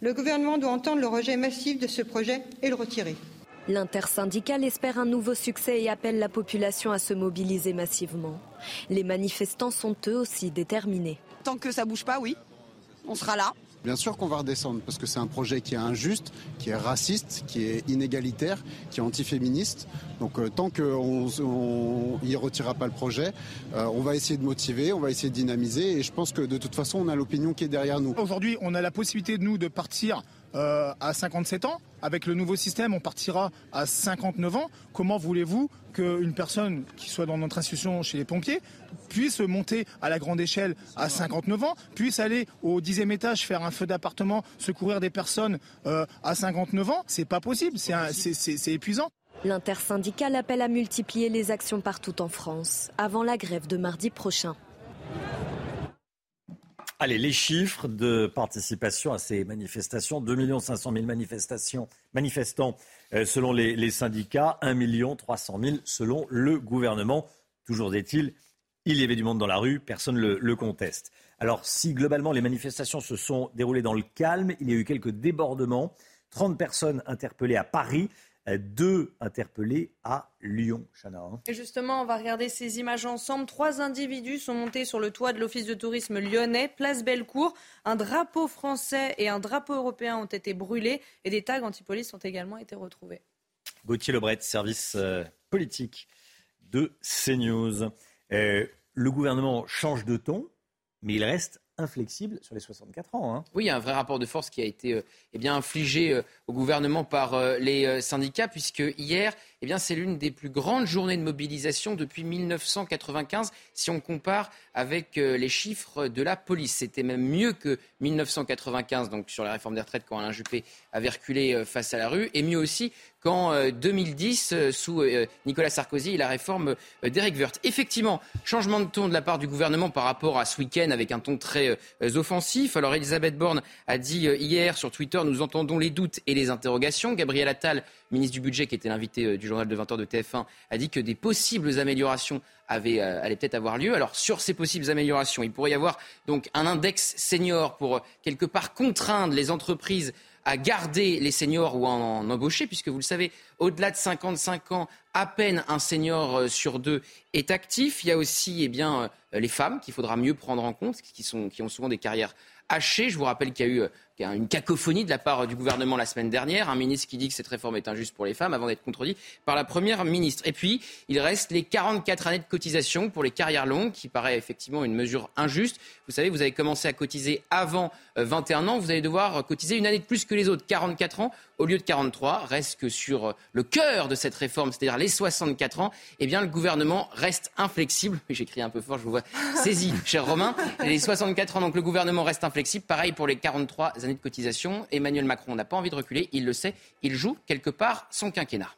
Le gouvernement doit entendre le rejet massif de ce projet et le retirer. L'intersyndicale espère un nouveau succès et appelle la population à se mobiliser massivement. Les manifestants sont eux aussi déterminés. Tant que ça bouge pas, oui, on sera là. Bien sûr qu'on va redescendre parce que c'est un projet qui est injuste, qui est raciste, qui est inégalitaire, qui est antiféministe. Donc euh, tant qu'on ne retirera pas le projet, euh, on va essayer de motiver, on va essayer de dynamiser et je pense que de toute façon on a l'opinion qui est derrière nous. Aujourd'hui on a la possibilité de nous de partir euh, à 57 ans. Avec le nouveau système, on partira à 59 ans. Comment voulez-vous qu'une personne qui soit dans notre institution chez les pompiers puisse monter à la grande échelle à 59 ans, puisse aller au 10e étage faire un feu d'appartement, secourir des personnes euh, à 59 ans? C'est pas possible, c'est épuisant. L'intersyndicale appelle à multiplier les actions partout en France avant la grève de mardi prochain. Allez, les chiffres de participation à ces manifestations. 2 500 000 manifestations, manifestants euh, selon les, syndicats, 1 300 000 selon le gouvernement. Toujours est-il, il y avait du monde dans la rue, personne ne le conteste. Alors si globalement les manifestations se sont déroulées dans le calme, il y a eu quelques débordements. 30 personnes interpellées à Paris, deux interpellés à Lyon. Chana. Hein. Et justement, on va regarder ces images ensemble. Trois individus sont montés sur le toit de l'Office de tourisme lyonnais, place Bellecour. Un drapeau français et un drapeau européen ont été brûlés et des tags anti-police ont également été retrouvés. Gauthier Lebret, service euh, politique de CNews. Euh, le gouvernement change de ton, mais il reste inflexible sur les 64 ans. Hein. Oui, il y a un vrai rapport de force qui a été euh, eh infligé euh, au gouvernement par euh, les syndicats, puisque hier, eh c'est l'une des plus grandes journées de mobilisation depuis 1995, si on compare avec les chiffres de la police. C'était même mieux que 1995, donc sur la réforme des retraites, quand Alain Juppé avait reculé face à la rue, et mieux aussi qu'en 2010, euh, sous euh, Nicolas Sarkozy et la réforme euh, d'Éric Woerth. Effectivement, changement de ton de la part du gouvernement par rapport à ce week-end avec un ton très offensif. Alors Elisabeth Borne a dit hier sur Twitter, nous entendons les doutes et les interrogations. Gabriel Attal, ministre du Budget, qui était l'invité du journal de 20h de TF1, a dit que des possibles améliorations avaient, allaient peut-être avoir lieu. Alors sur ces possibles améliorations, il pourrait y avoir un index senior pour quelque part contraindre les entreprises à garder les seniors ou à en embaucher, puisque vous le savez, au-delà de 55 ans, à peine un senior euh, sur deux est actif. Il y a aussi eh euh, les femmes qu'il faudra mieux prendre en compte, qui, sont, qui ont souvent des carrières hachées. Je vous rappelle qu'il y a eu euh, une cacophonie de la part du gouvernement la semaine dernière. Un ministre qui dit que cette réforme est injuste pour les femmes avant d'être contredit par la première ministre. Et puis, il reste les 44 années de cotisation pour les carrières longues, qui paraît effectivement une mesure injuste. Vous savez, vous avez commencé à cotiser avant 21 ans. Vous allez devoir cotiser une année de plus que les autres, 44 ans au lieu de 43. Reste que sur le cœur de cette réforme, c'est-à-dire les 64 ans, eh bien, le gouvernement reste inflexible. *laughs* J'écris un peu fort, je vous vois *laughs* saisi, cher Romain. Les 64 ans, donc le gouvernement reste inflexible. Pareil pour les 43 années de cotisation. Emmanuel Macron n'a pas envie de reculer, il le sait. Il joue quelque part son quinquennat.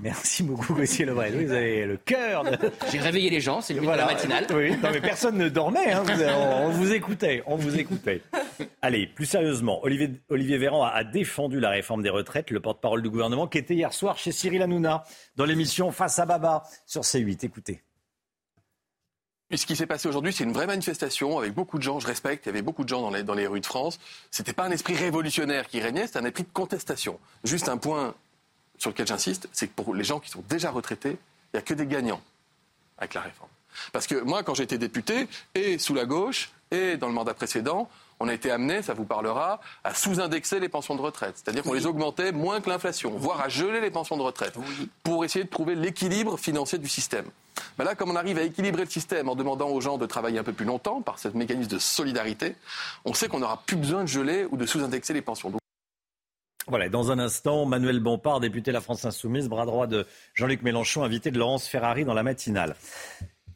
Merci beaucoup, Monsieur Lebret. Vous avez le cœur. De... J'ai réveillé les gens, c'est le voilà. de la matinale. Oui, non, mais personne ne dormait. Hein. On, vous écoutait. On vous écoutait. Allez, plus sérieusement, Olivier, Olivier Véran a, défendu la réforme des retraites, le porte-parole du gouvernement, qui était hier soir chez Cyril Hanouna dans l'émission Face à Baba sur C8. Écoutez. Et ce qui s'est passé aujourd'hui, c'est une vraie manifestation avec beaucoup de gens, je respecte, il y avait beaucoup de gens dans les, dans les rues de France. Ce n'était pas un esprit révolutionnaire qui régnait, c'était un esprit de contestation. Juste un point sur lequel j'insiste, c'est que pour les gens qui sont déjà retraités, il n'y a que des gagnants avec la réforme. Parce que moi, quand j'étais député, et sous la gauche, et dans le mandat précédent, on a été amené, ça vous parlera, à sous-indexer les pensions de retraite. C'est-à-dire qu'on les augmentait moins que l'inflation, voire à geler les pensions de retraite, pour essayer de trouver l'équilibre financier du système. Ben là, comme on arrive à équilibrer le système en demandant aux gens de travailler un peu plus longtemps par ce mécanisme de solidarité, on sait qu'on n'aura plus besoin de geler ou de sous-indexer les pensions. Voilà, dans un instant, Manuel Bompard, député de la France Insoumise, bras droit de Jean-Luc Mélenchon, invité de Laurence Ferrari dans la matinale.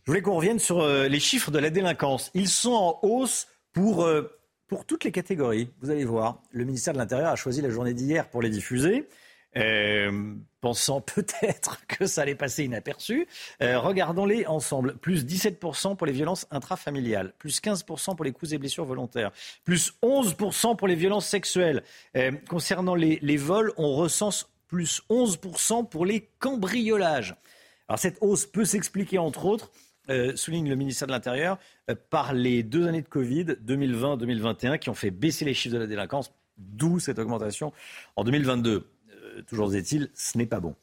Je voulais qu'on revienne sur euh, les chiffres de la délinquance. Ils sont en hausse pour, euh, pour toutes les catégories. Vous allez voir, le ministère de l'Intérieur a choisi la journée d'hier pour les diffuser. Euh, pensant *laughs* peut-être que ça allait passer inaperçu. Euh, regardons-les ensemble. Plus 17% pour les violences intrafamiliales, plus 15% pour les coups et blessures volontaires, plus 11% pour les violences sexuelles. Euh, concernant les, les vols, on recense plus 11% pour les cambriolages. Alors cette hausse peut s'expliquer entre autres souligne le ministère de l'Intérieur, par les deux années de Covid, 2020-2021, qui ont fait baisser les chiffres de la délinquance, d'où cette augmentation en 2022. Toujours est-il, ce n'est pas bon.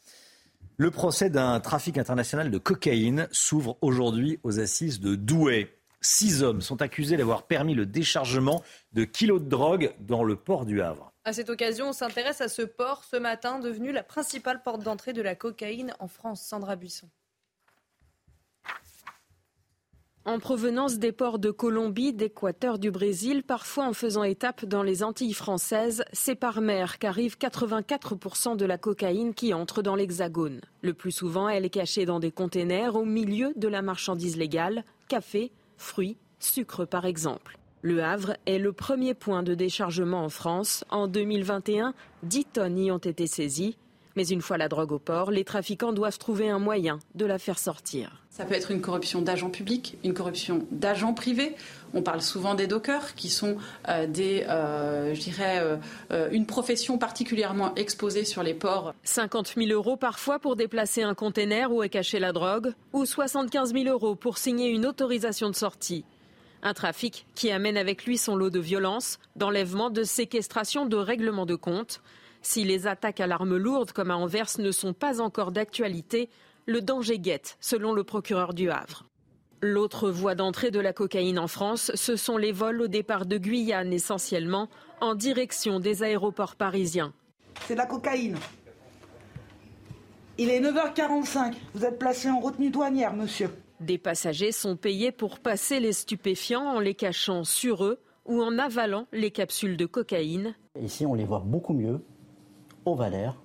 Le procès d'un trafic international de cocaïne s'ouvre aujourd'hui aux assises de Douai. Six hommes sont accusés d'avoir permis le déchargement de kilos de drogue dans le port du Havre. À cette occasion, on s'intéresse à ce port ce matin, devenu la principale porte d'entrée de la cocaïne en France. Sandra Buisson. En provenance des ports de Colombie, d'Équateur, du Brésil, parfois en faisant étape dans les Antilles françaises, c'est par mer qu'arrive 84% de la cocaïne qui entre dans l'Hexagone. Le plus souvent, elle est cachée dans des containers au milieu de la marchandise légale, café, fruits, sucre par exemple. Le Havre est le premier point de déchargement en France. En 2021, 10 tonnes y ont été saisies. Mais une fois la drogue au port, les trafiquants doivent trouver un moyen de la faire sortir. Ça peut être une corruption d'agents publics, une corruption d'agents privés. On parle souvent des dockers, qui sont euh, des, euh, je dirais, euh, une profession particulièrement exposée sur les ports. 50 000 euros parfois pour déplacer un container où est cachée la drogue, ou 75 000 euros pour signer une autorisation de sortie. Un trafic qui amène avec lui son lot de violence, d'enlèvement, de séquestration, de règlement de compte. Si les attaques à l'arme lourde comme à Anvers ne sont pas encore d'actualité, le danger guette, selon le procureur du Havre. L'autre voie d'entrée de la cocaïne en France, ce sont les vols au départ de Guyane essentiellement, en direction des aéroports parisiens. C'est de la cocaïne. Il est 9h45. Vous êtes placé en retenue douanière, monsieur. Des passagers sont payés pour passer les stupéfiants en les cachant sur eux ou en avalant les capsules de cocaïne. Ici, on les voit beaucoup mieux ovalaire,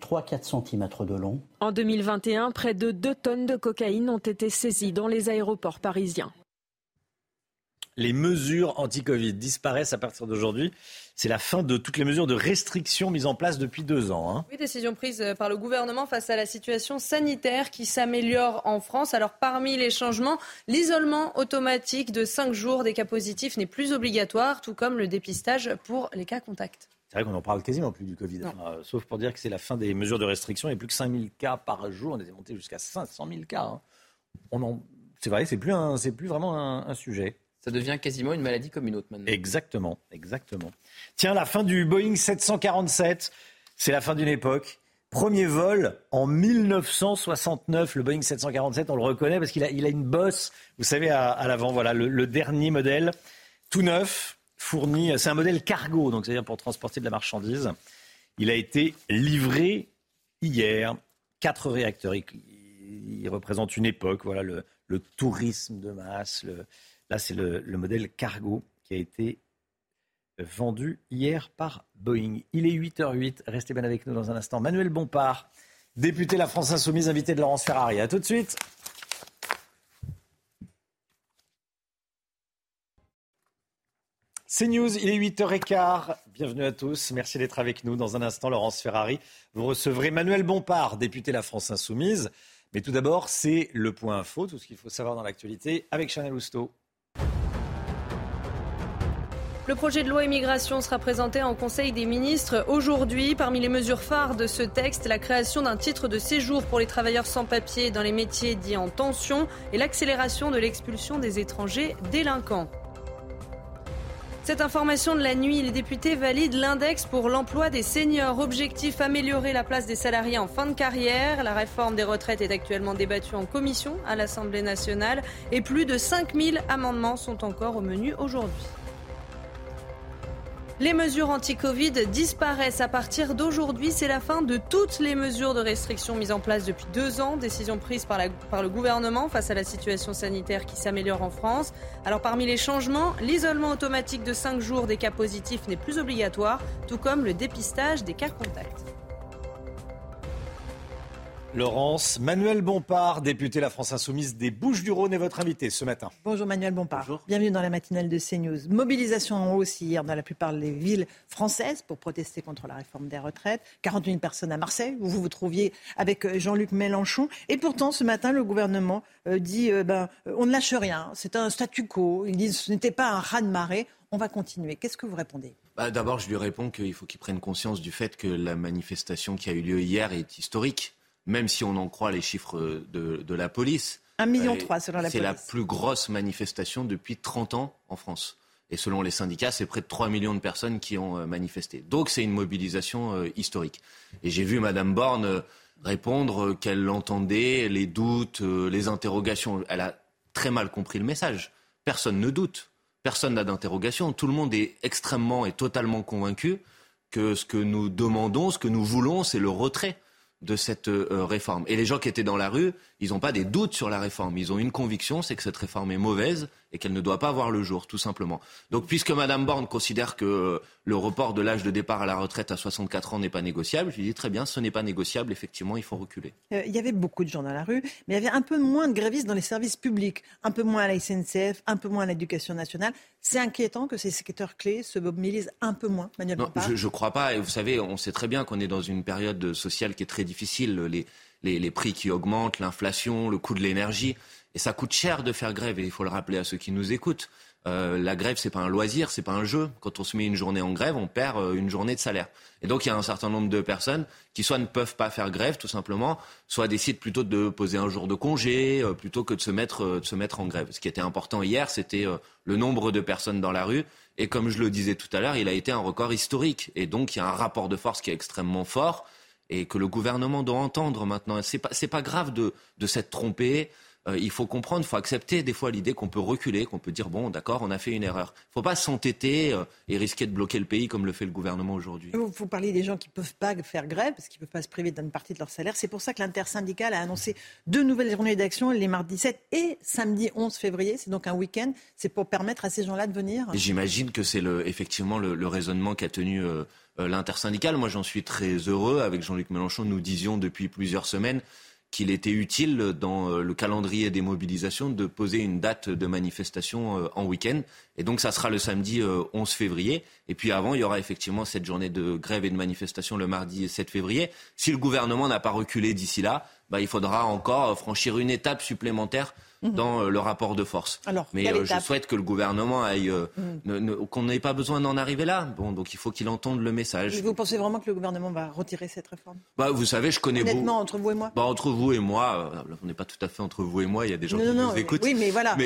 3-4 cm de long. En 2021, près de 2 tonnes de cocaïne ont été saisies dans les aéroports parisiens. Les mesures anti-Covid disparaissent à partir d'aujourd'hui. C'est la fin de toutes les mesures de restriction mises en place depuis deux ans. Hein. Oui, décision prise euh, par le gouvernement face à la situation sanitaire qui s'améliore en France. Alors, parmi les changements, l'isolement automatique de 5 jours des cas positifs n'est plus obligatoire, tout comme le dépistage pour les cas contacts. C'est vrai qu'on en parle quasiment plus du Covid, euh, sauf pour dire que c'est la fin des mesures de restriction. Il n'y a plus que 5000 cas par jour. On est monté jusqu'à 500 000 cas. Hein. C'est vrai, c'est plus, c'est plus vraiment un, sujet. Ça devient quasiment une maladie comme une autre maintenant. Exactement, exactement. Tiens, la fin du Boeing 747, c'est la fin d'une époque. Premier vol en 1969, le Boeing 747, on le reconnaît parce qu'il a, il a une bosse, vous savez, à, l'avant. Voilà, le dernier modèle, tout neuf, c'est un modèle cargo, donc c'est-à-dire pour transporter de la marchandise. Il a été livré hier. Quatre réacteurs. Il, représente une époque, voilà, le, tourisme de masse. là, c'est le, le modèle cargo qui a été vendu hier par Boeing. Il est 8h08. Restez bien avec nous dans un instant. Manuel Bompard, député La France Insoumise, invité de Laurence Ferrari. A tout de suite. C'est News, il est 8h15. Bienvenue à tous. Merci d'être avec nous. Dans un instant, Laurence Ferrari, vous recevrez Manuel Bompard, député La France Insoumise. Mais tout d'abord, c'est le point info, tout ce qu'il faut savoir dans l'actualité avec Chanel Housteau. Le projet de loi immigration sera présenté en Conseil des ministres aujourd'hui. Parmi les mesures phares de ce texte, la création d'un titre de séjour pour les travailleurs sans papier dans les métiers dits en tension et l'accélération de l'expulsion des étrangers délinquants. Cette information de la nuit, les députés valident l'index pour l'emploi des seniors. Objectif améliorer la place des salariés en fin de carrière. La réforme des retraites est actuellement débattue en commission à l'Assemblée nationale et plus de 5000 amendements sont encore au menu aujourd'hui. Les mesures anti-Covid disparaissent à partir d'aujourd'hui. C'est la fin de toutes les mesures de restriction mises en place depuis deux ans. Décision prise par, le gouvernement face à la situation sanitaire qui s'améliore en France. Alors parmi les changements, l'isolement automatique de 5 jours des cas positifs n'est plus obligatoire, tout comme le dépistage des cas contacts. Laurence, Manuel Bompard, député La France Insoumise des Bouches-du-Rhône, est votre invité ce matin. Bonjour Manuel Bompard. Bienvenue dans la matinale de CNews. Mobilisation en hausse hier dans la plupart des villes françaises pour protester contre la réforme des retraites. 40 000 personnes à Marseille, où vous vous trouviez avec euh, Jean-Luc Mélenchon. Et pourtant, ce matin, le gouvernement euh, dit euh, ben, on ne lâche rien, c'est un statu quo. Ils disent ce n'était pas un ras-de-marée, on va continuer. Qu'est-ce que vous répondez? Bah, D'abord, je lui réponds qu'il faut qu'il prenne conscience du fait que la manifestation qui a eu lieu hier est historique même si on en croit les chiffres de, la police. Un million trois selon la police. C'est la plus grosse manifestation depuis 30 ans en France. Et selon les syndicats, c'est près de 3 millions de personnes qui ont euh, manifesté. Donc c'est une mobilisation euh, historique. Et j'ai vu Mme Borne euh, répondre qu'elle entendait les doutes, les interrogations. Elle a très mal compris le message. Personne ne doute. Personne n'a d'interrogation. Tout le monde est extrêmement et totalement convaincu que ce que nous demandons, ce que nous voulons, c'est le retrait de cette euh, réforme. Et les gens qui étaient dans la rue, ils n'ont pas des doutes sur la réforme. Ils ont une conviction, c'est que cette réforme est mauvaise et qu'elle ne doit pas voir le jour, tout simplement. Donc, puisque Mme Borne considère que euh, le report de l'âge de départ à la retraite à 64 ans n'est pas négociable, je lui dis très bien, ce n'est pas négociable, effectivement, il faut reculer. Euh, il y avait beaucoup de gens dans la rue, mais il y avait un peu moins de grévistes dans les services publics, un peu moins à la SNCF, un peu moins à l'éducation nationale. C'est inquiétant que ces secteurs clés se mobilisent un peu moins, Manuel Non, je ne crois pas. Et vous savez, on sait très bien qu'on est dans une période sociale qui est très difficile. Les, les, les prix qui augmentent, l'inflation, le coût de l'énergie. Et ça coûte cher de faire grève, et il faut le rappeler à ceux qui nous écoutent. Euh, la grève, c'est pas un loisir, c'est pas un jeu. Quand on se met une journée en grève, on perd euh, une journée de salaire. Et donc, il y a un certain nombre de personnes qui soit ne peuvent pas faire grève, tout simplement, soit décident plutôt de poser un jour de congé, euh, plutôt que de se mettre, de se mettre en grève. Ce qui était important hier, c'était le nombre de personnes dans la rue. Et comme je le disais tout à l'heure, il a été un record historique. Et donc, il y a un rapport de force qui est extrêmement fort et que le gouvernement doit entendre maintenant. C'est pas, pas grave de, de s'être trompé. Euh, il faut comprendre, il faut accepter des fois l'idée qu'on peut reculer, qu'on peut dire bon, d'accord, on a fait une erreur. Il ne faut pas s'entêter euh, et risquer de bloquer le pays comme le fait le gouvernement aujourd'hui. Vous, vous parlez des gens qui ne peuvent pas faire grève parce qu'ils ne peuvent pas se priver d'une partie de leur salaire. C'est pour ça que l'intersyndicale a annoncé deux nouvelles journées d'action, les mardis 7 et samedi 11 février. C'est donc un week-end. C'est pour permettre à ces gens-là de venir. J'imagine que c'est le, effectivement le, raisonnement qu'a tenu. Euh, l'intersyndicale. Moi, j'en suis très heureux. Avec Jean-Luc Mélenchon, nous disions depuis plusieurs semaines qu'il était utile dans euh, le calendrier des mobilisations de poser une date de manifestation euh, en week-end. Et donc ça sera le samedi 11 euh, février. Et puis avant, il y aura effectivement cette journée de grève et de manifestation le mardi 7 février. Si le gouvernement n'a pas reculé d'ici là, bah, il faudra encore franchir une étape supplémentaire Mhm. dans euh, le rapport de force. Mais euh, je souhaite que le gouvernement aille, euh, mhm. qu'on n'ait pas besoin d'en arriver là. Bon, donc il faut qu'il entende le message. vous pensez vraiment que le gouvernement va retirer cette réforme? Bah, Vous savez, je connais Honnêtement, entre vous et moi bah, Entre vous et moi, on n'est pas tout à fait entre vous et moi, il y a des gens qui nous écoutent. Oui, mais voilà.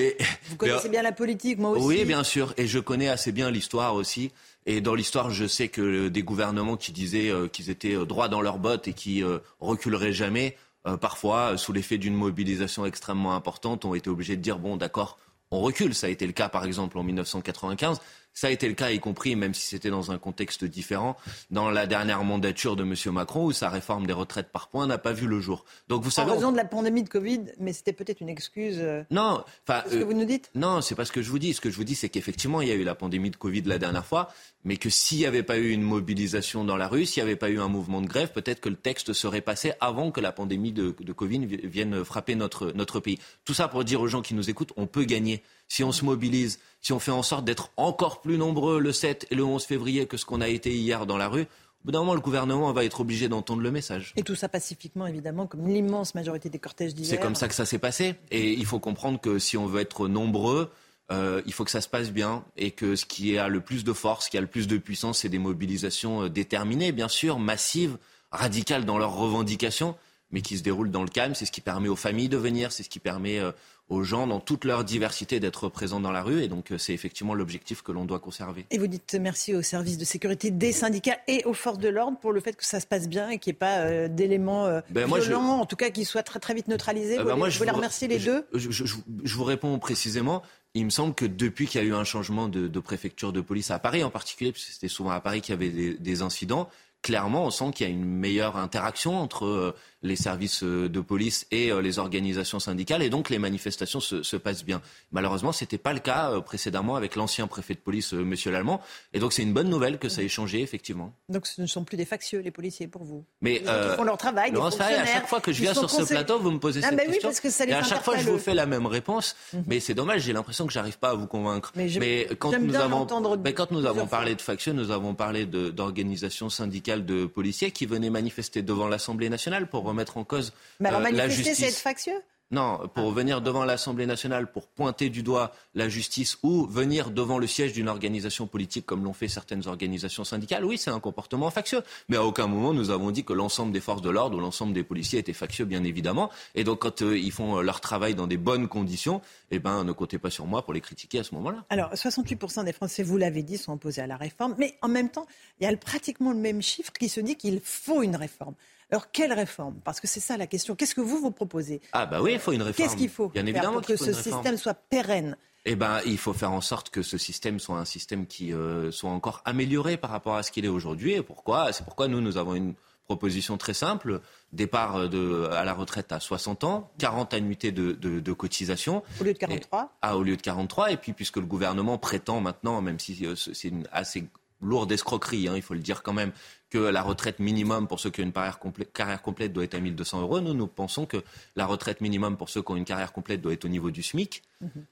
vous connaissez bien la politique, moi aussi. Oui, bien sûr. Et je connais assez bien l'histoire aussi. Et dans l'histoire, je sais que des gouvernements qui disaient qu'ils étaient droits dans leurs bottes et qui reculeraient jamais, euh, parfois, sous l'effet d'une mobilisation extrêmement importante, ont été obligés de dire bon, d'accord, on recule. Ça a été le cas, par exemple, en 1995. Ça a été le cas, y compris, même si c'était dans un contexte différent, dans la dernière mandature de M. Macron, où sa réforme des retraites par points n'a pas vu le jour. Donc, vous savez, en raison de la pandémie de Covid, mais c'était peut-être une excuse. Euh, non, enfin, ce que vous nous dites? Euh, non, c'est pas ce que je vous dis. Ce que je vous dis, c'est qu'effectivement, il y a eu la pandémie de Covid la dernière fois, mais que s'il n'y avait pas eu une mobilisation dans la rue, s'il n'y avait pas eu un mouvement de grève, peut-être que le texte serait passé avant que la pandémie de, de Covid vienne frapper notre notre pays. Tout ça pour dire aux gens qui nous écoutent, on peut gagner si on se mobilise, si on fait en sorte d'être encore plus nombreux le 7 et le 11 février que ce qu'on a été hier dans la rue, au bout d'un moment, le gouvernement va être obligé d'entendre le message. Et tout ça pacifiquement, évidemment, comme l'immense majorité des cortèges d'hier. C'est comme ça que ça s'est passé. Et il faut comprendre que si on veut être nombreux, euh, il faut que ça se passe bien et que ce qui a le plus de force, ce qui a le plus de puissance, c'est des mobilisations euh, déterminées, bien sûr, massives, radicales dans leurs revendications, mais qui se déroulent dans le calme. C'est ce qui permet aux familles de venir, c'est ce qui permet euh, aux gens dans toute leur diversité d'être présents dans la rue. Et donc, euh, c'est effectivement l'objectif que l'on doit conserver. Et vous dites merci aux services de sécurité des syndicats et aux forces de l'ordre pour le fait que ça se passe bien et qu'il n'y ait pas euh, d'éléments euh, ben violents, en tout cas qui soient très, très vite neutralisés. Ben vous, je voulez remercier les deux je, vous réponds précisément. Il me semble que depuis qu'il y a eu un changement de, préfecture de police à Paris en particulier, puisque c'était souvent à Paris qu'il y avait des, des incidents, clairement, on sent qu'il y a une meilleure interaction entre les services euh, de police et euh, les organisations syndicales, et donc les manifestations se, se passent bien. Malheureusement, ce n'était pas le cas euh, précédemment avec l'ancien préfet de police, Monsieur Lallemand, et donc c'est une bonne nouvelle que ça ait changé, effectivement. Donc ce ne sont plus des factieux, les policiers, pour vous Mais ils font leur travail, des à chaque fois que je viens sur ce plateau, vous me posez ah, cette bah question, oui, parce que ça les et à chaque fois, je vous fais la même réponse, Mhm. mais c'est dommage, j'ai l'impression que j'arrive pas à vous convaincre. Mais, mais quand nous avons, mais quand nous avons parlé de factieux, nous avons parlé d'organisations syndicales de policiers qui venaient manifester devant l'Assemblée nationale pour remettre en cause Mais alors euh, la manifester, c'est justice. être factieux? Non, pour venir devant l'Assemblée nationale pour pointer du doigt la justice ou venir devant le siège d'une organisation politique comme l'ont fait certaines organisations syndicales, oui, c'est un comportement factieux. Mais à aucun moment nous avons dit que l'ensemble des forces de l'ordre ou l'ensemble des policiers étaient factieux, bien évidemment. Et donc quand euh, ils font euh, leur travail dans des bonnes conditions, eh ben ne comptez pas sur moi pour les critiquer à ce moment-là. Alors, 68% des Français, vous l'avez dit, sont opposés à la réforme, mais en même temps, il y a pratiquement le même chiffre qui se dit qu'il faut une réforme. Alors, quelle réforme? Parce que c'est ça la question. Qu'est-ce que vous vous proposez? Ah bah oui, il faut une réforme. Qu'est-ce qu'il faut Bien faire évidemment pour que qu'il faut ce système soit pérenne? Eh ben, il faut faire en sorte que ce système soit un système qui euh, soit encore amélioré par rapport à ce qu'il est aujourd'hui. Et pourquoi? C'est pourquoi nous, nous avons une proposition très simple départ euh, de, à la retraite à 60 ans, 40 annuités de, de, de cotisation. Au lieu de 43 Ah, au lieu de 43. Et puis, puisque le gouvernement prétend maintenant, même si euh, c'est une assez lourde escroquerie, hein, il faut le dire quand même, que la retraite minimum pour ceux qui ont une carrière complète, carrière complète doit être à 1200 euros. Nous, nous pensons que la retraite minimum pour ceux qui ont une carrière complète doit être au niveau du SMIC.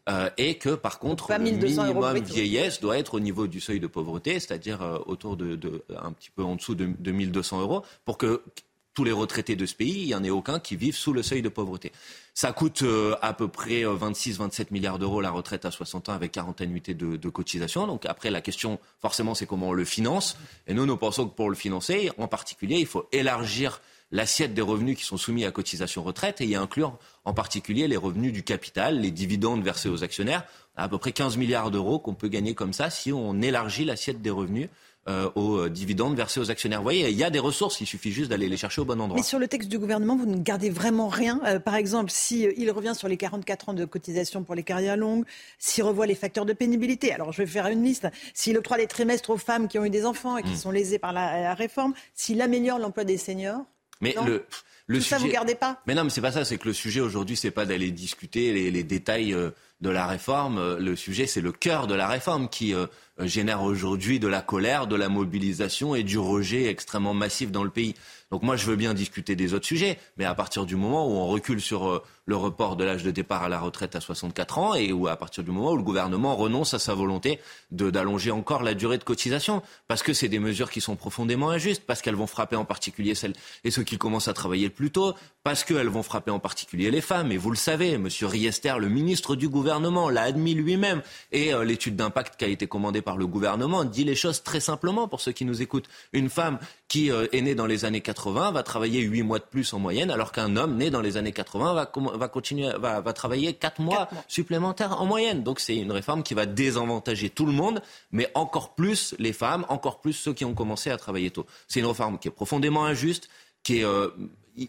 Euh, et que par contre, le 1200 euros minimum vieillesse doit être au niveau du seuil de pauvreté, c'est-à-dire euh, autour de, de- un petit peu en dessous de, de 1200 euros, pour que tous les retraités de ce pays, il n'y en ait aucun qui vivent sous le seuil de pauvreté. Ça coûte euh, à peu près 26-27 milliards d'euros la retraite à 60 ans avec 40 annuités de, de cotisation. Donc après, la question, forcément, c'est comment on le finance. Et nous, nous pensons que pour le financer, en particulier, il faut élargir l'assiette des revenus qui sont soumis à cotisation retraite et y inclure en particulier les revenus du capital, les dividendes versés aux actionnaires, à peu près 15 milliards d'euros qu'on peut gagner comme ça si on élargit l'assiette des revenus euh, aux dividendes versés aux actionnaires. Vous voyez, il y a des ressources, il suffit juste d'aller les chercher au bon endroit. Mais sur le texte du gouvernement, vous ne gardez vraiment rien. Euh, par exemple, si euh, il revient sur les 44 ans de cotisation pour les carrières longues, s'il revoit les facteurs de pénibilité. Alors, je vais faire une liste. S'il octroie des trimestres aux femmes qui ont eu des enfants et qui Mm. sont lésées par la, la réforme, s'il améliore l'emploi des seniors. Mais Non. le, le Tout ça, vous gardez pas Mais non, mais c'est pas ça. C'est que le sujet aujourd'hui, c'est pas d'aller discuter les, les détails de la réforme. Le sujet, c'est le cœur de la réforme qui génère aujourd'hui de la colère, de la mobilisation et du rejet extrêmement massif dans le pays. Donc moi, je veux bien discuter des autres sujets, mais à partir du moment où on recule sur euh, le report de l'âge de départ à la retraite à 64 ans et à partir du moment où le gouvernement renonce à sa volonté d'allonger encore la durée de cotisation, parce que c'est des mesures qui sont profondément injustes, parce qu'elles vont frapper en particulier celles et ceux qui commencent à travailler le plus tôt, parce qu'elles vont frapper en particulier les femmes. Et vous le savez, Monsieur Riester, le ministre du gouvernement, l'a admis lui-même, et euh, l'étude d'impact qui a été commandée par le gouvernement dit les choses très simplement pour ceux qui nous écoutent. Une femme qui euh, est née dans les années 80 va travailler 8 mois de plus en moyenne, alors qu'un homme né dans les années 80 va, va continuer, va, va travailler 4 mois, supplémentaires en moyenne. Donc c'est une réforme qui va désavantager tout le monde, mais encore plus les femmes, encore plus ceux qui ont commencé à travailler tôt. C'est une réforme qui est profondément injuste, qui est euh,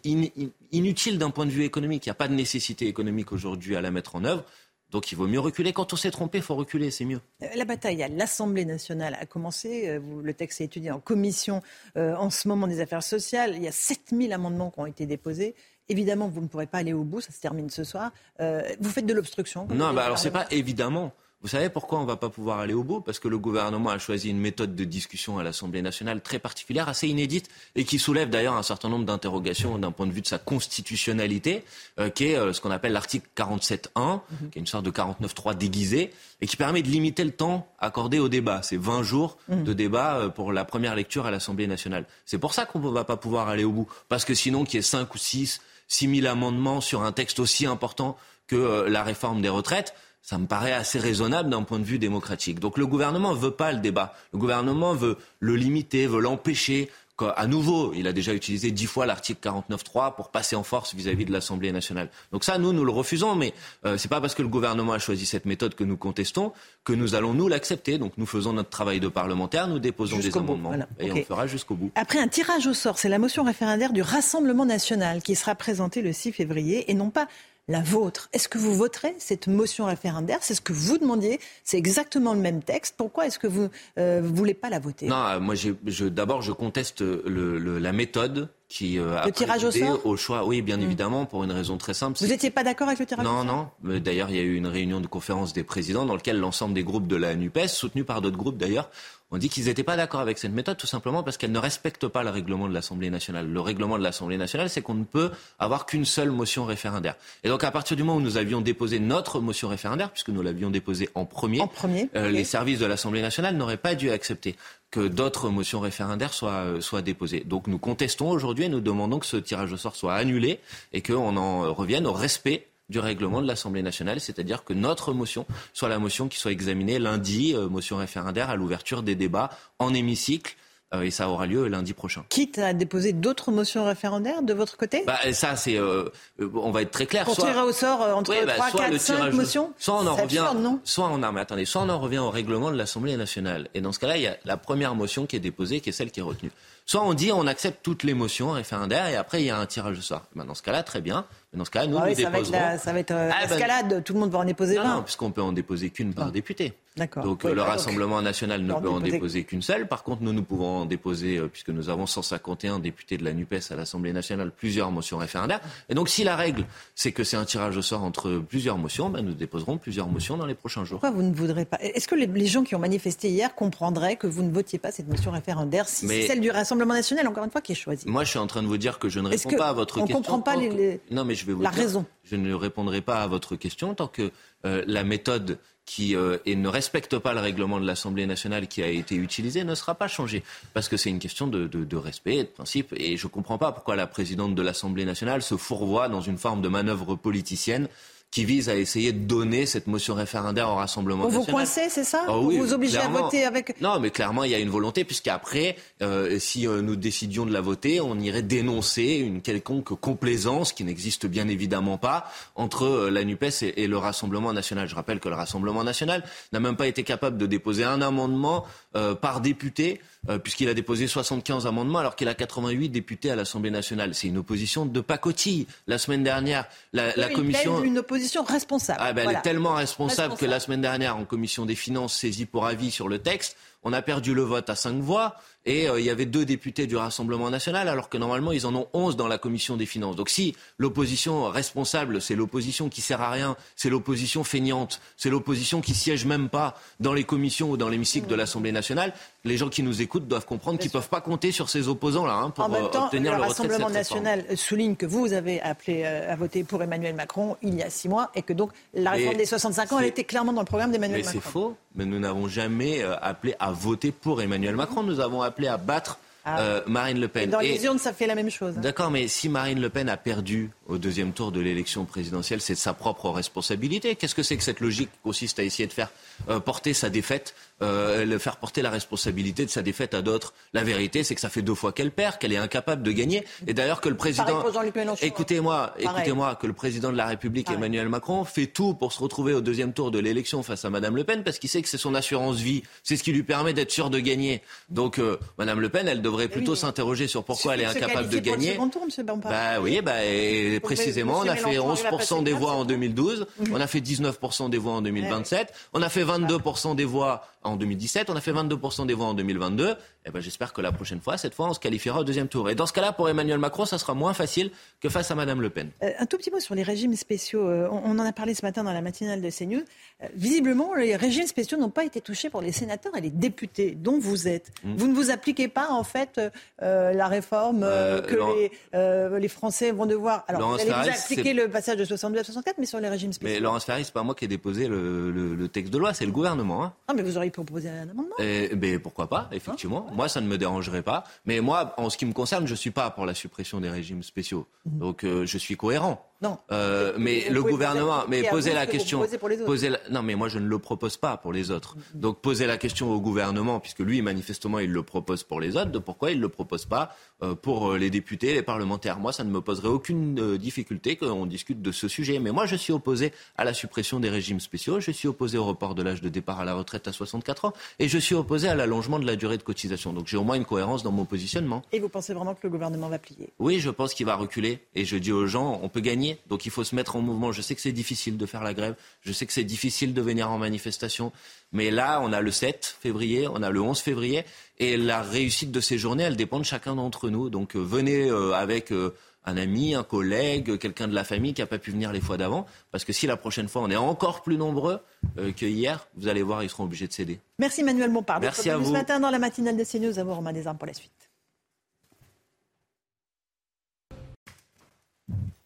in- in- inutile d'un point de vue économique. Il n'y a pas de nécessité économique aujourd'hui à la mettre en œuvre. Donc il vaut mieux reculer. Quand on s'est trompé, il faut reculer, c'est mieux. Euh, La bataille à l'Assemblée nationale a commencé. Euh, Le texte est étudié en commission en ce moment des affaires sociales. Il y a 7000 amendements qui ont été déposés. Évidemment, vous ne pourrez pas aller au bout, ça se termine ce soir. Euh, vous faites de l'obstruction. Non, bah alors c'est pas évidemment. Vous savez pourquoi on va pas pouvoir aller au bout? Parce que le gouvernement a choisi une méthode de discussion à l'Assemblée nationale très particulière, assez inédite, et qui soulève d'ailleurs un certain nombre d'interrogations d'un point de vue de sa constitutionnalité, euh, qui est euh, ce qu'on appelle l'article 47.1, qui est une sorte de 49.3 déguisé, et qui permet de limiter le temps accordé au débat. C'est 20 jours Mhm. de débat pour la première lecture à l'Assemblée nationale. C'est pour ça qu'on ne va pas pouvoir aller au bout. Parce que sinon, qu'il y ait 5 ou 6, 6 000 amendements sur un texte aussi important que euh, la réforme des retraites, ça me paraît assez raisonnable d'un point de vue démocratique. Donc le gouvernement veut pas le débat. Le gouvernement veut le limiter, veut l'empêcher. Qu'à- À nouveau, il a déjà utilisé dix fois l'article 49.3 pour passer en force vis-à-vis de l'Assemblée nationale. Donc ça, nous, nous le refusons, mais euh, c'est pas parce que le gouvernement a choisi cette méthode que nous contestons que nous allons nous l'accepter. Donc nous faisons notre travail de parlementaire, nous déposons des bout, amendements voilà. et on fera jusqu'au bout. Après un tirage au sort, c'est la motion référendaire du Rassemblement national qui sera présentée le 6 février et non pas la vôtre. Est-ce que vous voterez cette motion référendaire? C'est ce que vous demandiez. C'est exactement le même texte. Pourquoi est-ce que vous ne voulez pas la voter? Non, euh, moi, je, d'abord, je conteste le- le- la méthode qui euh, a Le tirage au sort? au choix. Oui, bien évidemment, pour une raison très simple. Vous n'étiez pas d'accord avec le tirage au non, sort? non. Mais D'ailleurs, il y a eu une réunion de conférence des présidents dans laquelle l'ensemble des groupes de la NUPES, soutenus par d'autres groupes d'ailleurs, ont dit qu'ils n'étaient pas d'accord avec cette méthode, tout simplement parce qu'elle ne respecte pas le règlement de l'Assemblée nationale. Le règlement de l'Assemblée nationale, c'est qu'on ne peut avoir qu'une seule motion référendaire. Et donc, à partir du moment où nous avions déposé notre motion référendaire, puisque nous l'avions déposée en premier, euh, les services de l'Assemblée nationale n'auraient pas dû accepter que d'autres motions référendaires soient, euh, soient déposées. Donc, nous contestons aujourd'hui et nous demandons que ce tirage au sort soit annulé et qu'on en revienne au respect du règlement de l'Assemblée nationale, c'est-à-dire que notre motion soit la motion qui soit examinée lundi, euh, motion référendaire à l'ouverture des débats en hémicycle, euh, et ça aura lieu lundi prochain. Quitte à déposer d'autres motions référendaires de votre côté? Bah, ça, c'est, euh, euh, on va être très clair. Pour soit- tirer au sort euh, entre Oui, bah, 3, soit 4, le 5 tirage au- motions? Soit on en revient, absurde, non? soit on, mais attendez, soit on en revient au règlement de l'Assemblée nationale. Et dans ce cas-là, il y a la première motion qui est déposée, qui est celle qui est retenue. Soit on dit on accepte toutes les motions référendaires et après il y a un tirage au sort. Ben, dans ce cas-là, très bien. Mais dans ce cas-là, nous, Ah nous ça va être, déposerons. la, ça va être euh, Ah, ben- l'escalade, tout le monde va en déposer Non, 20. non, puisqu'on peut en déposer qu'une par député. D'accord. Donc Oui, le bah, donc, Rassemblement national ne peut en déposer- qu'une seule. Par contre, nous, nous pouvons en déposer, euh, puisque nous avons 151 députés de la NUPES à l'Assemblée nationale, plusieurs motions référendaires. Et donc si la règle, c'est que c'est un tirage au sort entre plusieurs motions, ben, nous déposerons plusieurs motions dans les prochains jours. Pourquoi vous ne voudrez pas? Est-ce que les, les gens qui ont manifesté hier comprendraient que vous ne votiez pas cette motion référendaire si Mais- c'est celle du Rassemblement national, encore une fois, qui est choisie? Moi, je suis en train de vous dire que je ne réponds pas à votre on question. comprend pas les- Non, mais je vais vous la dire, raison Je ne répondrai pas à votre question tant que euh, la méthode qui euh, et ne respecte pas le règlement de l'Assemblée nationale qui a été utilisée ne sera pas changée. Parce que c'est une question de, de- de respect et de principe. Et je ne comprends pas pourquoi la présidente de l'Assemblée nationale se fourvoie dans une forme de manœuvre politicienne qui vise à essayer de donner cette motion référendaire au Rassemblement Pour vous national. coincer, c'est ça Pour oui, vous obliger à voter avec... Non, mais clairement, il y a une volonté, puisqu'après, euh, si euh, nous décidions de la voter, on irait dénoncer une quelconque complaisance qui n'existe bien évidemment pas entre euh, la NUPES et, et le Rassemblement national. Je rappelle que le Rassemblement national n'a même pas été capable de déposer un amendement euh, par député, euh, puisqu'il a déposé 75 amendements alors qu'il a 88 députés à l'Assemblée nationale. C'est une opposition de pacotille. La semaine dernière, la, la commission... Une opposition responsable. Ah ben, Elle est tellement responsable, que la semaine dernière, en commission des finances saisie pour avis sur le texte, on a perdu le vote à cinq voix et euh, il y avait deux députés du Rassemblement national alors que normalement ils en ont 11 dans la commission des finances. Donc si l'opposition responsable, c'est l'opposition qui sert à rien, c'est l'opposition feignante, c'est l'opposition qui siège même pas dans les commissions ou dans l'hémicycle de l'Assemblée nationale, les gens qui nous écoutent doivent comprendre qu'ils peuvent pas compter sur ces opposants-là hein, pour En même euh, temps, obtenir le Rassemblement national souligne que vous avez appelé euh, à voter pour Emmanuel Macron il y a six mois et que donc la réforme Mais des 65 ans, elle était clairement dans le programme d'Emmanuel Mais c'est Macron. faux. Mais nous n'avons jamais appelé à voter pour Emmanuel Macron. Nous avons appelé à battre Ah. euh, Marine Le Et Pen. dans Et- les urnes, ça fait la même chose. hein. D'accord, mais si Marine Le Pen a perdu au deuxième tour de l'élection présidentielle, c'est de sa propre responsabilité. Qu'est-ce que c'est que cette logique qui consiste à essayer de faire euh, porter sa défaite, euh, le faire porter la responsabilité de sa défaite à d'autres La vérité, c'est que ça fait deux fois qu'elle perd, qu'elle est incapable de gagner. Et d'ailleurs que le président, écoutez-moi, Pareil. écoutez-moi, que le président de la République Pareil. Emmanuel Macron fait tout pour se retrouver au deuxième tour de l'élection face à Madame Le Pen parce qu'il sait que c'est son assurance vie, c'est ce qui lui permet d'être sûr de gagner. Donc euh, Madame Le Pen, elle devrait plutôt oui. s'interroger sur pourquoi elle est incapable de qualifier pour le gagner. tour. Bah oui, bah, et précisément, on a fait Mélenchon arrive à 11% passer des voix en c'est 2012, Mhm. on a fait 19% des voix en 2027, on a fait 22% des voix en 2017, on a fait 22% des voix en 2022. Et ben j'espère que la prochaine fois, cette fois, on se qualifiera au deuxième tour. Et dans ce cas-là, pour Emmanuel Macron, ça sera moins facile que face à Madame Le Pen. Euh, un tout petit mot sur les régimes spéciaux. Euh, on, on en a parlé ce matin dans la matinale de CNews. Euh, visiblement, les régimes spéciaux n'ont pas été touchés pour les sénateurs et les députés dont vous êtes. Mm. Vous ne vous appliquez pas, en fait, la réforme que les, les Français vont devoir... Alors, Laurence vous allez vous appliquer le passage de 62 à 64, mais sur les régimes spéciaux. Mais Laurence Ferrari, c'est pas moi qui ai déposé le, le- le texte de loi, c'est le gouvernement. Hein. Non, mais vous auriez proposé un amendement. Et, ben, pourquoi pas, effectivement. Moi, ça ne me dérangerait pas. Mais moi, en ce qui me concerne, je suis pas pour la suppression des régimes spéciaux. Donc, euh, je suis cohérent. Non. Euh, mais vous le gouvernement, mais vous la question. posez la- non, mais moi je ne le propose pas pour les autres. Donc posez la question au gouvernement, puisque lui manifestement il le propose pour les autres. De pourquoi il le propose pas euh, pour euh, les députés, les parlementaires Moi, ça ne me poserait aucune difficulté qu'on discute de ce sujet. Mais moi, je suis opposé à la suppression des régimes spéciaux. Je suis opposé au report de l'âge de départ à la retraite à 64 ans, et je suis opposé à l'allongement de la durée de cotisation. Donc j'ai au moins une cohérence dans mon positionnement. Et vous pensez vraiment que le gouvernement va plier? Oui, je pense qu'il va reculer. Et je dis aux gens, on peut gagner gagner. Donc il faut se mettre en mouvement. Je sais que c'est difficile de faire la grève. Je sais que c'est difficile de venir en manifestation. Mais là, on a le 7 février, on a le 11 février. Et la réussite de ces journées, elle dépend de chacun d'entre nous. Donc euh, venez euh, avec euh, un ami, un collègue, quelqu'un de la famille qui n'a pas pu venir les fois d'avant. Parce que si la prochaine fois on est encore plus nombreux que hier, vous allez voir, ils seront obligés de céder. Merci Manuel Bompard. Merci à vous. Ce matin dans la matinale de CNews, à vous Romain Desarmes pour la suite.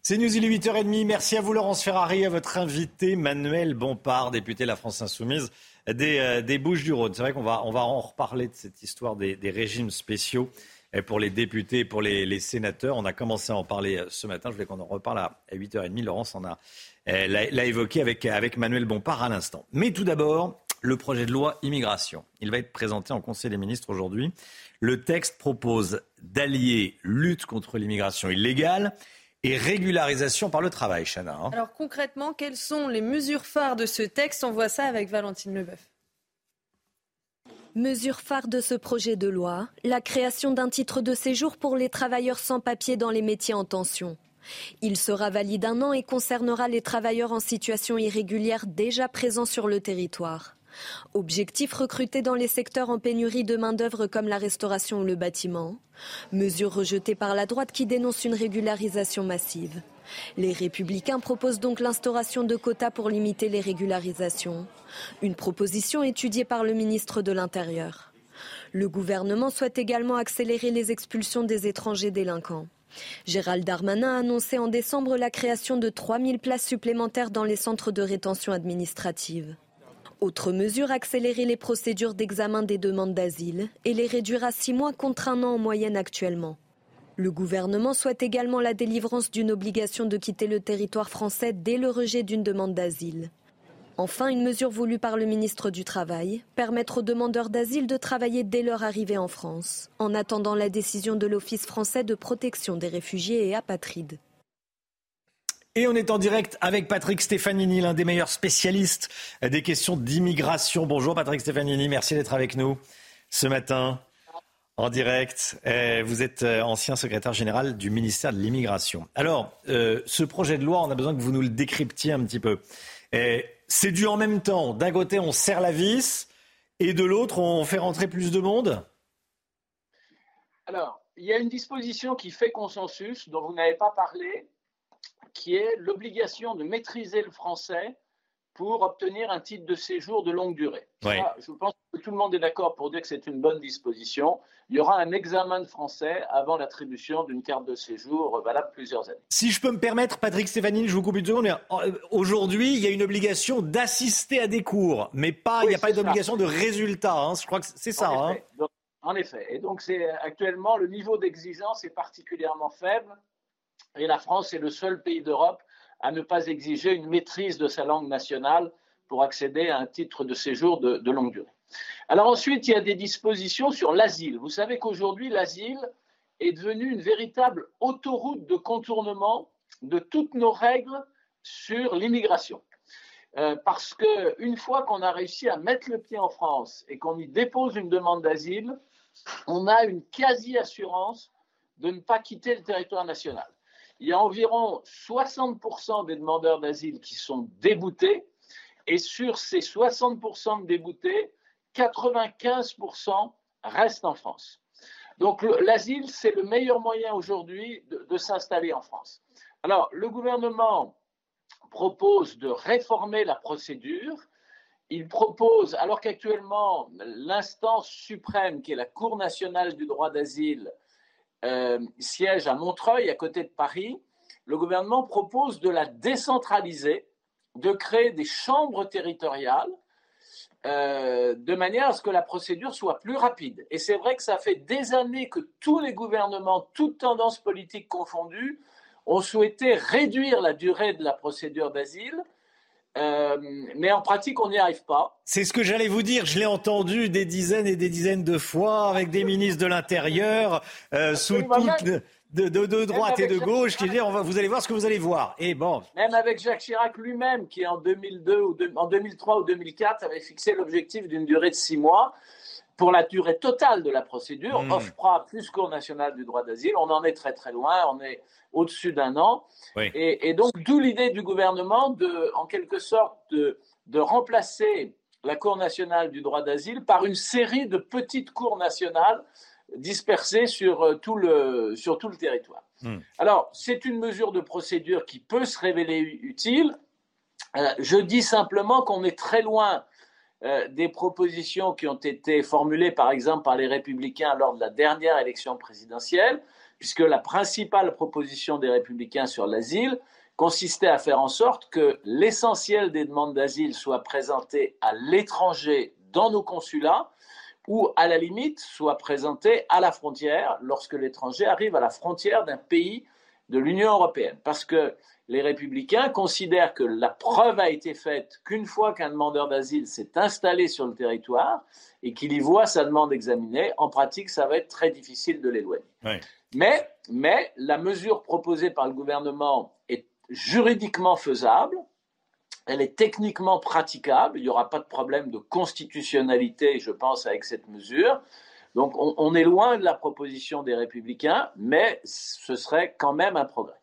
C'est News, il est 8h30. Merci à vous, Laurence Ferrari, à votre invité, Manuel Bompard, député de la France Insoumise des, euh, Bouches-du-Rhône. C'est vrai qu'on va, en reparler de cette histoire des, régimes spéciaux euh, pour les députés pour les, les, sénateurs. On a commencé à en parler euh, ce matin. Je voulais qu'on en reparle à 8h30. Laurence en a, l'a évoqué avec, avec Manuel Bompard à l'instant. Mais tout d'abord, le projet de loi immigration. Il va être présenté en Conseil des ministres aujourd'hui. Le texte propose d'allier lutte contre l'immigration illégale et régularisation par le travail, Chana. Hein. Alors concrètement, quelles sont les mesures phares de ce texte? On voit ça avec Valentine Leboeuf. Mesure phare de ce projet de loi, la création d'un titre de séjour pour les travailleurs sans papier dans les métiers en tension. Il sera valide un an et concernera les travailleurs en situation irrégulière déjà présents sur le territoire. Objectif recruter dans les secteurs en pénurie de main-d'œuvre comme la restauration ou le bâtiment. Mesure rejetée par la droite qui dénonce une régularisation massive. Les républicains proposent donc l'instauration de quotas pour limiter les régularisations. Une proposition étudiée par le ministre de l'Intérieur. Le gouvernement souhaite également accélérer les expulsions des étrangers délinquants. Gérald Darmanin a annoncé en décembre la création de 3000 places supplémentaires dans les centres de rétention administrative. Autre mesure, accélérer les procédures d'examen des demandes d'asile et les réduire à six mois contre un an en moyenne actuellement. Le gouvernement souhaite également la délivrance d'une obligation de quitter le territoire français dès le rejet d'une demande d'asile. Enfin, une mesure voulue par le ministre du Travail, permettre aux demandeurs d'asile de travailler dès leur arrivée en France, en attendant la décision de l'Office français de protection des réfugiés et apatrides. Et on est en direct avec Patrick Stefanini, l'un des meilleurs spécialistes des questions d'immigration. Bonjour Patrick Stefanini, merci d'être avec nous ce matin en direct. Eh, vous êtes euh, ancien secrétaire général du ministère de l'immigration. Alors, euh, ce projet de loi, on a besoin que vous nous le décryptiez un petit peu. Eh, c'est dû en même temps. D'un côté, on serre la vis et de l'autre, on fait rentrer plus de monde? Alors, il y a une disposition qui fait consensus, dont vous n'avez pas parlé, qui est l'obligation de maîtriser le français pour obtenir un titre de séjour de longue durée. je pense que tout le monde est d'accord pour dire que c'est une bonne disposition. Il y aura un examen de français avant l'attribution d'une carte de séjour valable plusieurs années. Si je peux me permettre, Patrick Stéphanie, je vous coupe une seconde. Euh, aujourd'hui, il y a une obligation d'assister à des cours, mais pas, il n'y a pas d'obligation de résultat. Hein. Je crois que c'est ça. En hein. effet. en effet. Et donc, c'est actuellement le niveau d'exigence est particulièrement faible. Et la France est le seul pays d'Europe à ne pas exiger une maîtrise de sa langue nationale pour accéder à un titre de séjour de, longue durée. Alors ensuite, il y a des dispositions sur l'asile. Vous savez qu'aujourd'hui, l'asile est devenu une véritable autoroute de contournement de toutes nos règles sur l'immigration. Euh, parce qu'une fois qu'on a réussi à mettre le pied en France et qu'on y dépose une demande d'asile, on a une quasi-assurance de ne pas quitter le territoire national il y a environ 60% des demandeurs d'asile qui sont déboutés. Et sur ces 60% de déboutés, 95% restent en France. Donc l'asile, c'est le meilleur moyen aujourd'hui de, s'installer en France. Alors, le gouvernement propose de réformer la procédure. Il propose, alors qu'actuellement, l'instance suprême, qui est la Cour nationale du droit d'asile, euh, siège à Montreuil, à côté de Paris, le gouvernement propose de la décentraliser, de créer des chambres territoriales, euh, de manière à ce que la procédure soit plus rapide. Et c'est vrai que ça fait des années que tous les gouvernements, toutes tendances politiques confondues, ont souhaité réduire la durée de la procédure d'asile euh, mais en pratique, on n'y arrive pas. C'est ce que j'allais vous dire. Je l'ai entendu des dizaines et des dizaines de fois avec des ministres de l'Intérieur, euh, sous toutes de, de, droite et de gauche, qui disent on va, vous allez voir ce que vous allez voir. Et bon. Même avec Jacques Chirac lui-même, qui en 2002 ou en 2003 ou 2004 avait fixé l'objectif d'une durée de six mois. Pour la durée totale de la procédure, Mmh. OFPRA plus Cour nationale du droit d'asile, on en est très très loin, on est au-dessus d'un an. Oui. Et, et donc, d'où l'idée du gouvernement de, en quelque sorte, de, de remplacer la Cour nationale du droit d'asile par une série de petites cours nationales dispersées sur, euh, tout le, sur tout le territoire. Hmm. Alors, c'est une mesure de procédure qui peut se révéler utile. Euh, je dis simplement qu'on est très loin euh, des propositions qui ont été formulées, par exemple, par les Républicains lors de la dernière élection présidentielle, puisque la principale proposition des Républicains sur l'asile consistait à faire en sorte que l'essentiel des demandes d'asile soit présenté à l'étranger dans nos consulats ou à la limite soit présenté à la frontière lorsque l'étranger arrive à la frontière d'un pays de l'Union européenne. Parce que les républicains considèrent que la preuve a été faite qu'une fois qu'un demandeur d'asile s'est installé sur le territoire et qu'il y voit sa demande examinée, en pratique, ça va être très difficile de l'éloigner. Mais, mais la mesure proposée par le gouvernement est juridiquement faisable, elle est techniquement praticable, il n'y aura pas de problème de constitutionnalité, je pense, avec cette mesure. Donc on, on est loin de la proposition des républicains, mais ce serait quand même un progrès.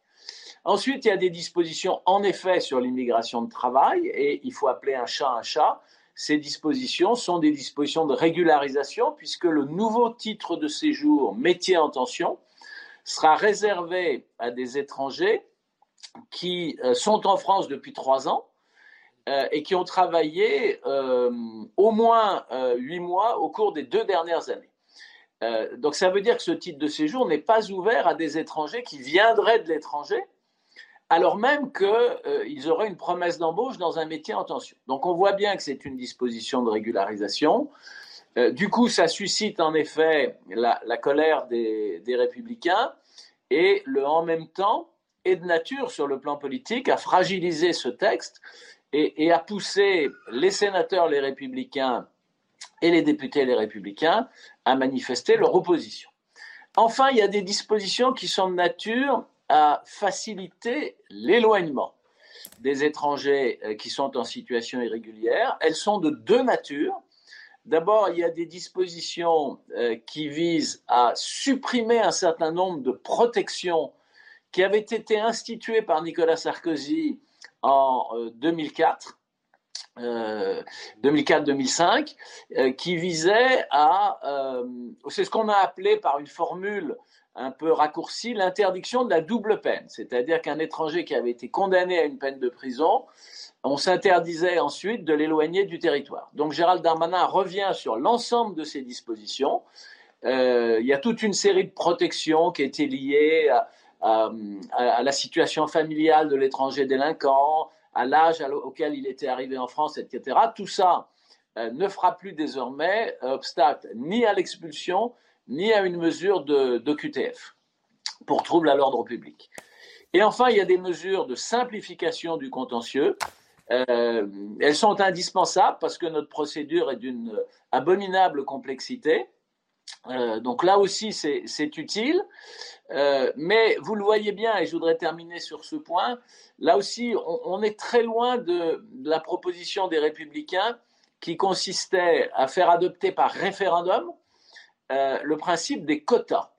Ensuite, il y a des dispositions, en effet, sur l'immigration de travail, et il faut appeler un chat un chat. Ces dispositions sont des dispositions de régularisation, puisque le nouveau titre de séjour métier en tension sera réservé à des étrangers qui euh, sont en France depuis trois ans euh, et qui ont travaillé euh, au moins huit mois au cours des deux dernières années. Donc ça veut dire que ce titre de séjour n'est pas ouvert à des étrangers qui viendraient de l'étranger, alors même qu'ils auraient une promesse d'embauche dans un métier en tension. Donc on voit bien que c'est une disposition de régularisation. Euh, du coup, ça suscite en effet la, colère des, des républicains et le en même temps est de nature sur le plan politique à fragiliser ce texte et, et à pousser les sénateurs, les républicains et les députés, les républicains, à manifester leur opposition. Enfin, il y a des dispositions qui sont de nature à faciliter l'éloignement des étrangers euh, qui sont en situation irrégulière. Elles sont de deux natures. D'abord, il y a des dispositions euh, qui visent à supprimer un certain nombre de protections qui avaient été instituées par Nicolas Sarkozy en euh, 2004. Euh, 2004-2005, euh, qui visait à, c'est ce qu'on a appelé par une formule un peu raccourcie, l'interdiction de la double peine. C'est-à-dire qu'un étranger qui avait été condamné à une peine de prison, on s'interdisait ensuite de l'éloigner du territoire. Donc Gérald Darmanin revient sur l'ensemble de ces dispositions. Euh, il y a toute une série de protections qui étaient liées à la situation familiale de l'étranger délinquant, à l'âge auquel il était arrivé en France, etc. Tout ça euh, ne fera plus désormais obstacle ni à l'expulsion, ni à une mesure de, QTF pour trouble à l'ordre public. Et enfin, il y a des mesures de simplification du contentieux. Euh, elles sont indispensables parce que notre procédure est d'une abominable complexité. Euh, donc là aussi, c'est utile. Euh, mais vous le voyez bien, et je voudrais terminer sur ce point, là aussi, on, est très loin de, la proposition des républicains qui consistait à faire adopter par référendum euh, le principe des quotas.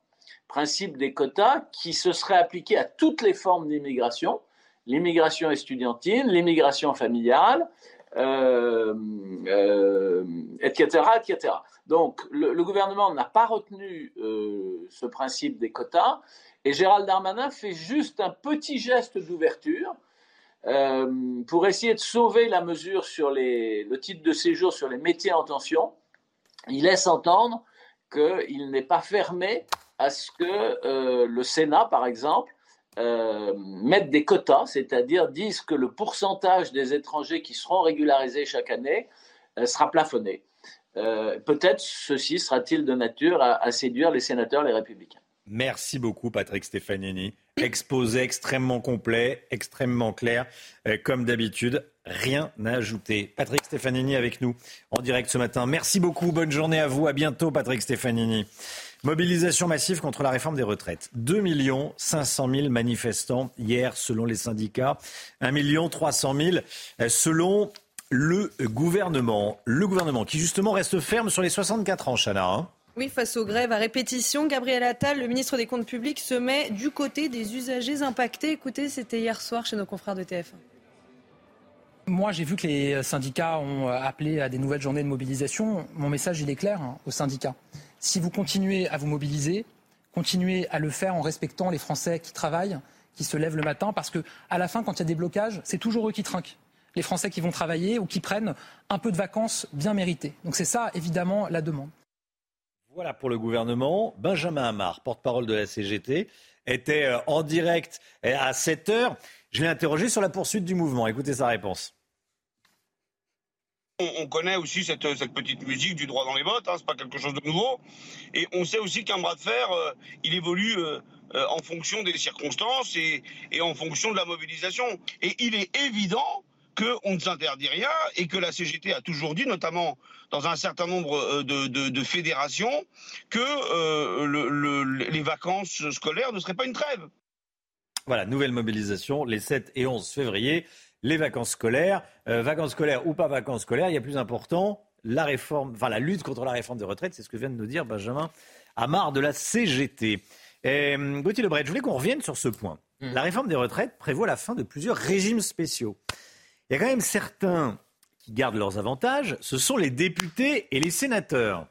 Principe des quotas qui se serait appliqué à toutes les formes d'immigration, l'immigration estudiantine, l'immigration familiale, euh, euh, etc., etc. Donc, le, gouvernement n'a pas retenu ce principe des quotas et Gérald Darmanin fait juste un petit geste d'ouverture pour essayer de sauver la mesure sur les, le titre de séjour sur les métiers en tension. Il laisse entendre qu'il n'est pas fermé à ce que euh, le Sénat, par exemple, euh, mettent des quotas, c'est-à-dire disent que le pourcentage des étrangers qui seront régularisés chaque année euh, sera plafonné. Peut-être ceci sera-t-il de nature à, à, séduire les sénateurs, les républicains. Merci beaucoup, Patrick Stefanini. Exposé extrêmement complet, extrêmement clair, comme d'habitude. Rien à ajouter. Patrick Stefanini avec nous en direct ce matin. Merci beaucoup. Bonne journée à vous. À bientôt, Patrick Stefanini. Mobilisation massive contre la réforme des retraites. 2 500 000 manifestants hier selon les syndicats. 1 300 000 selon le gouvernement. Le gouvernement qui justement reste ferme sur les 64 ans, Chana. Hein. oui, face aux grèves à répétition, Gabriel Attal, le ministre des Comptes publics, se met du côté des usagers impactés. Écoutez, c'était hier soir chez nos confrères de TF1. Moi, j'ai vu que les syndicats ont appelé à des nouvelles journées de mobilisation. Mon message, il est clair hein, aux syndicats. Si vous continuez à vous mobiliser, continuez à le faire en respectant les Français qui travaillent, qui se lèvent le matin, parce que à la fin, quand il y a des blocages, c'est toujours eux qui trinquent. Les Français qui vont travailler ou qui prennent un peu de vacances bien méritées. Donc c'est ça, évidemment, la demande. Voilà pour le gouvernement. Benjamin Hamar, porte-parole de la CGT, était euh, en direct à 7 heures. Je l'ai interrogé sur la poursuite du mouvement. Écoutez sa réponse. On, connaît aussi cette, petite musique du droit dans les bottes, hein, c'est pas quelque chose de nouveau. Et on sait aussi qu'un bras de fer, euh, il évolue euh, euh, en fonction des circonstances et, en fonction de la mobilisation. Et il est évident qu'on ne s'interdit rien et que la CGT a toujours dit, notamment dans un certain nombre de, fédérations, que les vacances scolaires ne seraient pas une trêve. Voilà, nouvelle mobilisation les 7 et 11 février les vacances scolaires. Euh, vacances scolaires ou pas vacances scolaires, il y a plus important, la réforme, enfin la lutte contre la réforme des retraites, c'est ce que vient de nous dire Benjamin Amar de la CGT. Et, euh, Gauthier Lebret, je voulais qu'on revienne sur ce point. Mmh. La réforme des retraites prévoit la fin de plusieurs régimes spéciaux. Il y a quand même certains qui gardent leurs avantages, ce sont les députés et les sénateurs.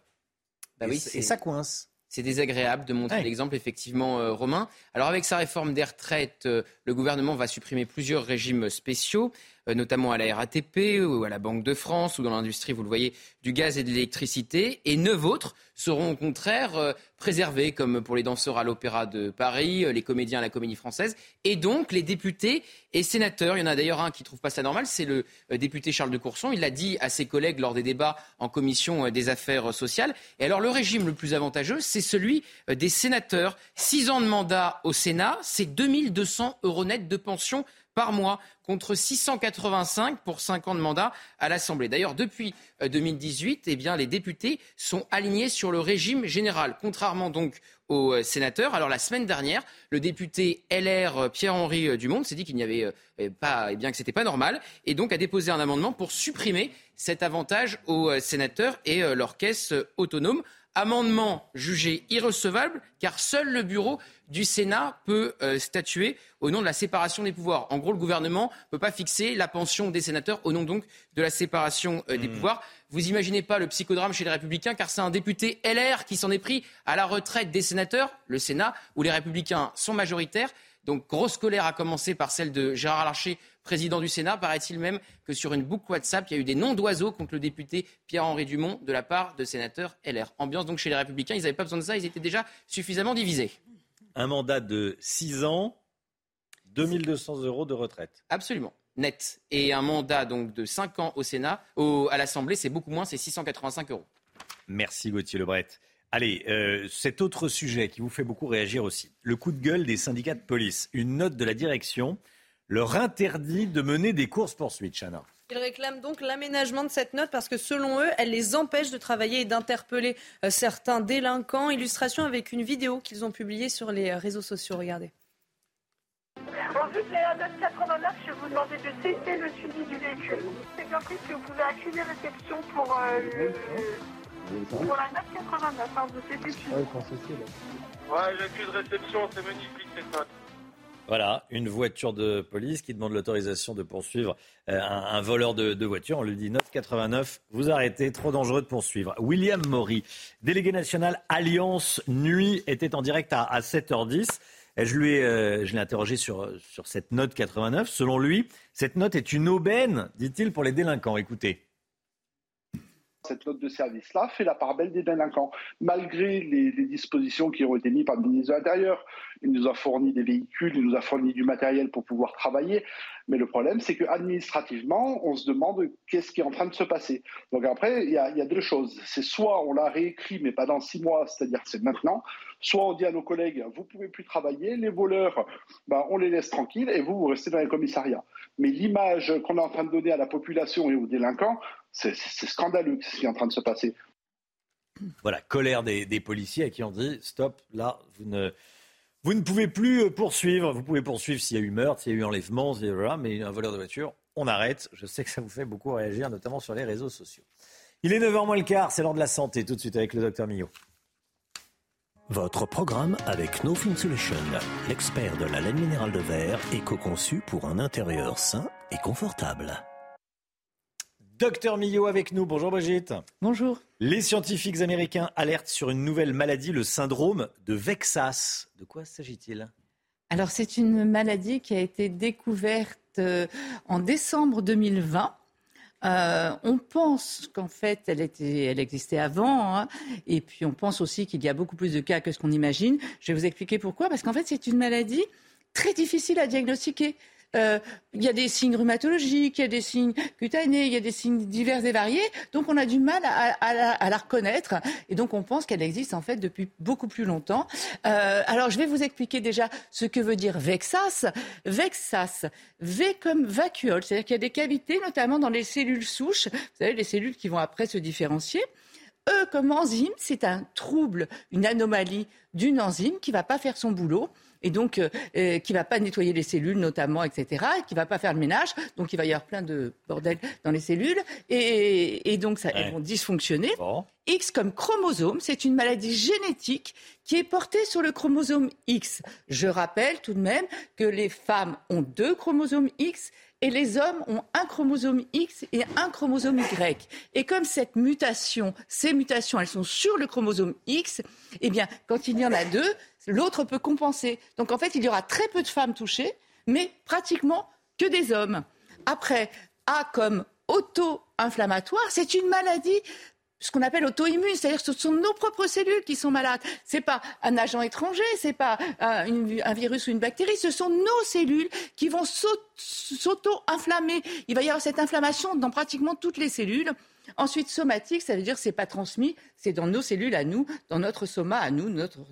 Bah et, et ça coince. C'est désagréable de montrer l'exemple, effectivement, euh, Romain. Alors, avec sa réforme des retraites, euh, le gouvernement va supprimer plusieurs régimes spéciaux. Euh, notamment à la RATP ou à la Banque de France ou dans l'industrie, vous le voyez, du gaz et de l'électricité. Et neuf autres seront au contraire euh, préservés, comme pour les danseurs à l'Opéra de Paris, euh, les comédiens à la Comédie Française, et donc les députés et sénateurs. Il y en a d'ailleurs un qui trouve pas ça normal, c'est le député Charles de Courson. Il l'a dit à ses collègues lors des débats en commission des affaires sociales. Et alors le régime le plus avantageux, c'est celui des sénateurs. Six ans de mandat au Sénat, c'est 2200 euros net de pension par mois contre 685 pour 5 ans de mandat à l'Assemblée. D'ailleurs, depuis 2018, euh, eh bien, les députés sont alignés sur le régime général, contrairement donc aux euh, sénateurs. Alors la semaine dernière, le député LR euh, Pierre-Henri Dumont s'est dit qu'il n'y avait pas, eh bien que c'était pas normal, et donc a déposé un amendement pour supprimer cet avantage aux sénateurs et leur caisse autonome. Amendement jugé irrecevable car seul le bureau du Sénat peut euh, statuer au nom de la séparation des pouvoirs. En gros, le gouvernement ne peut pas fixer la pension des sénateurs au nom donc de la séparation euh, des hmm. pouvoirs. Vous imaginez pas le psychodrame chez les Républicains, car c'est un député LR qui s'en est pris à la retraite des sénateurs, le Sénat, où les Républicains sont majoritaires. Donc grosse colère a commencé par celle de Gérard Larcher, président du Sénat. Paraît-il même que sur une boucle WhatsApp, il y a eu des noms d'oiseaux contre le député Pierre-Henri Dumont de la part de sénateurs LR. Ambiance donc chez les Républicains, ils n'avaient pas besoin de ça, ils étaient déjà suffisamment divisés. Un mandat de 6 ans, 2200 euros de retraite. Absolument net. Et un mandat donc de 5 ans au Sénat, à l'Assemblée, c'est beaucoup moins, c'est 685 euros. Merci Gauthier Lebret. Allez, euh, cet autre sujet qui vous fait beaucoup réagir aussi, le coup de gueule des syndicats de police. Une note de la direction leur interdit de mener des courses-poursuites, Chana. Ils réclament donc l'aménagement de cette note parce que selon eux, elle les empêche de travailler et d'interpeller euh, certains délinquants. Illustration avec une vidéo qu'ils ont publiée sur les réseaux sociaux. Regardez. En vue de la note 89, je vous demandais de cesser le suivi du véhicule. C'est bien pris que vous pouvez accuser réception pour euh, le pour la 989, hein, vous êtes dessus. Ouais, l'accuse réception, c'est magnifique cette note. Voilà, une voiture de police qui demande l'autorisation de poursuivre euh, un, voleur de, voiture. On lui dit 989, vous arrêtez, trop dangereux de poursuivre. William Maury, délégué national Alliance Nuit, était en direct à, à 7h10. je lui ai, euh, l'ai interrogé sur, sur cette note 89. Selon lui, cette note est une aubaine, dit-il, pour les délinquants. Écoutez cette note de service-là fait la part belle des délinquants, malgré les, dispositions qui ont été mises par le ministre de l'Intérieur. Il nous a fourni des véhicules, il nous a fourni du matériel pour pouvoir travailler. Mais le problème, c'est qu'administrativement, on se demande qu'est-ce qui est en train de se passer. Donc après, il y a, deux choses. C'est soit on l'a réécrit, mais pas dans six mois, c'est-à-dire c'est maintenant, soit on dit à nos collègues, vous pouvez plus travailler, les voleurs, ben, on les laisse tranquilles et vous, vous restez dans les commissariats. Mais l'image qu'on est en train de donner à la population et aux délinquants, c'est scandaleux ce qui est en train de se passer. Voilà, colère des, policiers à qui on dit stop, là, vous ne, vous ne pouvez plus euh, poursuivre. Vous pouvez poursuivre s'il y a eu meurtre, s'il y a eu enlèvement, mais un voleur de voiture, on arrête. Je sais que ça vous fait beaucoup réagir, notamment sur les réseaux sociaux. Il est 9h moins le quart, c'est l'heure de la santé, tout de suite avec le docteur Millot. Votre programme avec No Fin Solution, l'expert de la laine minérale de verre, éco-conçu pour un intérieur sain et confortable. Docteur Millot avec nous. Bonjour Brigitte. Bonjour. Les scientifiques américains alertent sur une nouvelle maladie, le syndrome de Vexas. De quoi s'agit-il? Alors c'est une maladie qui a été découverte euh, en décembre 2020 euh, on pense qu'en fait, elle, était, elle existait avant, hein, et puis on pense aussi qu'il y a beaucoup plus de cas que ce qu'on imagine. Je vais vous expliquer pourquoi, parce qu'en fait, c'est une maladie très difficile à diagnostiquer. Euh, il y a des signes rhumatologiques, il y a des signes cutanés, il y a des signes divers et variés. Donc on a du mal à, la reconnaître. Et donc on pense qu'elle existe en fait depuis beaucoup plus longtemps. Euh, alors je vais vous expliquer déjà ce que veut dire vexas. Vexas, V comme vacuole, c'est-à-dire qu'il y a des cavités, notamment dans les cellules souches. Vous savez, les cellules qui vont après se différencier. E comme enzyme, c'est un trouble, une anomalie d'une enzyme qui ne va pas faire son boulot et donc euh, euh, qui va pas nettoyer les cellules notamment, etc., et qui va pas faire le ménage, donc il va y avoir plein de bordel dans les cellules, et, donc ça, elles vont dysfonctionner. X comme chromosome, c'est une maladie génétique qui est portée sur le chromosome X. Je rappelle tout de même que les femmes ont deux chromosomes X et les hommes ont un chromosome X et un chromosome Y. Et comme cette mutation, ces mutations, elles sont sur le chromosome X, eh bien, quand il y en a deux, l'autre peut compenser. Donc en fait, il y aura très peu de femmes touchées, mais pratiquement que des hommes. Après, A comme auto-inflammatoire, c'est une maladie ce qu'on appelle auto-immune, c'est-à-dire que ce sont nos propres cellules qui sont malades. Ce n'est pas un agent étranger, ce n'est pas un, virus ou une bactérie, ce sont nos cellules qui vont s'auto-inflammer. Il va y avoir cette inflammation dans pratiquement toutes les cellules. Ensuite, somatique, ça veut dire que ce n'est pas transmis, c'est dans nos cellules à nous, dans notre soma à nous,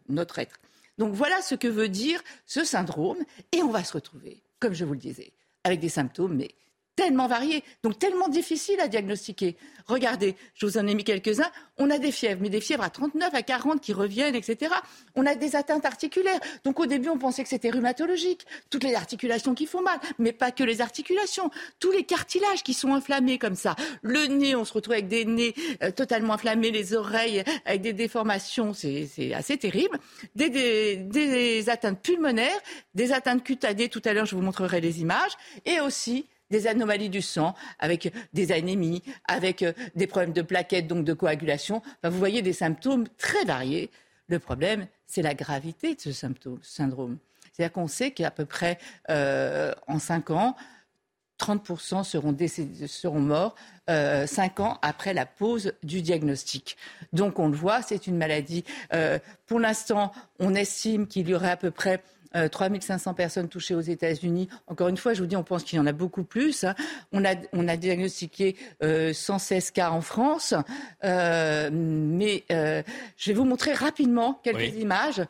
notre être. Donc voilà ce que veut dire ce syndrome. Et on va se retrouver, comme je vous le disais, avec des symptômes, mais tellement variés, donc tellement difficiles à diagnostiquer. Regardez, je vous en ai mis quelques-uns. On a des fièvres, mais des fièvres à 39, à 40 qui reviennent, etc. On a des atteintes articulaires. Donc au début, on pensait que c'était rhumatologique. Toutes les articulations qui font mal, mais pas que les articulations. Tous les cartilages qui sont inflammés comme ça. Le nez, on se retrouve avec des nez euh, totalement inflammés, les oreilles avec des déformations, c'est assez terrible. Des, des, des atteintes pulmonaires, des atteintes cutanées. Tout à l'heure, je vous montrerai les images. Et aussi des anomalies du sang, avec des anémies, avec euh, des problèmes de plaquettes, donc de coagulation. vous voyez des symptômes très variés. Le problème, c'est la gravité de ce symptôme, syndrome. C'est-à-dire qu'on sait qu'à peu près euh, en 5 ans, 30% seront, décédés, seront morts euh, 5 ans après la pose du diagnostic. Donc on le voit, c'est une maladie. Euh, pour l'instant, on estime qu'il y aurait à peu près 3500 euh, personnes touchées aux États-Unis. Encore une fois, je vous dis, on pense qu'il y en a beaucoup plus. Hein. On, a, on, a, diagnostiqué 116 euh, cas en France. Euh, mais je vais vous montrer rapidement quelques images.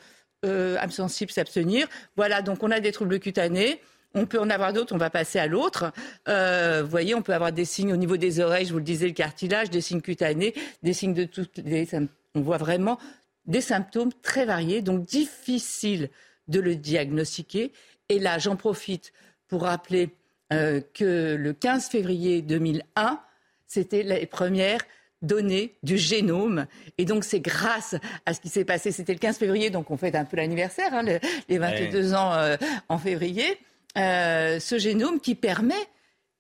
âme sensible, s'abstenir. Voilà, donc on a des troubles cutanés. On peut en avoir d'autres, on va passer à l'autre. vous voyez, on peut avoir des signes au niveau des oreilles, je vous le disais, le cartilage, des signes cutanés, des signes de toutes les... On voit vraiment des symptômes très variés, donc difficiles de le diagnostiquer. Et là, j'en profite pour rappeler euh, que le 15 février 2001, c'était les premières données du génome. Et donc, c'est grâce à ce qui s'est passé. C'était le 15 février, donc on fait un peu l'anniversaire, hein, les 22 ans euh, en février. Euh, ce génome qui permet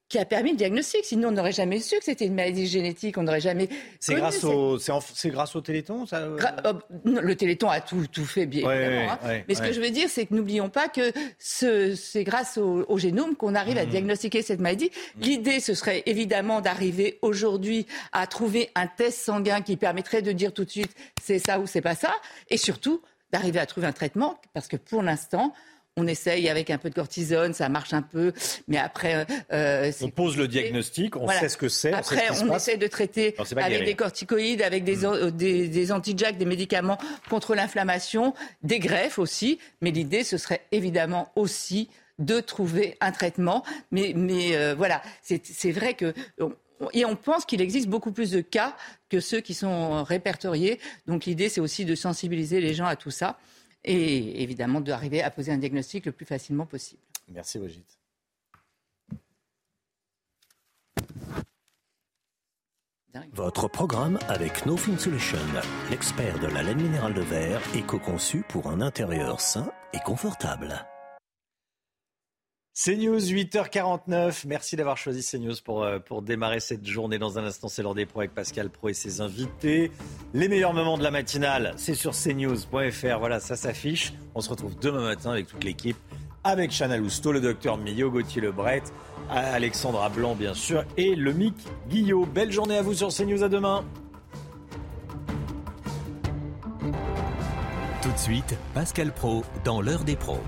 qui a permis le diagnostic. Sinon, on n'aurait jamais su que c'était une maladie génétique. On n'aurait jamais. C'est grâce au, c'est grâce au Téléthon, ça. Euh oh, le Téléthon a tout, tout fait bien évidemment. Hein. Mais ce que je veux dire, c'est que n'oublions pas que c'est grâce au, génome qu'on arrive à mmh. diagnostiquer cette maladie. Mmh. L'idée, ce serait évidemment d'arriver aujourd'hui à trouver un test sanguin qui permettrait de dire tout de suite c'est ça ou c'est pas ça, et surtout d'arriver à trouver un traitement, parce que pour l'instant, on essaye avec un peu de cortisone, ça marche un peu, mais après... Euh, on pose le diagnostic, on sait ce que c'est. Après, on, essaie de traiter avec des corticoïdes, avec des, hmm. des, des anti-jack, des médicaments contre l'inflammation, des greffes aussi, mais l'idée, ce serait évidemment aussi de trouver un traitement. Mais, mais euh, voilà, c'est vrai que... et on pense qu'il existe beaucoup plus de cas que ceux qui sont répertoriés. Donc l'idée, c'est aussi de sensibiliser les gens à tout ça et évidemment d'arriver à poser un diagnostic le plus facilement possible. Merci Brigitte. Votre programme avec No Film Solution, l'expert de la laine minérale de verre, éco-conçu pour un intérieur sain et confortable. CNews 8h49. Merci d'avoir choisi CNews pour, euh, pour démarrer cette journée. Dans un instant, c'est l'heure des pros avec Pascal Pro et ses invités. Les meilleurs moments de la matinale, c'est sur cnews.fr. Voilà, ça s'affiche. On se retrouve demain matin avec toute l'équipe, avec Chana Lousteau, le docteur Millot, Gauthier Lebret, Alexandra Blanc, bien sûr, et le Mick Guillot. Belle journée à vous sur CNews. À demain. Tout de suite, Pascal Pro dans l'heure des pros.